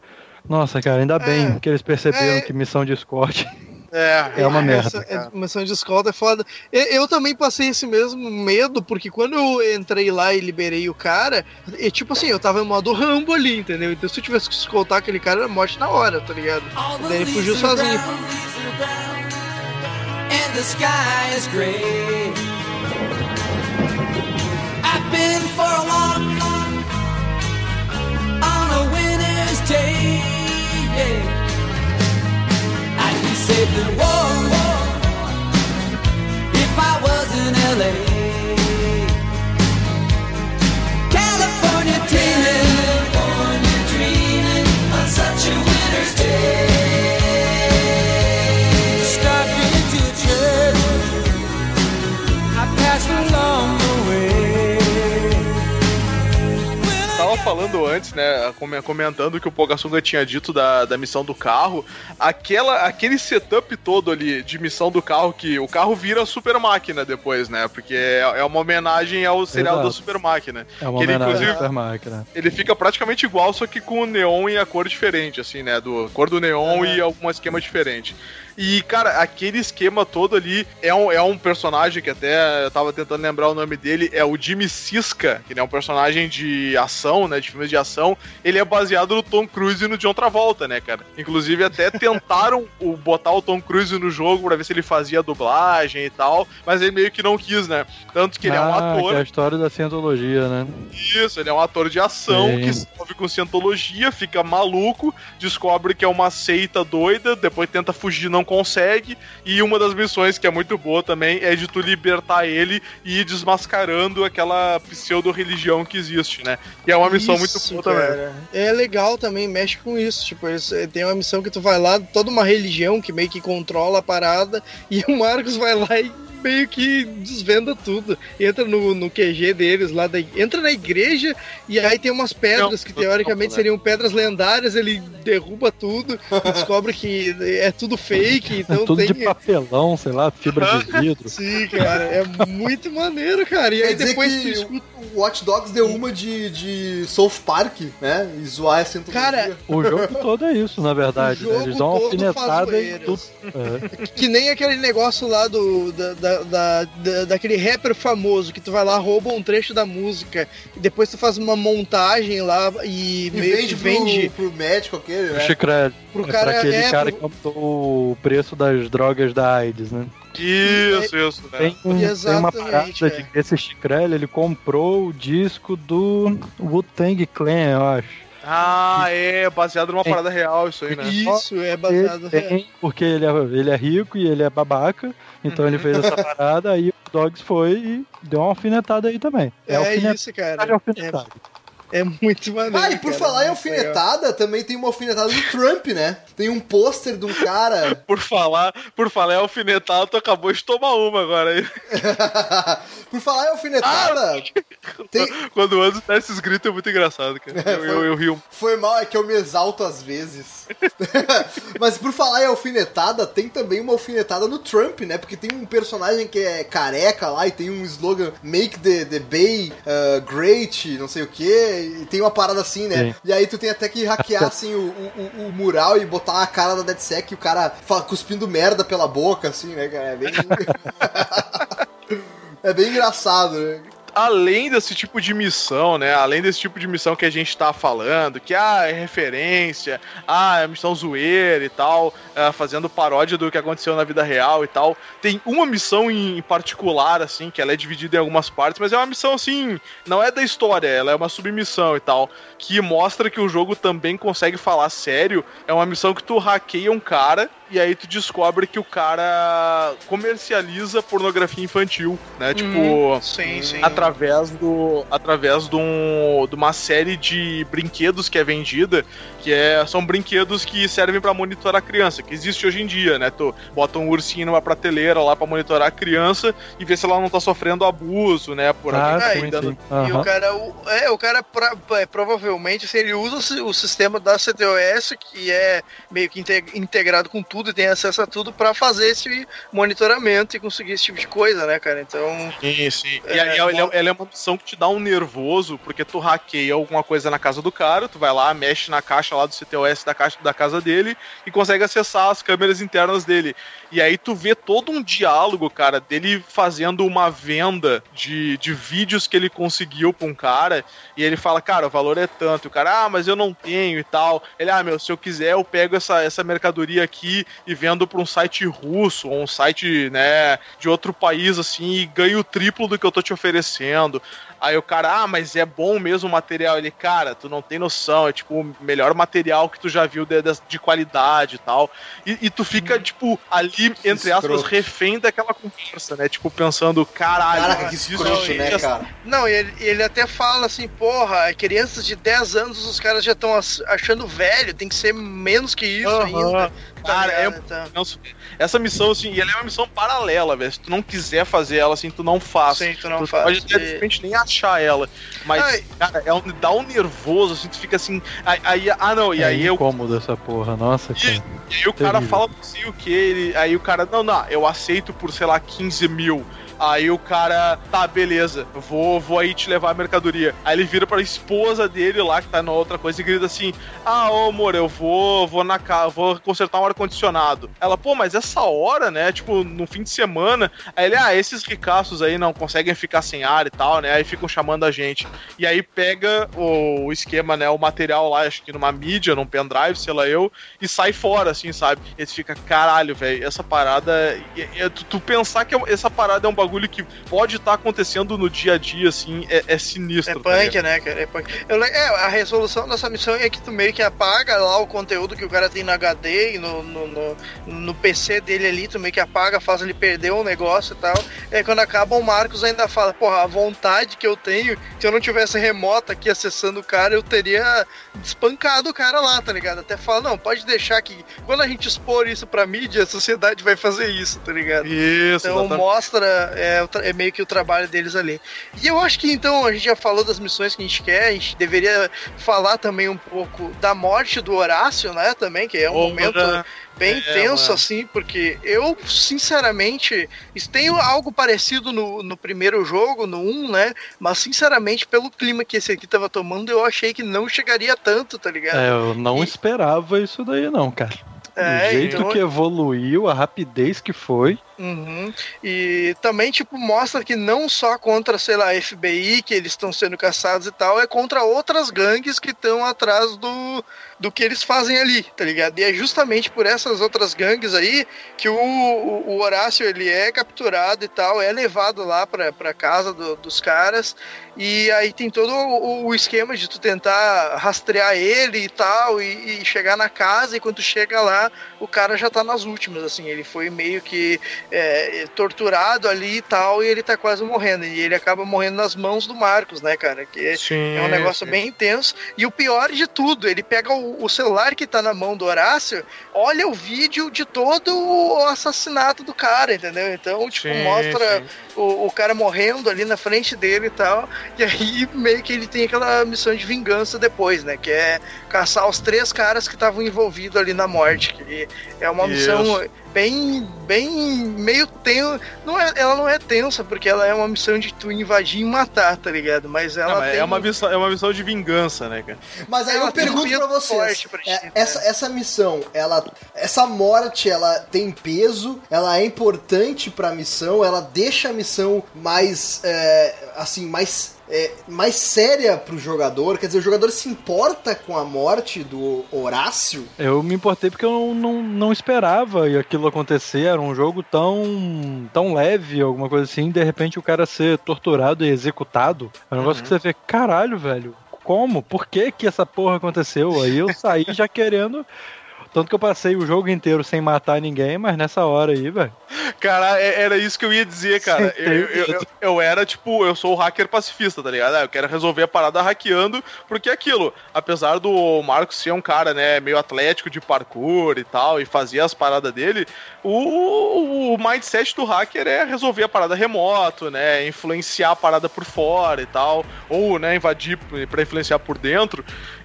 Nossa, cara, ainda bem É, que eles perceberam é. que missão de escorte. É, É uma Essa- merda. é, missão de escolta é foda. Eu, eu também passei esse mesmo medo, porque quando eu entrei lá e liberei o cara, e, tipo assim, eu tava em modo Rambo ali, entendeu? Então se eu tivesse que escoltar aquele cara, era morte na hora, tá ligado? The Daí ele fugiu sozinho. brown, leaves are brown, And the sky is gray. I've been for a walk on a winter's day. Safe and warm if I was in LA. Falando antes, né, come- comentando que o Pogasunga tinha dito da, da missão do carro, aquela, aquele setup todo ali de missão do carro, que o carro vira super máquina depois, né, porque é, é uma homenagem ao serial Exato. da super máquina. É uma Que ele, homenagem inclusive, à Super Máquina. ele fica praticamente igual, só que com o neon e a cor diferente, assim, né? Do cor do neon e algum esquema diferente. E, cara, aquele esquema todo ali é um, é um personagem que até eu tava tentando lembrar o nome dele, é o Jimmy Siska, que é um personagem de ação, né? De filmes de ação. Ele é baseado no Tom Cruise e no John Travolta, né, cara? Inclusive, até tentaram o, botar o Tom Cruise no jogo pra ver se ele fazia dublagem e tal, mas ele meio que não quis, né? Tanto que ele é um ah, ator. que é a história da cientologia, né? Isso, ele é um ator de ação Sim. que se envolve com cientologia, fica maluco, descobre que é uma seita doida, depois tenta fugir, não consegue. E uma das missões que é muito boa também é de tu libertar ele e ir desmascarando aquela pseudo-religião que existe, né? E é uma missão muito Isso, boa também. cara. É legal também, mexe com isso. Tipo, eles, eh, tem uma missão que tu vai lá, toda uma religião que meio que controla a parada, e o Marcos vai lá e meio que desvenda tudo. Entra no, no QG deles lá, da, entra na igreja e aí tem umas pedras Não, que não, teoricamente não, seriam pedras lendárias, ele derruba tudo e descobre que é tudo fake, então Tudo tem. de papelão, sei lá, fibra de vidro. Sim, cara, é muito maneiro, cara. E Quer aí dizer depois tu que escuta. o Watch Dogs deu uma de, de South Park, né? E zoar a cientologia. Cara, O jogo todo é isso, na verdade. O né? Eles dão uma alfinetada zoeiras. tudo. É. Que nem aquele negócio lá do. Da, da, da- da- daquele rapper famoso que tu vai lá, rouba um trecho da música e depois tu faz uma montagem lá e, E meio vende, vende pro, pro médico aquele, O né? chicrete. pro é cara. pra aquele é, cara pro- que aumentou o preço das drogas da AIDS, né? Isso, isso, né? Tem, um, tem uma Exatamente, parada é. de que esse Chicrelli, ele comprou o disco do Wu-Tang Clan, eu acho. Ah, é, baseado numa Tem. parada real isso aí, né? Isso, é baseado. Ele tem, porque ele é, ele é rico e ele é babaca, então ele fez essa parada, aí o Dogs foi e deu uma alfinetada aí também. É, alfinetada, isso, cara. é alfinetada. É, é muito maneiro. Ah, e por cara, falar em muito legal. alfinetada, também tem uma alfinetada do Trump, né? Tem um pôster de um cara. Por falar, por falar em alfinetado, tu acabou de tomar uma agora. por falar em alfinetada, tem... Quando o Anderson dá esses gritos é muito engraçado, cara. Eu, eu, eu rio. foi mal, é que eu me exalto às vezes. Mas por falar em alfinetada, tem também uma alfinetada no Trump, né? Porque tem um personagem que é careca lá e tem um slogan Make the, the Bay uh, Great, não sei o que, e tem uma parada assim, né? Sim. E aí tu tem até que hackear assim o, o, o- mural e botar a cara da DeadSec e o cara fa- cuspindo merda pela boca, assim, né, cara? É bem. é bem engraçado, né? Além desse tipo de missão, né? Além desse tipo de missão que a gente tá falando, que ah, é referência, ah, é missão zoeira e tal, ah, fazendo paródia do que aconteceu na vida real e tal. Tem uma missão em particular, assim, que ela é dividida em algumas partes, mas é uma missão, assim, não é da história, ela é uma submissão e tal, que mostra que o jogo também consegue falar sério. É uma missão que tu hackeia um cara e aí tu descobre que o cara comercializa pornografia infantil, né? Tipo, Sim, sim. através do através de, um, de uma série de brinquedos que é vendida que é, são brinquedos que servem pra monitorar a criança que existe hoje em dia né tu bota um ursinho numa prateleira lá pra monitorar a criança e ver se ela não tá sofrendo abuso né por Ah, alguém sim, cuidando- sim. E o cara, o- é, o cara pra- é, provavelmente, se ele usa o si- o sistema da CTOS, que é meio que inte- integrado com tudo e tem acesso a tudo pra fazer esse monitoramento e conseguir esse tipo de coisa, né, cara? Então. Sim, sim. E É, aí ela, bom. ela é uma missão que te dá um nervoso, porque tu hackeia alguma coisa na casa do cara, tu vai lá, mexe na caixa lá do CTOS da, caixa, da casa dele e consegue acessar as câmeras internas dele. E aí tu vê todo um diálogo, cara, dele fazendo uma venda de, de vídeos que ele conseguiu pra um cara, e ele fala, cara, o valor é tanto. E o cara, ah, mas eu não tenho e tal. Ele, ah, meu, se eu quiser, eu pego essa, essa mercadoria aqui e vendo pra um site russo, ou um site, né, de outro país, assim, e ganho o triplo do que eu tô te oferecendo. Aí o cara, ah, mas é bom mesmo o material. Ele, cara, tu não tem noção, é tipo o melhor material que tu já viu de, de, de qualidade e tal. E, e tu fica, tipo, ali, entre aspas, refém daquela conversa, né? Tipo, pensando, caralho, Caraca, que isso escroto, né, é- cara? Não, e ele, ele até fala assim, porra, crianças de 10 anos, os caras já estão achando velho, tem que ser menos que isso ainda. Cara, é? Então, não, essa missão, assim, e ela é uma missão paralela, velho. Se tu não quiser fazer ela, assim, tu não faça. Sim, tu não tu faz. pode até, de E- repente, nem achar ela. Mas, Ai. cara, é um, dá um nervoso, assim, tu fica assim. Aí, aí- ah, não, e é aí eu incômodo essa porra, nossa, cara. E aí o cara fala não sei o que, ele, aí o cara, não, não, eu aceito por, sei lá, 15 mil. Aí o cara, tá, beleza, vou, vou aí te levar a mercadoria. Aí ele vira pra esposa dele lá, que tá na outra coisa, e grita assim: Ah, ô amor, eu vou, vou na casa, vou consertar um ar-condicionado. Ela, pô, mas essa hora, né? Tipo, no fim de semana. Aí ele, ah, esses ricaços aí não conseguem ficar sem ar e tal, né? Aí ficam chamando a gente. E aí pega o, esquema, né? O material lá, acho que numa mídia, num pendrive, sei lá eu, e sai fora, assim, sabe? E fica, caralho, velho, essa parada. tu, tu pensar que é- essa parada é um bagulho que pode estar acontecendo no dia a dia, assim, é, é sinistro. É tá punk, né, cara? É punk. Eu é, a resolução dessa missão é que tu meio que apaga lá o conteúdo que o cara tem no HD e no, no, no, no PC dele ali, tu meio que apaga, faz ele perder um negócio e tal. E aí quando acaba, o Marcos ainda fala, porra, a vontade que eu tenho, se eu não tivesse remota aqui acessando o cara, eu teria espancado o cara lá, tá ligado? Até fala, não, pode deixar que quando a gente expor isso pra mídia, a sociedade vai fazer isso, tá ligado? Isso, Então exatamente. mostra, é, é meio que o trabalho deles ali. E eu acho que então a gente já falou das missões que a gente quer, a gente deveria falar também um pouco da morte do Horácio, né? Também, que é um momento bem É, tenso, mano. assim, porque eu, sinceramente, tem algo parecido no, no primeiro jogo, no 1, né? Mas, sinceramente, pelo clima que esse aqui tava tomando, eu achei que não chegaria tanto, tá ligado? É, eu não E- esperava isso daí não, cara. É, Do jeito então- que evoluiu, a rapidez que foi. Uhum. E também, tipo, mostra que não só contra, sei lá, FBI, que eles estão sendo caçados e tal, é contra outras gangues que estão atrás do, do que eles fazem ali, tá ligado? E é justamente por essas outras gangues aí que o, o, Horácio, ele é capturado e tal, é levado lá pra, pra casa do- dos caras, e aí tem todo o, o esquema de tu tentar rastrear ele e tal, e, e chegar na casa, e quando tu chega lá, o cara já tá nas últimas, assim, ele foi meio que é, torturado ali e tal, e ele tá quase morrendo. E ele acaba morrendo nas mãos do Marcos, né, cara? Que Sim, é um negócio sim. bem intenso. E o pior de tudo, ele pega o, o celular que tá na mão do Horácio, olha o vídeo de todo o assassinato do cara, entendeu? Então, tipo, Sim, mostra o, o cara morrendo ali na frente dele e tal. E aí meio que ele tem aquela missão de vingança depois, né? Que é caçar os três caras que estavam envolvidos ali na morte. Que é uma missão Isso. Bem, bem meio tensa. Não é, ela não é tensa, porque ela é uma missão de tu invadir e matar, tá ligado? Mas ela Não, mas tem é, uma missão, é uma missão de vingança, né, cara? Mas aí Ela eu um pergunto peso pra vocês, pra é, ti, né? essa, essa missão, ela, essa morte, ela tem peso, ela é importante pra missão, ela deixa a missão mais, é, assim, mais, é, mais séria pro jogador, quer dizer, o jogador se importa com a morte do Horácio? Eu me importei porque eu não, não esperava aquilo acontecer. Era um jogo tão, tão leve, alguma coisa assim. De repente o cara ser torturado e executado. É um negócio que você vê, caralho, velho. Como? Por que que essa porra aconteceu? Aí eu saí já querendo. Tanto que eu passei o jogo inteiro sem matar ninguém, mas nessa hora aí, velho. Cara, é- era isso que eu ia dizer, cara. Eu, eu, eu, eu era, tipo, eu sou o hacker pacifista, tá ligado? Ah, eu quero resolver a parada hackeando, porque é aquilo, apesar do Marcos ser um cara, né, meio atlético de parkour e tal, e fazia as paradas dele, o, o mindset do hacker é resolver a parada remoto, né, influenciar a parada por fora e tal, ou, né, invadir pra influenciar por dentro.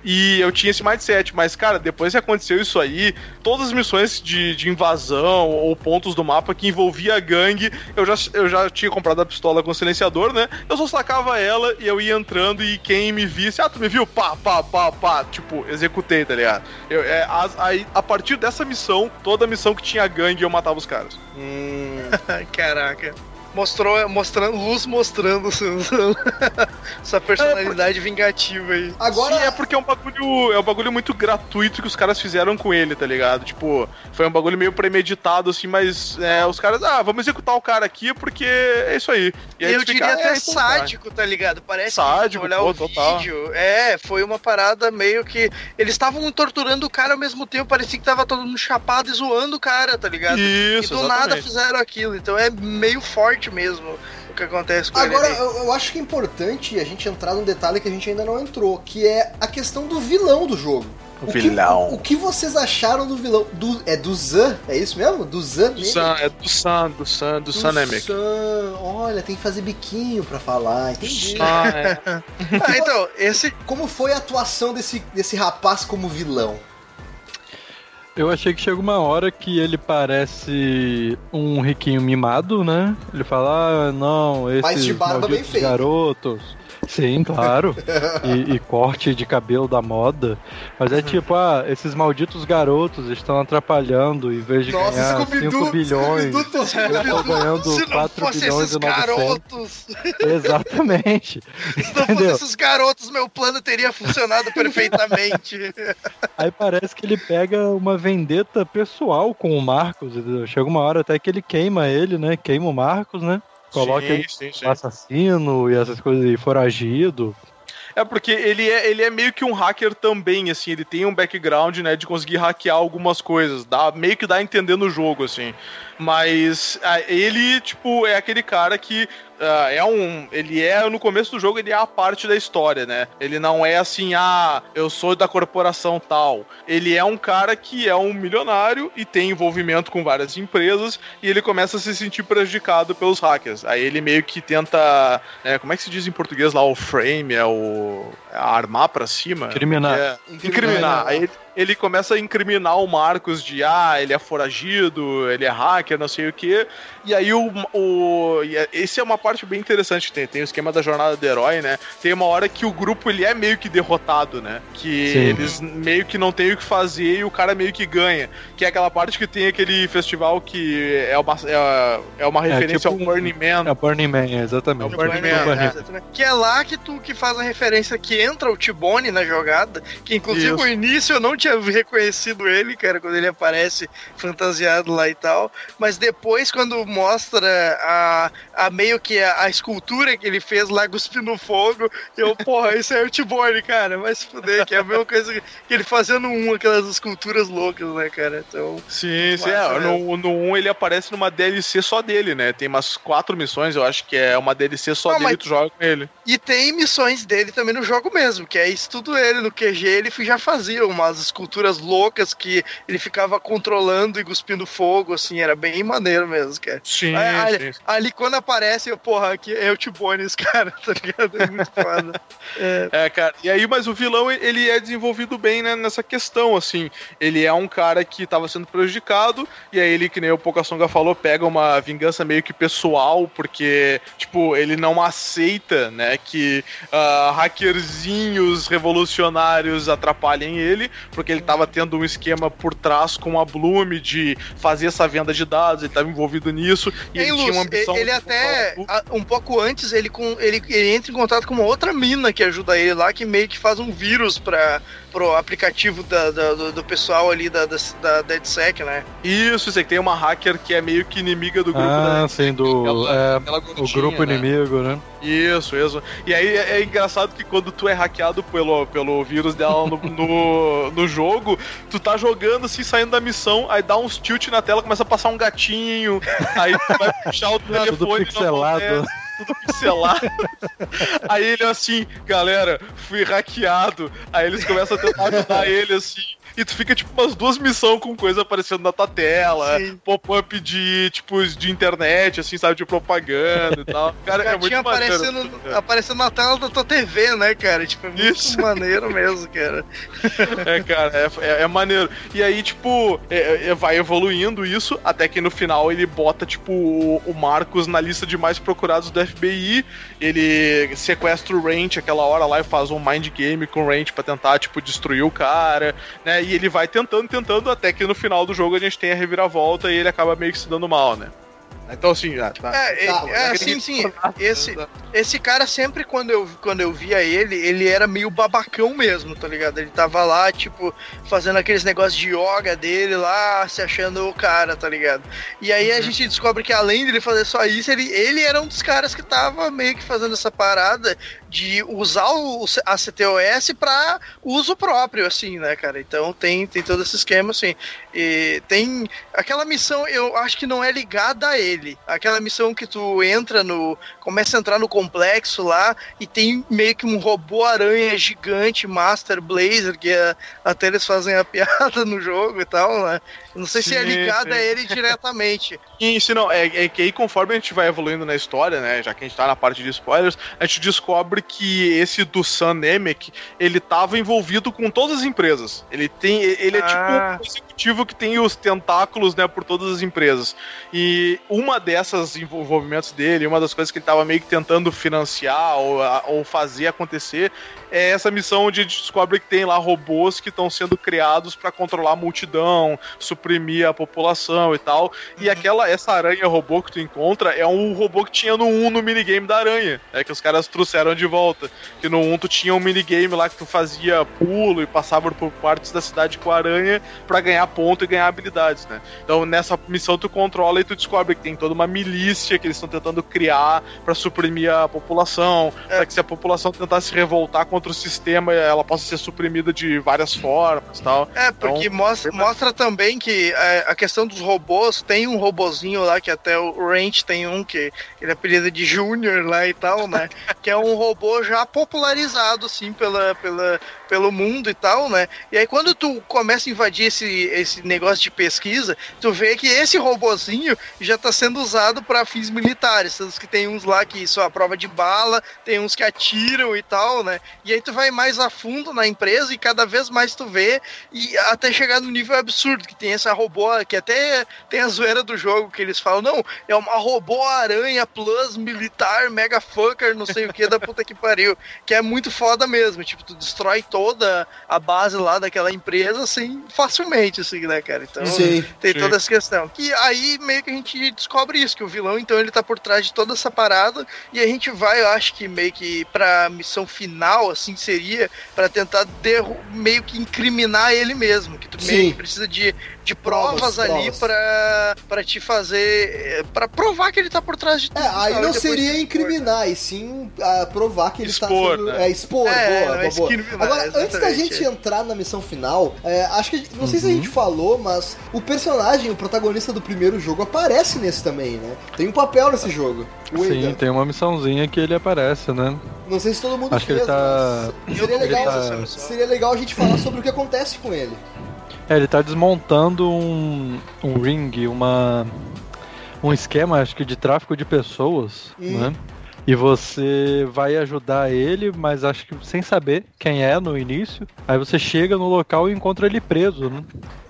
E eu tinha esse mindset, mas, cara, depois que aconteceu isso aí, todas as missões de, de invasão ou pontos do mapa que envolvia a gangue, eu já, eu já tinha comprado a pistola com silenciador, né? Eu só sacava ela e eu ia entrando e quem me visse, ah, tu me viu? Pá, pá, pá, pá. Tipo, executei, tá ligado? Eu, é, as- aí, a partir dessa missão, toda missão que tinha gangue, eu matava os caras. Hum, Caraca. Mostrou, mostrando, luz mostrando sua personalidade vingativa aí. Agora, Sim, é porque é um bagulho. É um bagulho muito gratuito que os caras fizeram com ele, tá ligado? Tipo, foi um bagulho meio premeditado, assim, mas é, os caras, ah, vamos executar o cara aqui porque é isso aí. E aí eu diria fica, até "É, então vai." sádico, tá ligado? Parece Sádico, que olhar pô, o total. vídeo. É, foi uma parada meio que. Eles estavam torturando o cara ao mesmo tempo, parecia que tava todo mundo chapado e zoando o cara, tá ligado? Isso, e do nada exatamente. fizeram aquilo. Então é meio forte mesmo o que acontece com agora ele. ali. eu, acho que é importante a gente entrar num detalhe que a gente ainda não entrou, que é a questão do vilão do jogo. O que- vilão. o, o que vocês acharam do vilão? Do, é do Zan? É isso mesmo? Do Zan? Do Sun, é do Sun, do Sun, do Sun Namek. Sun. Olha, tem que fazer biquinho pra falar, entendi. Ah, é. Ah, então, esse. Como foi a atuação desse, desse rapaz como vilão? Eu achei que chega uma hora que ele parece um riquinho mimado, né? Ele fala, ah, não, esses Mas de barba bem feita. garotos. Sim, claro. e, e corte de cabelo da moda. Mas é tipo, ah, esses malditos garotos estão atrapalhando em vez de Nossa, ganhar 5 Scooby-Doo! bilhões. Tô- Eu tô ganhando Se não 4 fosse bilhões e 900. garotos, Exatamente. se não fosse Entendeu? esses garotos, meu plano teria funcionado perfeitamente. Aí parece que ele pega uma vendetta pessoal com o Marcos. Chega uma hora até que ele queima ele, né? Queima o Marcos, né? Coloca Sim, sim, sim. assassino e essas coisas e foragido. É porque ele é, ele é meio que um hacker também, assim, ele tem um background, né, de conseguir hackear algumas coisas, dá, meio que dá a entender no jogo, assim. Mas ele, tipo, é aquele cara que ah, é um. Ele é, no começo do jogo, ele é a parte da história, né? Ele não é assim, ah, eu sou da corporação tal. Ele é um cara que é um milionário e tem envolvimento com várias empresas e ele começa a se sentir prejudicado pelos hackers. Aí ele meio que tenta. é, como é que se diz em português lá? O frame, é o. é armar pra cima? Incriminar. É, incriminar. Aí ele, ele começa a incriminar o Marcos de ah, ele é foragido, ele é hacker, não sei o que. E aí o. o é- esse é uma parte bem interessante. Tem, tem o esquema da jornada do herói, né? Tem uma hora que o grupo ele é meio que derrotado, né? Que Sim. eles meio que não tem o que fazer e o cara meio que ganha. Que é aquela parte que tem aquele festival que é uma, é, é uma referência tipo ao Burning Man. É Burning Man, exatamente. É o Burning Man, É o Burning é. Exatamente. Que é lá que tu que faz a referência que entra o Tibone na jogada, que inclusive Isso. no início eu não tinha reconhecido ele, cara, quando ele aparece fantasiado lá e tal, mas depois quando mostra a, a meio que a, a escultura que ele fez lá cuspindo fogo, eu, porra, isso é Tibone, cara, vai se fuder, que é a mesma coisa que ele fazendo um, aquelas esculturas loucas, né, cara, então... Sim, sim. É, no, no 1 ele aparece numa DLC só dele, né? Tem umas quatro missões, eu acho que é uma DLC só Não, dele mas- tu joga com ele. E tem missões dele também no jogo mesmo, que é isso tudo ele. No QG ele já fazia umas esculturas loucas que ele ficava controlando e cuspindo fogo, assim, era bem maneiro mesmo, cara. Sim, Aí, sim. ali, ali quando aparece, eu, porra, aqui é o Tibone, esse cara, tá ligado? É muito foda. É, É, cara. E aí, mas o vilão, ele é desenvolvido bem né, nessa questão, assim. Ele é um cara que tava sendo prejudicado, e aí ele, que nem o Pocasonga falou, pega uma vingança meio que pessoal, porque, tipo, ele não aceita, né, que ah, hackerzinhos revolucionários atrapalhem ele, porque ele tava tendo um esquema por trás com a Bloom de fazer essa venda de dados, ele tava envolvido nisso, e Ei, ele Luz, tinha uma ambição... ele até, um pouco antes, ele, com, ele, ele entra em contato com uma outra mina que ajuda ele lá, que meio que faz um vírus para pro aplicativo da, da- do, do pessoal ali da, da, da DedSec, né? Isso, você tem uma hacker que é meio que inimiga do grupo da Ah, sim, do. É, Aquela o gordinha, grupo né? inimigo, né? Isso, isso. E aí é, é engraçado que quando tu é hackeado pelo, pelo vírus dela no, no, no jogo, tu tá jogando assim, saindo da missão, aí dá uns tilt na tela, começa a passar um gatinho, aí tu vai puxar o telefone. Tudo pixelado. acontece, Tudo pixelado. Aí ele assim, galera, fui hackeado. Aí eles começam a tentar ajudar ele assim. E tu fica, tipo, umas duas missões com coisa aparecendo na tua tela, pop-up de, tipo, de internet, assim, sabe, de propaganda e tal. Cara, é muito maneiro. aparecendo, cara. aparecendo na tela da tua TV, né, cara? Tipo, é muito Isso. maneiro mesmo, cara. É, cara, é, é, é maneiro. E aí, tipo, é- é- vai evoluindo isso, até que no final ele bota, tipo, o, o Marcos na lista de mais procurados do FBI. Ele sequestra o Ranch aquela hora lá e faz um mind game com o Ranch pra tentar, tipo, destruir o cara, né? E ele vai tentando, tentando, até que no final do jogo a gente tem a reviravolta e ele acaba meio que se dando mal, né? Então, assim, ah, tá. É, Tá, é, é, sim, sim. Esse, esse cara sempre, quando eu, quando eu via ele, ele era meio babacão mesmo, tá ligado? Ele tava lá, tipo, fazendo aqueles negócios de yoga dele lá, se achando o cara, tá ligado? E aí a gente descobre que além dele fazer só isso, ele, ele era um dos caras que tava meio que fazendo essa parada de usar o, a CTOS pra uso próprio, assim, né, cara? Então tem, tem todo esse esquema, assim. E tem aquela missão, eu acho que não é ligada a ele. Aquela missão que tu entra no. começa a entrar no complexo lá e tem meio que um robô aranha gigante, Master Blazer, que é- até eles fazem a piada no jogo e tal, né? Não sei se é Sim, ligada sim. a ele diretamente. E se não, é, é que aí conforme a gente vai evoluindo na história, né, já que a gente tá na parte de spoilers, a gente descobre que esse do Sam Nemec, ele tava envolvido com todas as empresas. Ele tem, ele é Ah. tipo um executivo que tem os tentáculos, né, por todas as empresas. E uma dessas envolvimentos dele, uma das coisas que ele tava meio que tentando financiar ou, ou fazer acontecer, é essa missão onde a gente descobre que tem lá robôs que estão sendo criados para controlar a multidão, suprimir a população e tal. E aquela essa aranha robô que tu encontra é um robô que tinha no 1 no minigame da aranha, é que os caras trouxeram de volta. Que no 1 tu tinha um minigame lá que tu fazia pulo e passava por partes da cidade com a aranha pra ganhar ponto e ganhar habilidades, né? Então nessa missão tu controla e tu descobre que tem toda uma milícia que eles estão tentando criar pra suprimir a população, pra que se a população tentar se revoltar contra o sistema, ela possa ser suprimida de várias formas, tal. É, porque Então, mostra, mostra também que é, a questão dos robôs, tem um robozinho lá, que até o Ranch tem um, que ele é apelido de Júnior lá e tal, né? que é um robô já popularizado, assim, pela, pela, pelo mundo e tal, né? E aí quando tu começa a invadir esse, esse negócio de pesquisa, tu vê que esse robozinho já tá sendo usado para fins militares. Tanto que tem uns lá que são a prova de bala, tem uns que atiram e tal, né? E aí tu vai mais a fundo na empresa e cada vez mais tu vê e até chegar no nível absurdo, que tem essa robô, que até tem a zoeira do jogo, que eles falam, não, é uma robô aranha plus militar, mega fucker, não sei o que, da puta que pariu, que é muito foda mesmo, tipo, tu destrói toda a base lá daquela empresa, assim, facilmente, assim, né, cara? Então, Sim. tem Sim. toda essa questão. E aí meio que a gente descobre isso, que o vilão, então, ele tá por trás de toda essa parada, e a gente vai, eu acho que meio que pra missão final, assim, seria pra tentar derru- meio que incriminar ele mesmo, que tu meio Sim. que precisa de, de provas, Provas, ali provas. pra, pra te fazer, pra provar que ele tá por trás de tudo. É, aí não seria incriminar, e sim ah, provar que ele Expor, tá sendo. né? É, expor, É, boa, é boa. Agora, antes da gente entrar na missão final, é, acho que. Não sei se a Uhum. gente falou, mas o personagem, o protagonista do primeiro jogo, aparece nesse também, né? Tem um papel nesse jogo. O Sim, tem uma missãozinha que ele aparece, né? Não sei se todo mundo Acho que fez, ele tá- seria legal, essa missão. seria legal a gente falar sobre o que acontece com ele. É, ele tá desmontando um, um ring, uma um esquema, acho que de tráfico de pessoas, Hum. né? E você vai ajudar ele, mas acho que sem saber quem é no início. Aí você chega no local e encontra ele preso, né?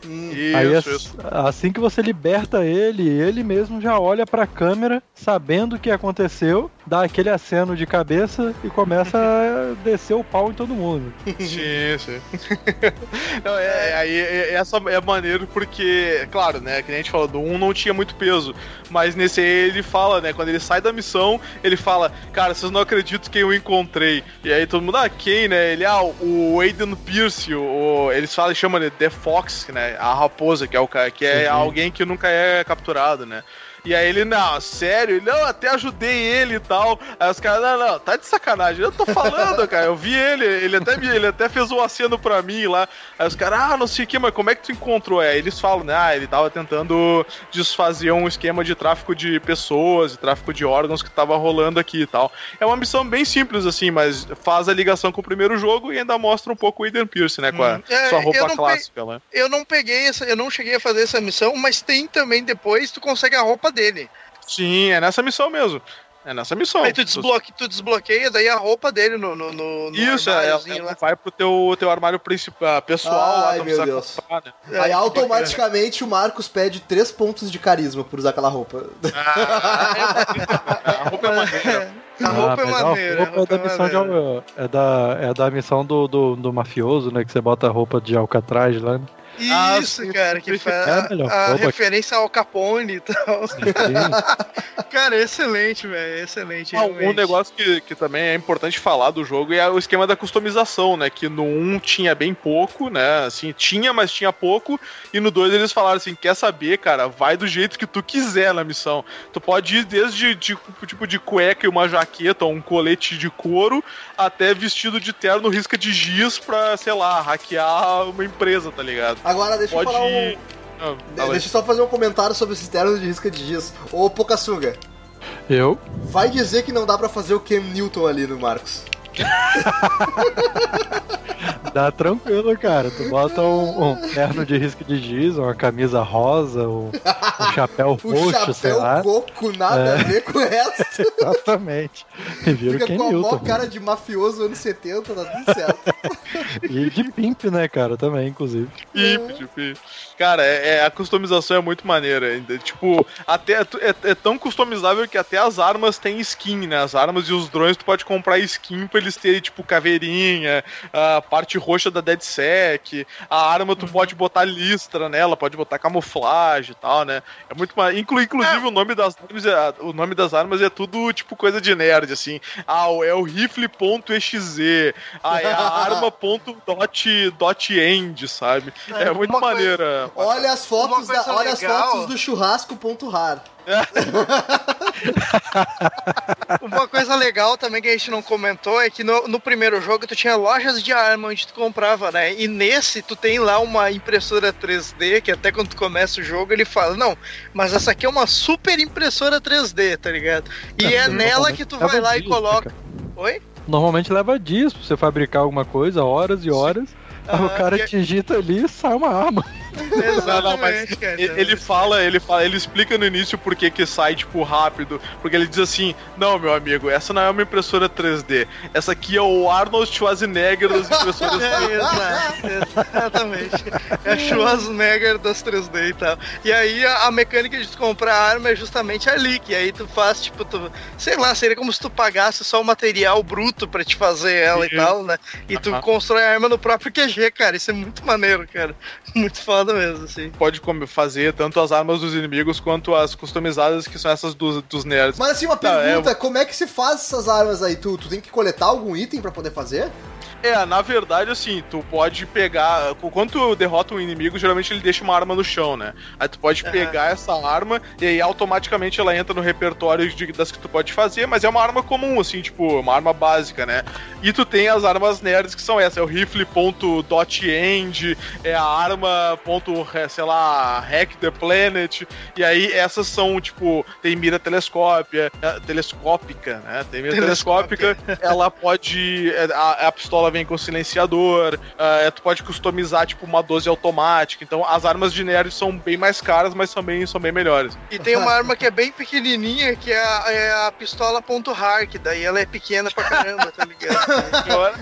Hum, Aí Isso, ass- isso. assim que você liberta ele, ele mesmo já olha pra câmera, sabendo o que aconteceu, dá aquele aceno de cabeça e começa a descer o pau em todo mundo. Sim, sim. não, é, é, aí é- essa é maneiro porque, claro, né, que nem a gente falou, do 1 não tinha muito peso, mas nesse aí ele fala, né, quando ele sai da missão, ele fala, cara, vocês não acreditam quem eu encontrei. E aí todo mundo, ah, quem, né? Ele, ah, o Aiden Pierce, o, eles falam, chamam ele The Fox, né, a raposa, que é, o, que é Sim. alguém que nunca é capturado, né. E aí ele, não, sério? Ele, não, até ajudei ele e tal. Aí os caras, não, não, tá de sacanagem. Eu tô falando, cara, eu vi ele, ele até, me- ele até fez um aceno pra mim lá. Aí os caras, ah, não sei o que, mas como é que tu encontrou? Aí eles falam, né, ah, ele tava tentando desfazer um esquema de tráfico de pessoas, de tráfico de órgãos que tava rolando aqui e tal. É uma missão bem simples, assim, mas faz a ligação com o primeiro jogo e ainda mostra um pouco o Aiden Pierce, né, com a Hum. É, sua roupa não pe- clássica, né? Eu não peguei essa, eu não cheguei a fazer essa missão, mas tem também depois, tu consegue a roupa dele. Sim, é nessa missão mesmo. É nessa missão. Aí tu, desbloque, tu desbloqueia daí a roupa dele no, no, no, Isso, é, lá. vai pro teu, teu armário principal, pessoal lá, Ai, tu meu Deus. comprar, né? É, Aí que automaticamente o Marcos pede 3 pontos de carisma por usar aquela roupa. A roupa é maneira. A roupa é mas maneira. A roupa é da missão de, é da, é da missão do, do, do mafioso, né? Que você bota a roupa de Alcatraz lá. Né? Ah, Isso, sim, cara, que faz É a a, referência ao Capone e tal. Sim. Cara, excelente, velho, excelente. Ah, um negócio que, que também é importante falar do jogo é o esquema da customização, né? Que no 1 tinha bem pouco, né? Assim, tinha, mas tinha pouco. E no 2 eles falaram assim: quer saber, cara? Vai do jeito que tu quiser na missão. Tu pode ir desde de, tipo de cueca e uma jaqueta, ou um colete de couro, até vestido de terno risca de giz pra, sei lá, hackear uma empresa, tá ligado? Agora deixa Pode eu falar um. Ah. Deixa eu só fazer um comentário sobre esse terno de risca de giz. Ô, Pocassuga, Eu? vai dizer que não dá pra fazer o Cam Newton ali no Marcos. Dá tranquilo, cara. Tu bota um, um terno de risco de giz, uma camisa rosa, um, um chapéu O roxo, sei chapéu lá. coco, nada É. a ver com o resto. Exatamente. E vira o Fica Ken com a maior Newton. cara de mafioso anos 70, tá tudo certo. E de pimp, né, cara, também, inclusive. Pip, tipo, Cara, é, é- a customização é muito maneira. ainda. Tipo, até é, é tão customizável que até as armas têm skin, né? As armas e os drones tu pode comprar skin pra eles terem, tipo, caveirinha, a parte roxa da DeadSec, a arma tu pode botar listra nela, pode botar camuflagem e tal, né? É muito ma- Inclu, Inclusive o nome das armas é, o nome das armas é tudo, tipo, coisa de nerd, assim. Ah, é o rifle.exe, ah, é a arma.dot.end, sabe? É, muito uma coisa- maneira. Olha as fotos, da, olha as legal- fotos do churrasco.rar. Uma coisa legal também que a gente não comentou é que no, no primeiro jogo tu tinha lojas de arma onde tu comprava, né? E nesse tu tem lá uma impressora 3D que até quando tu começa o jogo ele fala, não, mas essa aqui é uma super impressora 3D, tá ligado? E é nela que tu vai lá e dias, coloca. cara? Oi? Normalmente leva dias pra você fabricar alguma coisa, horas e horas. O cara e- digita ali e sai uma arma. Não, não, mas Exatamente, cara. ele fala, ele fala, ele explica no início por que que sai, tipo, rápido. Porque ele diz assim: Não, meu amigo, essa não é uma impressora 3D. Essa aqui é o Arnold Schwarzenegger das impressoras 3D. É, exatamente. É Schwarzenegger das 3D e tal. E aí a, a mecânica de comprar arma é justamente ali, que aí tu faz, tipo, tu, sei lá, seria como se tu pagasse só o material bruto pra te fazer ela e Isso. tal, né? E tu Aham. constrói a arma no próprio QG, cara. Isso é muito maneiro, cara. Muito foda mesmo, assim. Pode fazer tanto as armas dos inimigos quanto as customizadas, que são essas dos, dos nerds. Mas assim, uma Não, é- pergunta, como é que se faz essas armas aí? Tu, tu tem que coletar algum item pra poder fazer? É, na verdade, assim, tu pode pegar. Quando tu derrota um inimigo, geralmente ele deixa uma arma no chão, né? Aí tu pode Aham. pegar essa arma e aí automaticamente ela entra no repertório de- das que tu pode fazer, mas é uma arma comum, assim, tipo, uma arma básica, né? E tu tem as armas nerds que são essas, é o rifle.dot.end, é a arma. Ponto, é, sei lá, hack the planet. E aí essas são, tipo, tem mira telescópia, é, telescópica, né? Tem mira Telescópica. telescópica, ela pode. é, A, a pistola vem com silenciador, é, tu pode customizar, tipo, uma 12 automática. Então as armas de nerd são bem mais caras, mas também são bem melhores. E tem uma arma que é bem pequenininha, que é a, é a pistola ponto .har, que daí ela é pequena pra caramba, tá ligado?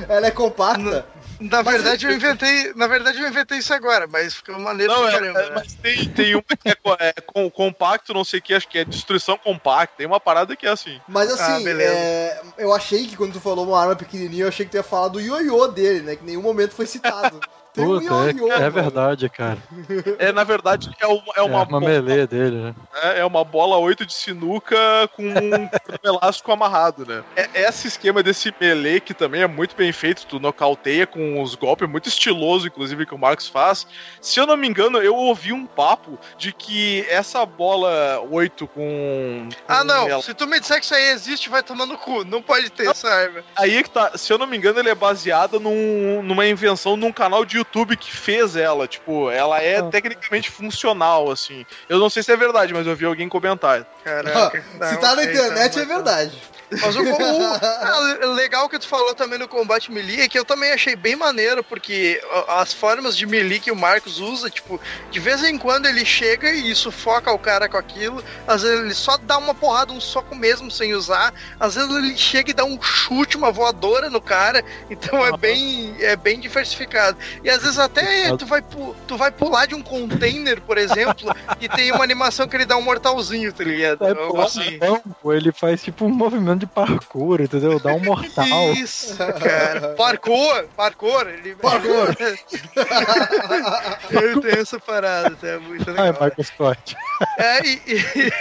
Ela é compacta? Na verdade, eu inventei. Na verdade, eu inventei isso agora, mas ficou maneiro Não, pra é, caramba. é, né? mas tem, tem uma que é, é com- compacto, não sei o que, acho que é destruição compacta. Tem uma parada que é assim. Mas Ah, assim, beleza. é, eu achei que quando tu falou uma arma pequenininha, eu achei que tu ia falar do ioiô dele, né? Que em nenhum momento foi citado. Tem um Puta, é, ioiô, é mano. verdade, cara. É, na verdade, é uma, é É uma, uma, bola, dele, né? né? É uma bola 8 de sinuca com um elástico amarrado, né? É, esse esquema desse melee, que também é muito bem feito, tu nocauteia com os golpes, muito estiloso, inclusive, que o Marcos faz. Se eu não me engano, eu ouvi um papo de que essa bola 8 com. Ah, não. ela- Se tu me disser que isso aí existe, vai tomar no cu. Não pode ter essa arma. Aí é que tá, se eu não me engano, ele é baseado num- numa invenção num canal de YouTube que fez ela. Tipo, ela é Ah. tecnicamente funcional, assim. Eu não sei se é verdade, mas eu vi alguém comentar. Caraca. Se Não, tá na internet é mas- verdade. Mas o, o ah, legal que tu falou também no combate melee é que eu também achei bem maneiro, porque as formas de melee que o Marcos usa, tipo, de vez em quando ele chega e sufoca o cara com aquilo, às vezes ele só dá uma porrada, um soco mesmo sem usar, às vezes ele chega e dá um chute, uma voadora no cara, então é bem é bem diversificado. E às vezes até tu vai, tu vai pular de um container, por exemplo, e tem uma animação que ele dá um mortalzinho, tá ligado? Algo pular assim. ele faz tipo um movimento de parkour, entendeu? Dá um mortal. Isso, cara. Parkour, parkour. Ele... Parkour. ele tem essa parada, tá? É muito legal. Michael Scott. É, e, e-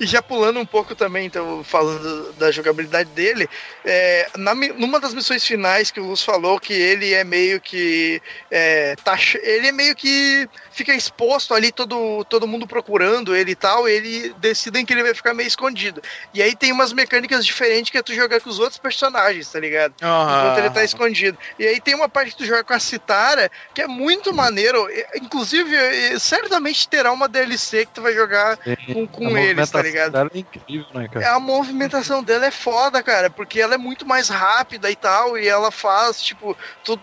e já pulando um pouco também, então, falando da jogabilidade dele, é, na numa das missões finais que o Luz falou que ele é meio que. É, tá, ele é meio que fica exposto ali, todo, todo mundo procurando ele e tal, e ele decidem que ele vai ficar meio escondido. E aí tem umas mecânicas diferentes que é tu jogar com os outros personagens, tá ligado? enquanto ele tá escondido. E aí tem uma parte que tu joga com a Citara, que é muito maneiro. Inclusive, certamente terá uma DLC que tu vai jogar com, com A eles, tá ligado? dela é incrível, né, cara? A movimentação dela é foda, cara, porque ela é muito mais rápida e tal, e ela faz, tipo, tudo.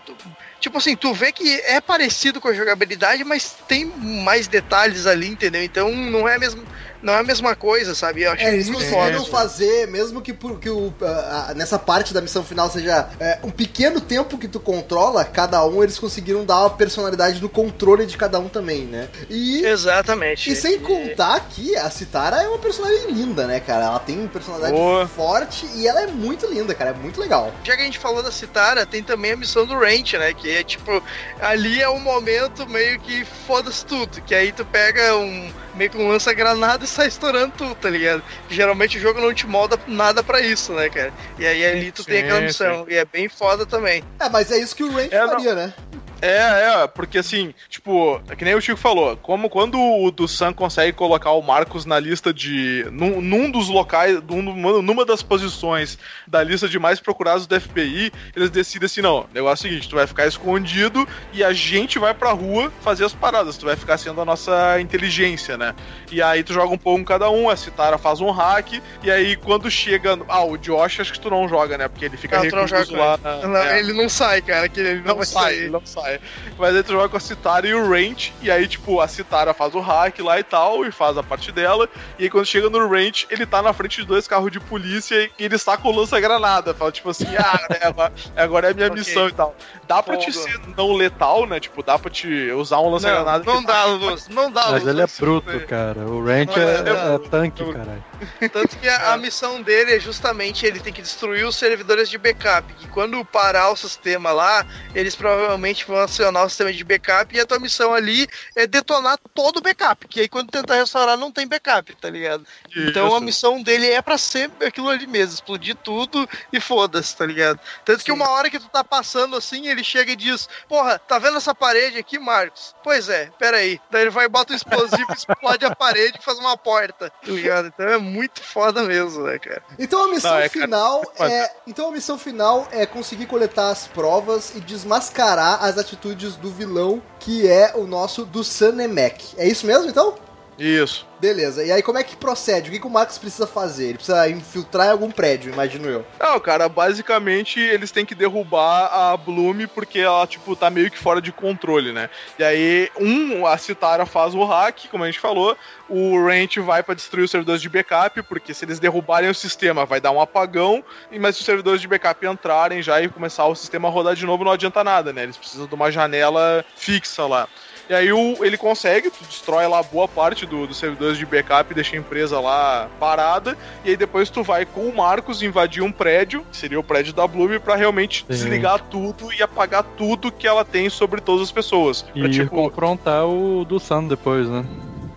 Tipo assim, tu vê que é parecido com a jogabilidade, mas tem mais detalhes ali, entendeu? Então não é mesmo, não é a mesma coisa, sabe? Eu achei É, eles conseguiram foda. fazer, mesmo que, por- que o, ah, ah, nessa parte da missão final seja é, um pequeno tempo que tu controla, cada um, eles conseguiram dar uma personalidade no controle de cada um também, né? E, Exatamente. e sem contar que a Citara é uma personagem linda, né, cara? Ela tem uma personalidade Boa. forte e ela é muito linda, cara. É muito legal. Já que a gente falou da Citara, tem também a missão do Ranch, né? Que é tipo, ali é um momento meio que foda-se tudo. Que aí tu pega um meio que um lança-granada e sai estourando tudo, tá ligado? Geralmente o jogo não te molda nada pra isso, né, cara? E aí ali tu tem Sim, aquela missão. E é bem foda também. É, mas é isso que o Range É, não- faria, né? É, é, porque assim, tipo, é que nem o Chico falou, como quando o do Sam consegue colocar o Marcos na lista de. num, num dos locais, numa, numa das posições da lista de mais procurados do FBI, eles decidem assim: não, o negócio é o seguinte, tu vai ficar escondido e a gente vai pra rua fazer as paradas, tu vai ficar sendo a nossa inteligência, né? E aí tu joga um pouco em cada um, a Citara faz um hack, e aí quando chega. Ah, o Josh acho que tu não joga, né? Porque ele fica não recluso joga lá. Não, é. Ele não sai, cara. Que ele não, Não sai, sair. não sai. Mas aí tu joga com a Citara e o Range, e aí, tipo, a Citara faz o hack lá e tal, e faz a parte dela, e aí quando chega no Range, ele tá na frente de dois carros de polícia e ele saca o lança-granada. Fala, tipo assim, ah, né, agora, agora é a minha Ok. missão e tal. Dá pra te Fogo. ser não letal, né? Tipo, dá pra te usar um lança-granada. Não, não dá, Luz. Não dá, Mas Luz. ele é Se bruto, cara. O Ranch Não, é, é- é tanque, é- caralho. Tanto que a, a missão dele é justamente ele tem que destruir os servidores de backup. Que quando parar o sistema lá, eles provavelmente vão acionar o sistema de backup e a tua missão ali é detonar todo o backup. Que aí quando tentar restaurar não tem backup, tá ligado? Então a missão dele é pra ser aquilo ali mesmo, explodir tudo e foda-se, tá ligado? Tanto que uma hora que tu tá passando assim, ele chega e diz: Porra, tá vendo essa parede aqui, Marcos? Pois é, peraí. Daí ele vai e bota um explosivo, explode a parede e faz uma porta, tá ligado? Então é muito foda mesmo, né, cara? Então a missão Não, é, cara, final mas- é, então a missão final é conseguir coletar as provas e desmascarar as atitudes do vilão que é o nosso do Sanemek. É isso mesmo, então? Isso. Beleza. E aí como é que procede? O que, que o Marcos precisa fazer? Ele precisa infiltrar em algum prédio, imagino eu. Não, cara, basicamente eles têm que derrubar a Bloom porque ela, tipo, tá meio que fora de controle, né? E aí, um, a Citara faz o hack, como a gente falou, o Ranch vai pra destruir os servidores de backup, porque se eles derrubarem o sistema vai dar um apagão, e mas se os servidores de backup entrarem já e começar o sistema a rodar de novo, não adianta nada, né? Eles precisam de uma janela fixa lá. E aí o, ele consegue, tu destrói lá boa parte do- dos servidores de backup, deixa a empresa lá parada, e aí depois tu vai com o Marcos invadir um prédio, que seria o prédio da Bloom, pra realmente Sim. desligar tudo e apagar tudo que ela tem sobre todas as pessoas. Pra, E tipo, confrontar o do Sam depois, né?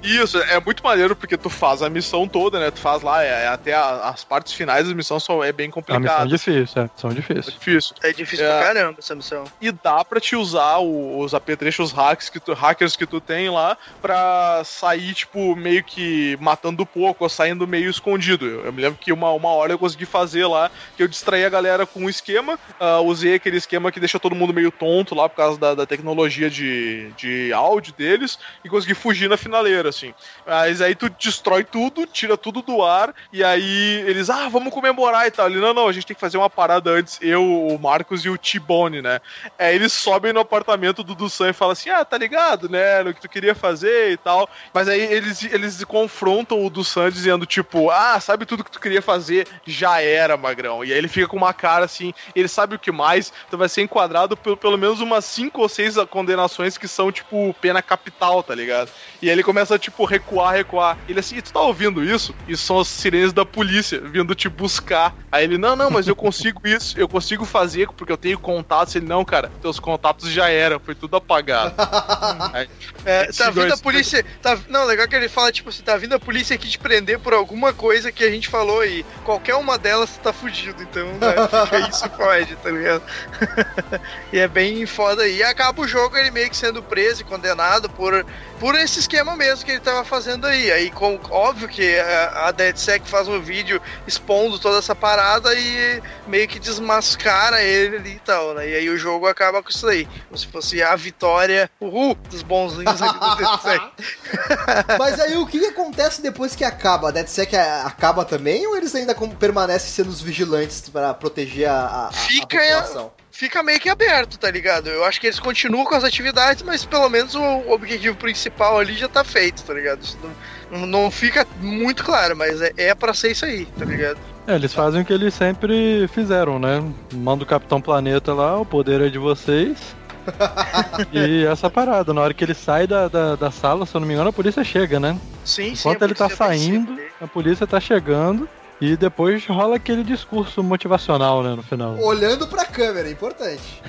Isso, é muito maneiro porque tu faz a missão toda, né? Tu faz lá, é, até a- as partes finais da missão são, é bem missão complicada. difícil, é. Missão É difícil. É difícil É. pra caramba essa missão. E dá pra te usar o- os apetrechos hacks que tu, hackers que tu tem lá pra sair, tipo, meio que matando pouco ou saindo meio escondido. Eu, eu me lembro que uma, uma hora eu consegui fazer lá, que eu distraí a galera com um esquema, ah, usei aquele esquema que deixa todo mundo meio tonto lá por causa da, da tecnologia de, de áudio deles e consegui fugir na finaleira, assim. Mas aí tu destrói tudo, tira tudo do ar, e aí eles, ah, vamos comemorar e tal. Ele, não, não, a gente tem que fazer uma parada antes, eu, o Marcos e o T-Bone, né? Aí eles sobem no apartamento do Dusan e falam assim, ah, tá ligado, né, no que tu queria fazer e tal. Mas aí eles, eles confrontam o Dusan dizendo, tipo, ah, sabe tudo que tu queria fazer? Já era, magrão. E aí ele fica com uma cara assim, ele sabe o que mais, tu vai ser enquadrado por pelo menos umas cinco ou seis condenações que são, tipo, pena capital, tá ligado? E aí ele começa, tipo, recuar, recuar. Ele assim, tu tá ouvindo isso? Isso são as sirenes da polícia vindo te buscar. Aí ele, não, não, mas eu consigo isso, eu consigo fazer porque eu tenho contatos. Ele, não, cara, teus contatos já eram, foi tudo apagado. Aí, É, tá Esses vindo a polícia. Tá, não, legal que ele fala, tipo assim, tá vindo a polícia aqui te prender por alguma coisa que a gente falou aí. Qualquer uma delas tu tá fugido, então né, fica isso pode, tá ligado? e é bem foda aí. E acaba o jogo ele meio que sendo preso e condenado por, por esse esquema mesmo que ele tava fazendo aí. Aí, com, óbvio que a, a DeadSec faz um vídeo expondo toda essa parada e meio que desmascara ele ali e tal, né? E aí o jogo acaba com isso aí. Como se fosse a vitória, uhul, dos bonzinhos aqui do DeadSec. Mas aí o que, acontece depois que acaba? A DeadSec acaba também ou eles ainda permanecem sendo os vigilantes pra proteger a, a, a- a Fica- população? Fica meio que aberto, tá ligado? Eu acho que eles continuam com as atividades, mas pelo menos o objetivo principal ali já tá feito, tá ligado? Isso não, não- fica muito claro, mas é, é pra ser isso aí, tá ligado? É, eles fazem o que eles sempre fizeram, né? Manda o Capitão Planeta lá, o poder é de vocês. e essa parada, na hora que ele sai da, da, da sala, se eu não me engano, a polícia chega, né? Sim, sim. Enquanto ele tá saindo, a polícia tá chegando. E depois rola aquele discurso motivacional, né, no final. Olhando pra câmera, importante.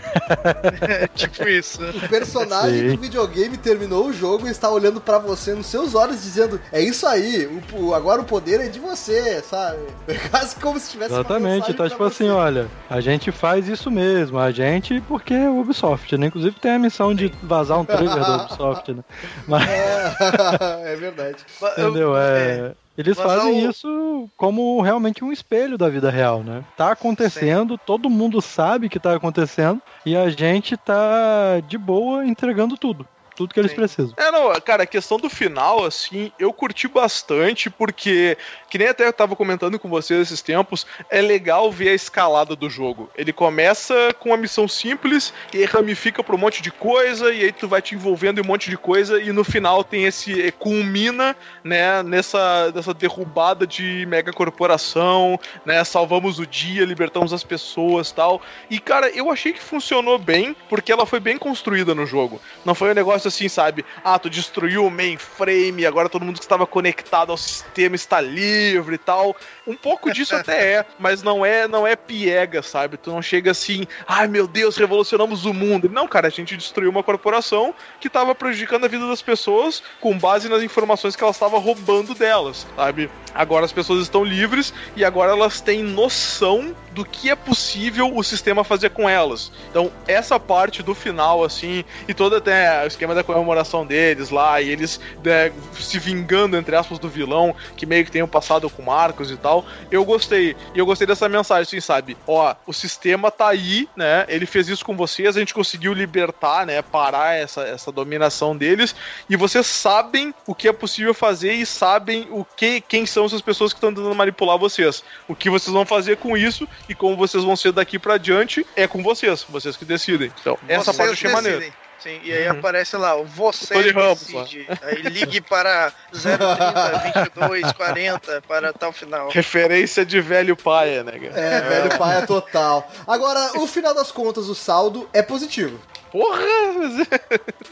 É tipo isso. O personagem Sim. do videogame terminou o jogo e está olhando pra você nos seus olhos, dizendo: É isso aí, o- o- agora o poder é de você, sabe? É quase como se tivesse Exatamente, então pra tipo você. assim, ó, a gente faz isso mesmo, a gente porque é o Ubisoft, né? Inclusive tem a missão de vazar um trailer do Ubisoft, né? Mas, É, é verdade. entendeu? É, eles Mas fazem o- isso como realmente um espelho da vida real, né? Tá acontecendo, todo mundo sabe que tá acontecendo e a gente tá de boa entregando tudo. Tudo que eles Sim. precisam. É, não, cara, a questão do final, assim, eu curti bastante, porque, que nem até eu tava comentando com vocês esses tempos, é legal ver a escalada do jogo. Ele começa com uma missão simples, e ramifica pra um monte de coisa, e aí tu vai te envolvendo em um monte de coisa, e no final tem esse. culmina, né, nessa, nessa derrubada de mega corporação, né, salvamos o dia, libertamos as pessoas tal. E, cara, eu achei que funcionou bem, porque ela foi bem construída no jogo. Não foi um negócio assim, sabe? Ah, tu destruiu o mainframe, agora todo mundo que estava conectado ao sistema está livre e tal. Um pouco disso até é, mas não é, não é piega, sabe? Tu não chega assim, ai meu Deus, revolucionamos o mundo. Não, cara, a gente destruiu uma corporação que estava prejudicando a vida das pessoas com base nas informações que ela estava roubando delas, sabe? Agora as pessoas estão livres e agora elas têm noção do que é possível o sistema fazer com elas. Então, essa parte do final, assim, e todo até o esquema da comemoração deles lá, e eles né, se vingando, entre aspas, do vilão, que meio que tem um passado com Marcos e tal, eu gostei. E eu gostei dessa mensagem, assim, sabe? Ó, o sistema tá aí, né? Ele fez isso com vocês, a gente conseguiu libertar, né? Parar essa, essa dominação deles, e vocês sabem o que é possível fazer e sabem o que, quem são essas pessoas que estão tentando manipular vocês. O que vocês vão fazer com isso e como vocês vão ser daqui pra diante é com vocês, vocês que decidem. Então, essa Vocês parte eu achei decidem. Sim, e aí Uhum. aparece lá, o você Tony Ramos, decide. Aí ligue para 030 22 40 para tal final. Referência de velho paia, né, cara? É, velho pai é total. Agora, o final das contas, o saldo é positivo. porra!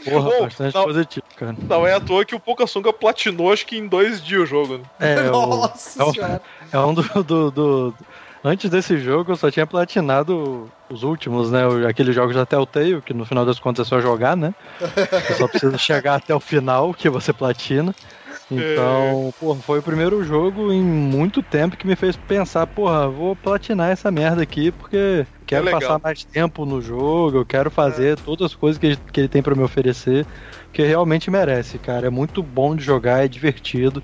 Porra, Bom, bastante não. positivo, cara. Não é à toa que o Pocasunga platinou, acho que em dois dias o jogo, né? É, o- Nossa é, o- senhora. é um do, do- do- Antes desse jogo eu só tinha platinado os últimos, né? o- Aqueles jogos da Telltale, que no final das contas é só jogar, né? Você só precisa chegar até o final que você platina. Então, porra, foi o primeiro jogo em muito tempo que me fez pensar, porra, vou platinar essa merda aqui porque quero legal. passar mais tempo no jogo, eu quero fazer todas as coisas que, ele- que ele tem pra me oferecer, que realmente merece, cara. É muito bom de jogar, é divertido.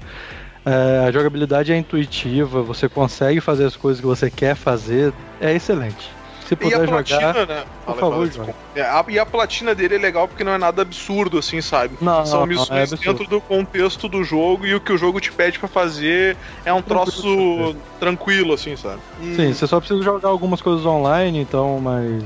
É, a jogabilidade é intuitiva, você consegue fazer as coisas que você quer fazer, é excelente. Se E puder a jogar, platina, né? por favor, fala. É, a- e a platina dele é legal porque não é nada absurdo, assim, sabe? Não, São não, não, missões é absurdo. dentro do contexto do jogo e o que o jogo te pede pra fazer é um troço tranquilo. tranquilo, assim, sabe? Sim, você só precisa jogar algumas coisas online, então, mas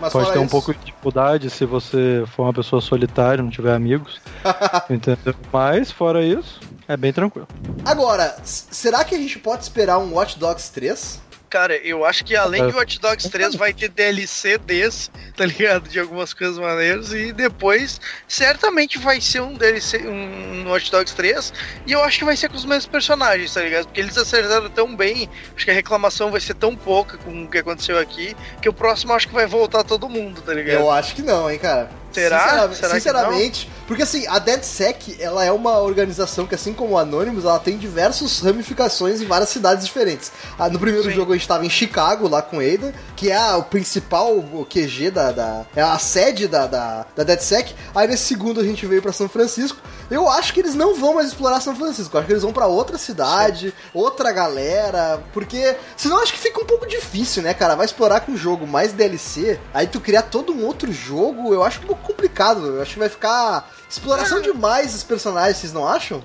Mas pode ter um isso- pouco de dificuldade se você for uma pessoa solitária, não tiver amigos. entendeu? Mas, fora isso, é bem tranquilo. Agora, será que a gente pode esperar um Watch Dogs 3? Cara, eu acho que além de Watch Dogs 3 vai ter DLC desse, tá ligado? De algumas coisas maneiras. E depois, certamente vai ser um DLC, um Watch Dogs 3. E eu acho que vai ser com os mesmos personagens, tá ligado? Porque eles acertaram tão bem. Acho que a reclamação vai ser tão pouca com o que aconteceu aqui. Que o próximo acho que vai voltar todo mundo, tá ligado? Eu acho que não, hein, cara. Será? Sinceramente, Será sinceramente porque assim, a DeadSec, ela é uma organização que, assim como o Anonymous, ela tem diversas ramificações em várias cidades diferentes. Ah, no primeiro Sim. jogo a gente tava em Chicago, lá com Ada, que é a- o principal o QG da, da- é a sede da, da, da DeadSec. Aí nesse segundo a gente veio pra São Francisco. Eu acho que eles não vão mais explorar São Francisco. Eu acho que eles vão pra outra cidade, outra galera, porque senão eu acho que fica um pouco difícil, né, cara? Vai explorar com o jogo mais DLC, aí tu criar todo um outro jogo, eu acho um pouco complicado. Eu acho que vai ficar exploração demais dos personagens, vocês não acham?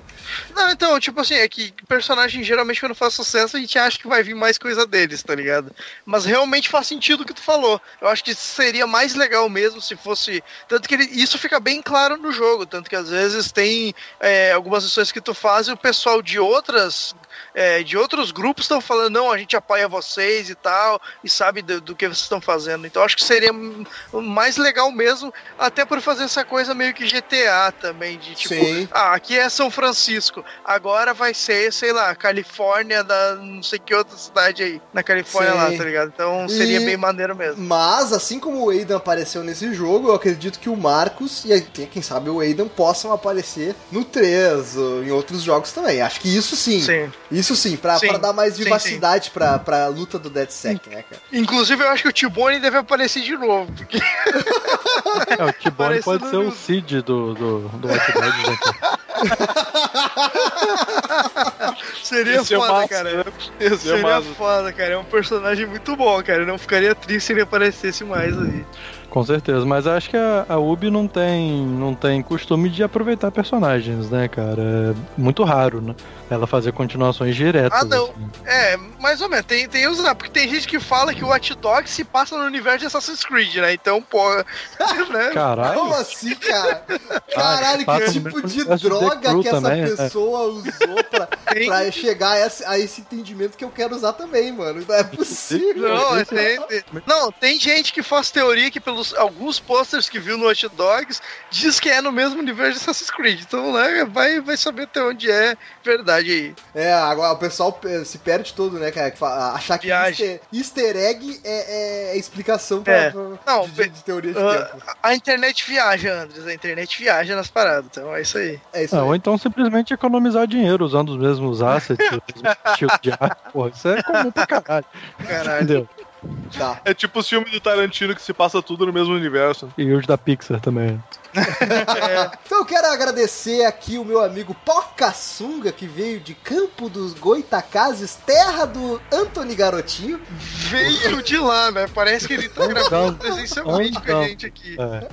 Não, então, tipo assim, é que personagem geralmente quando faz sucesso a gente acha que vai vir mais coisa deles, tá ligado? Mas realmente faz sentido o que tu falou. Eu acho que seria mais legal mesmo se fosse. Tanto que ele- isso fica bem claro no jogo. Tanto que às vezes tem é, algumas missões que tu faz e o pessoal de outras. É, de outros grupos estão falando, não, a gente apoia vocês e tal, e sabe do, do que vocês estão fazendo. Então acho que seria mais legal mesmo, até por fazer essa coisa meio que GTA também, de tipo, Sim. ah, aqui é São Francisco. Agora vai ser, sei lá, Califórnia da não sei que outra cidade aí. Na Califórnia Sim. lá, tá ligado? Então seria E- bem maneiro mesmo. Mas, assim como o Aidan apareceu nesse jogo, eu acredito que o Marcos e quem quem sabe o Aidan possam aparecer no 3 ou em outros jogos também. Acho que isso sim. Sim. Isso sim, pra, Sim, pra dar mais sim, vivacidade pra, pra luta do DeadSec, né, cara? Inclusive, eu acho que o T-Bone deve aparecer de novo. Porque É, o T-Bone Parecido pode ser no- o Cid do, do, do Dogs, né, cara? seria Isso é foda, massa, cara. né? Isso é Seria massa. foda, cara. É um personagem muito bom, cara. Eu não ficaria triste se ele aparecesse mais aí. Com certeza, mas acho que a, a Ubi não tem, não tem costume de aproveitar personagens, né, cara? É muito raro, né? Ela fazer continuações diretas. Ah, não. assim. É, mais ou menos. Tem, tem os. Porque tem gente que fala que o Watch Dogs se passa no universo de Assassin's Creed, né? Então, pô. né? Caralho. Como assim, cara? Caralho, passa que tipo de de droga Crew que essa também, é. pessoa usou pra, pra chegar a esse, a esse entendimento que eu quero usar também, mano. Não é possível. Não, é, tem, tem- não, tem gente que faz teoria que pelos alguns posters que viu no Watch Dogs diz que é no mesmo universo de Assassin's Creed. Então, né, vai, vai saber até onde é verdade aí. É, agora o pessoal eh, se perde todo, né, cara? Achar que Viagem. easter, easter egg é, é explicação pra, É. pra- Não, de, de- teoria de Ah, tempo. a internet viaja, Andres. A internet viaja nas paradas. Então é isso aí. É isso Ah, aí. ou então simplesmente economizar dinheiro usando os mesmos assets, o mesmo estilo de arte. Porra, isso é comum pra caralho. Caralho. Entendeu? Tá. É tipo o filme do Tarantino que se passa tudo no mesmo universo. E os da Pixar também. Então eu quero agradecer aqui o meu amigo Pocassunga, que veio de Campo dos Goitacazes, terra do Anthony Garotinho. Veio de lá, né? Parece que ele tá gravando presencialmente com a gente aqui. É.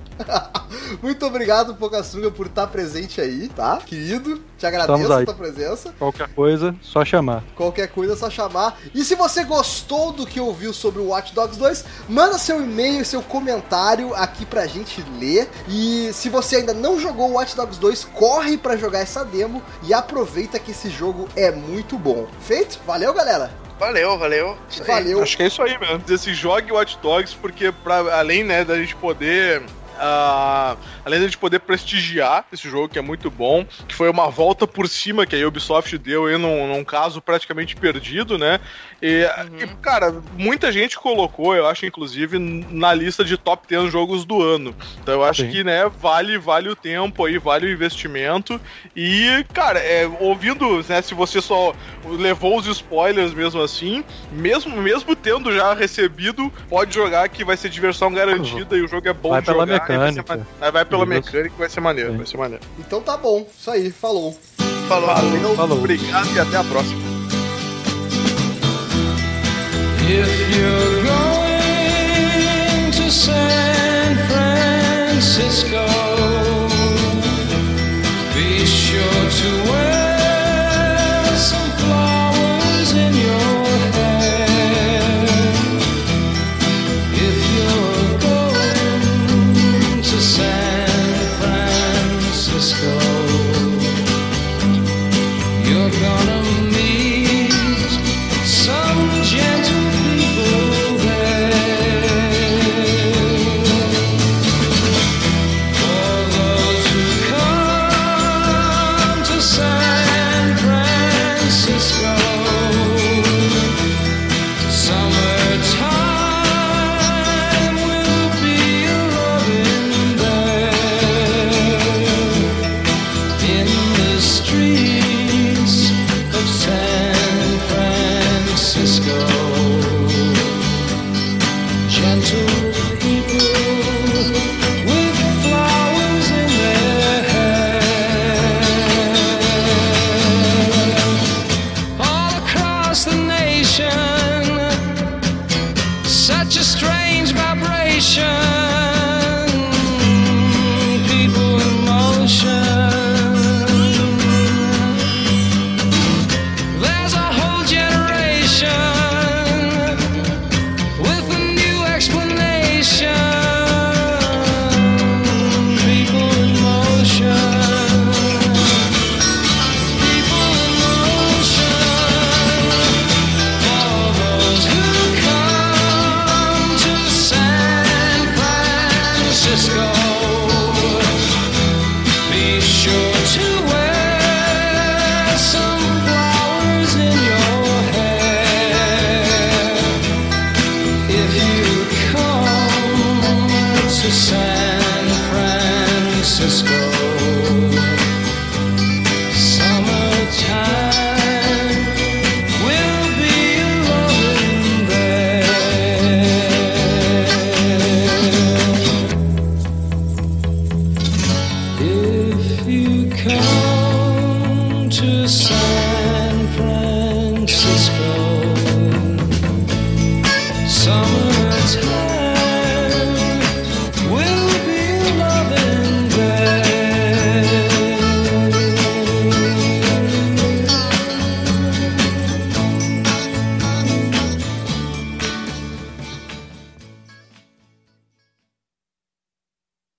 Muito obrigado, Pocassunga, por estar presente aí, tá? Querido, te agradeço a tua presença. Qualquer coisa, só chamar. Qualquer coisa só chamar. E se você gostou do que ouviu sobre o Watch Dogs 2, manda seu e-mail, seu comentário aqui pra gente ler. E se você ainda não jogou o Watch Dogs 2, corre pra jogar essa demo e aproveita que esse jogo é muito bom. Feito? Valeu, galera. Valeu, valeu. Valeu. Acho que é isso aí mesmo. Assim, jogue Watch Dogs, porque pra, além né, da gente poder ah, além de a gente poder prestigiar esse jogo, que é muito bom, que foi uma volta por cima que a Ubisoft deu aí num, num caso praticamente perdido, né? E, e, cara, muita gente colocou, eu acho, inclusive, na lista de top 10 jogos do ano. Então eu acho Sim. que, né, vale, vale o tempo aí, vale o investimento. E, cara, é, ouvindo, né, se você só levou os spoilers mesmo assim, mesmo, mesmo tendo já recebido, pode jogar que vai ser diversão garantida e o jogo é bom Vai de pela jogar. vai ser mecânica. vai pela mecânica e vai ser maneiro, Sim. vai ser maneiro. Então tá bom, isso aí, falou. Falou, valeu, Falou. obrigado e até a próxima. Francisco,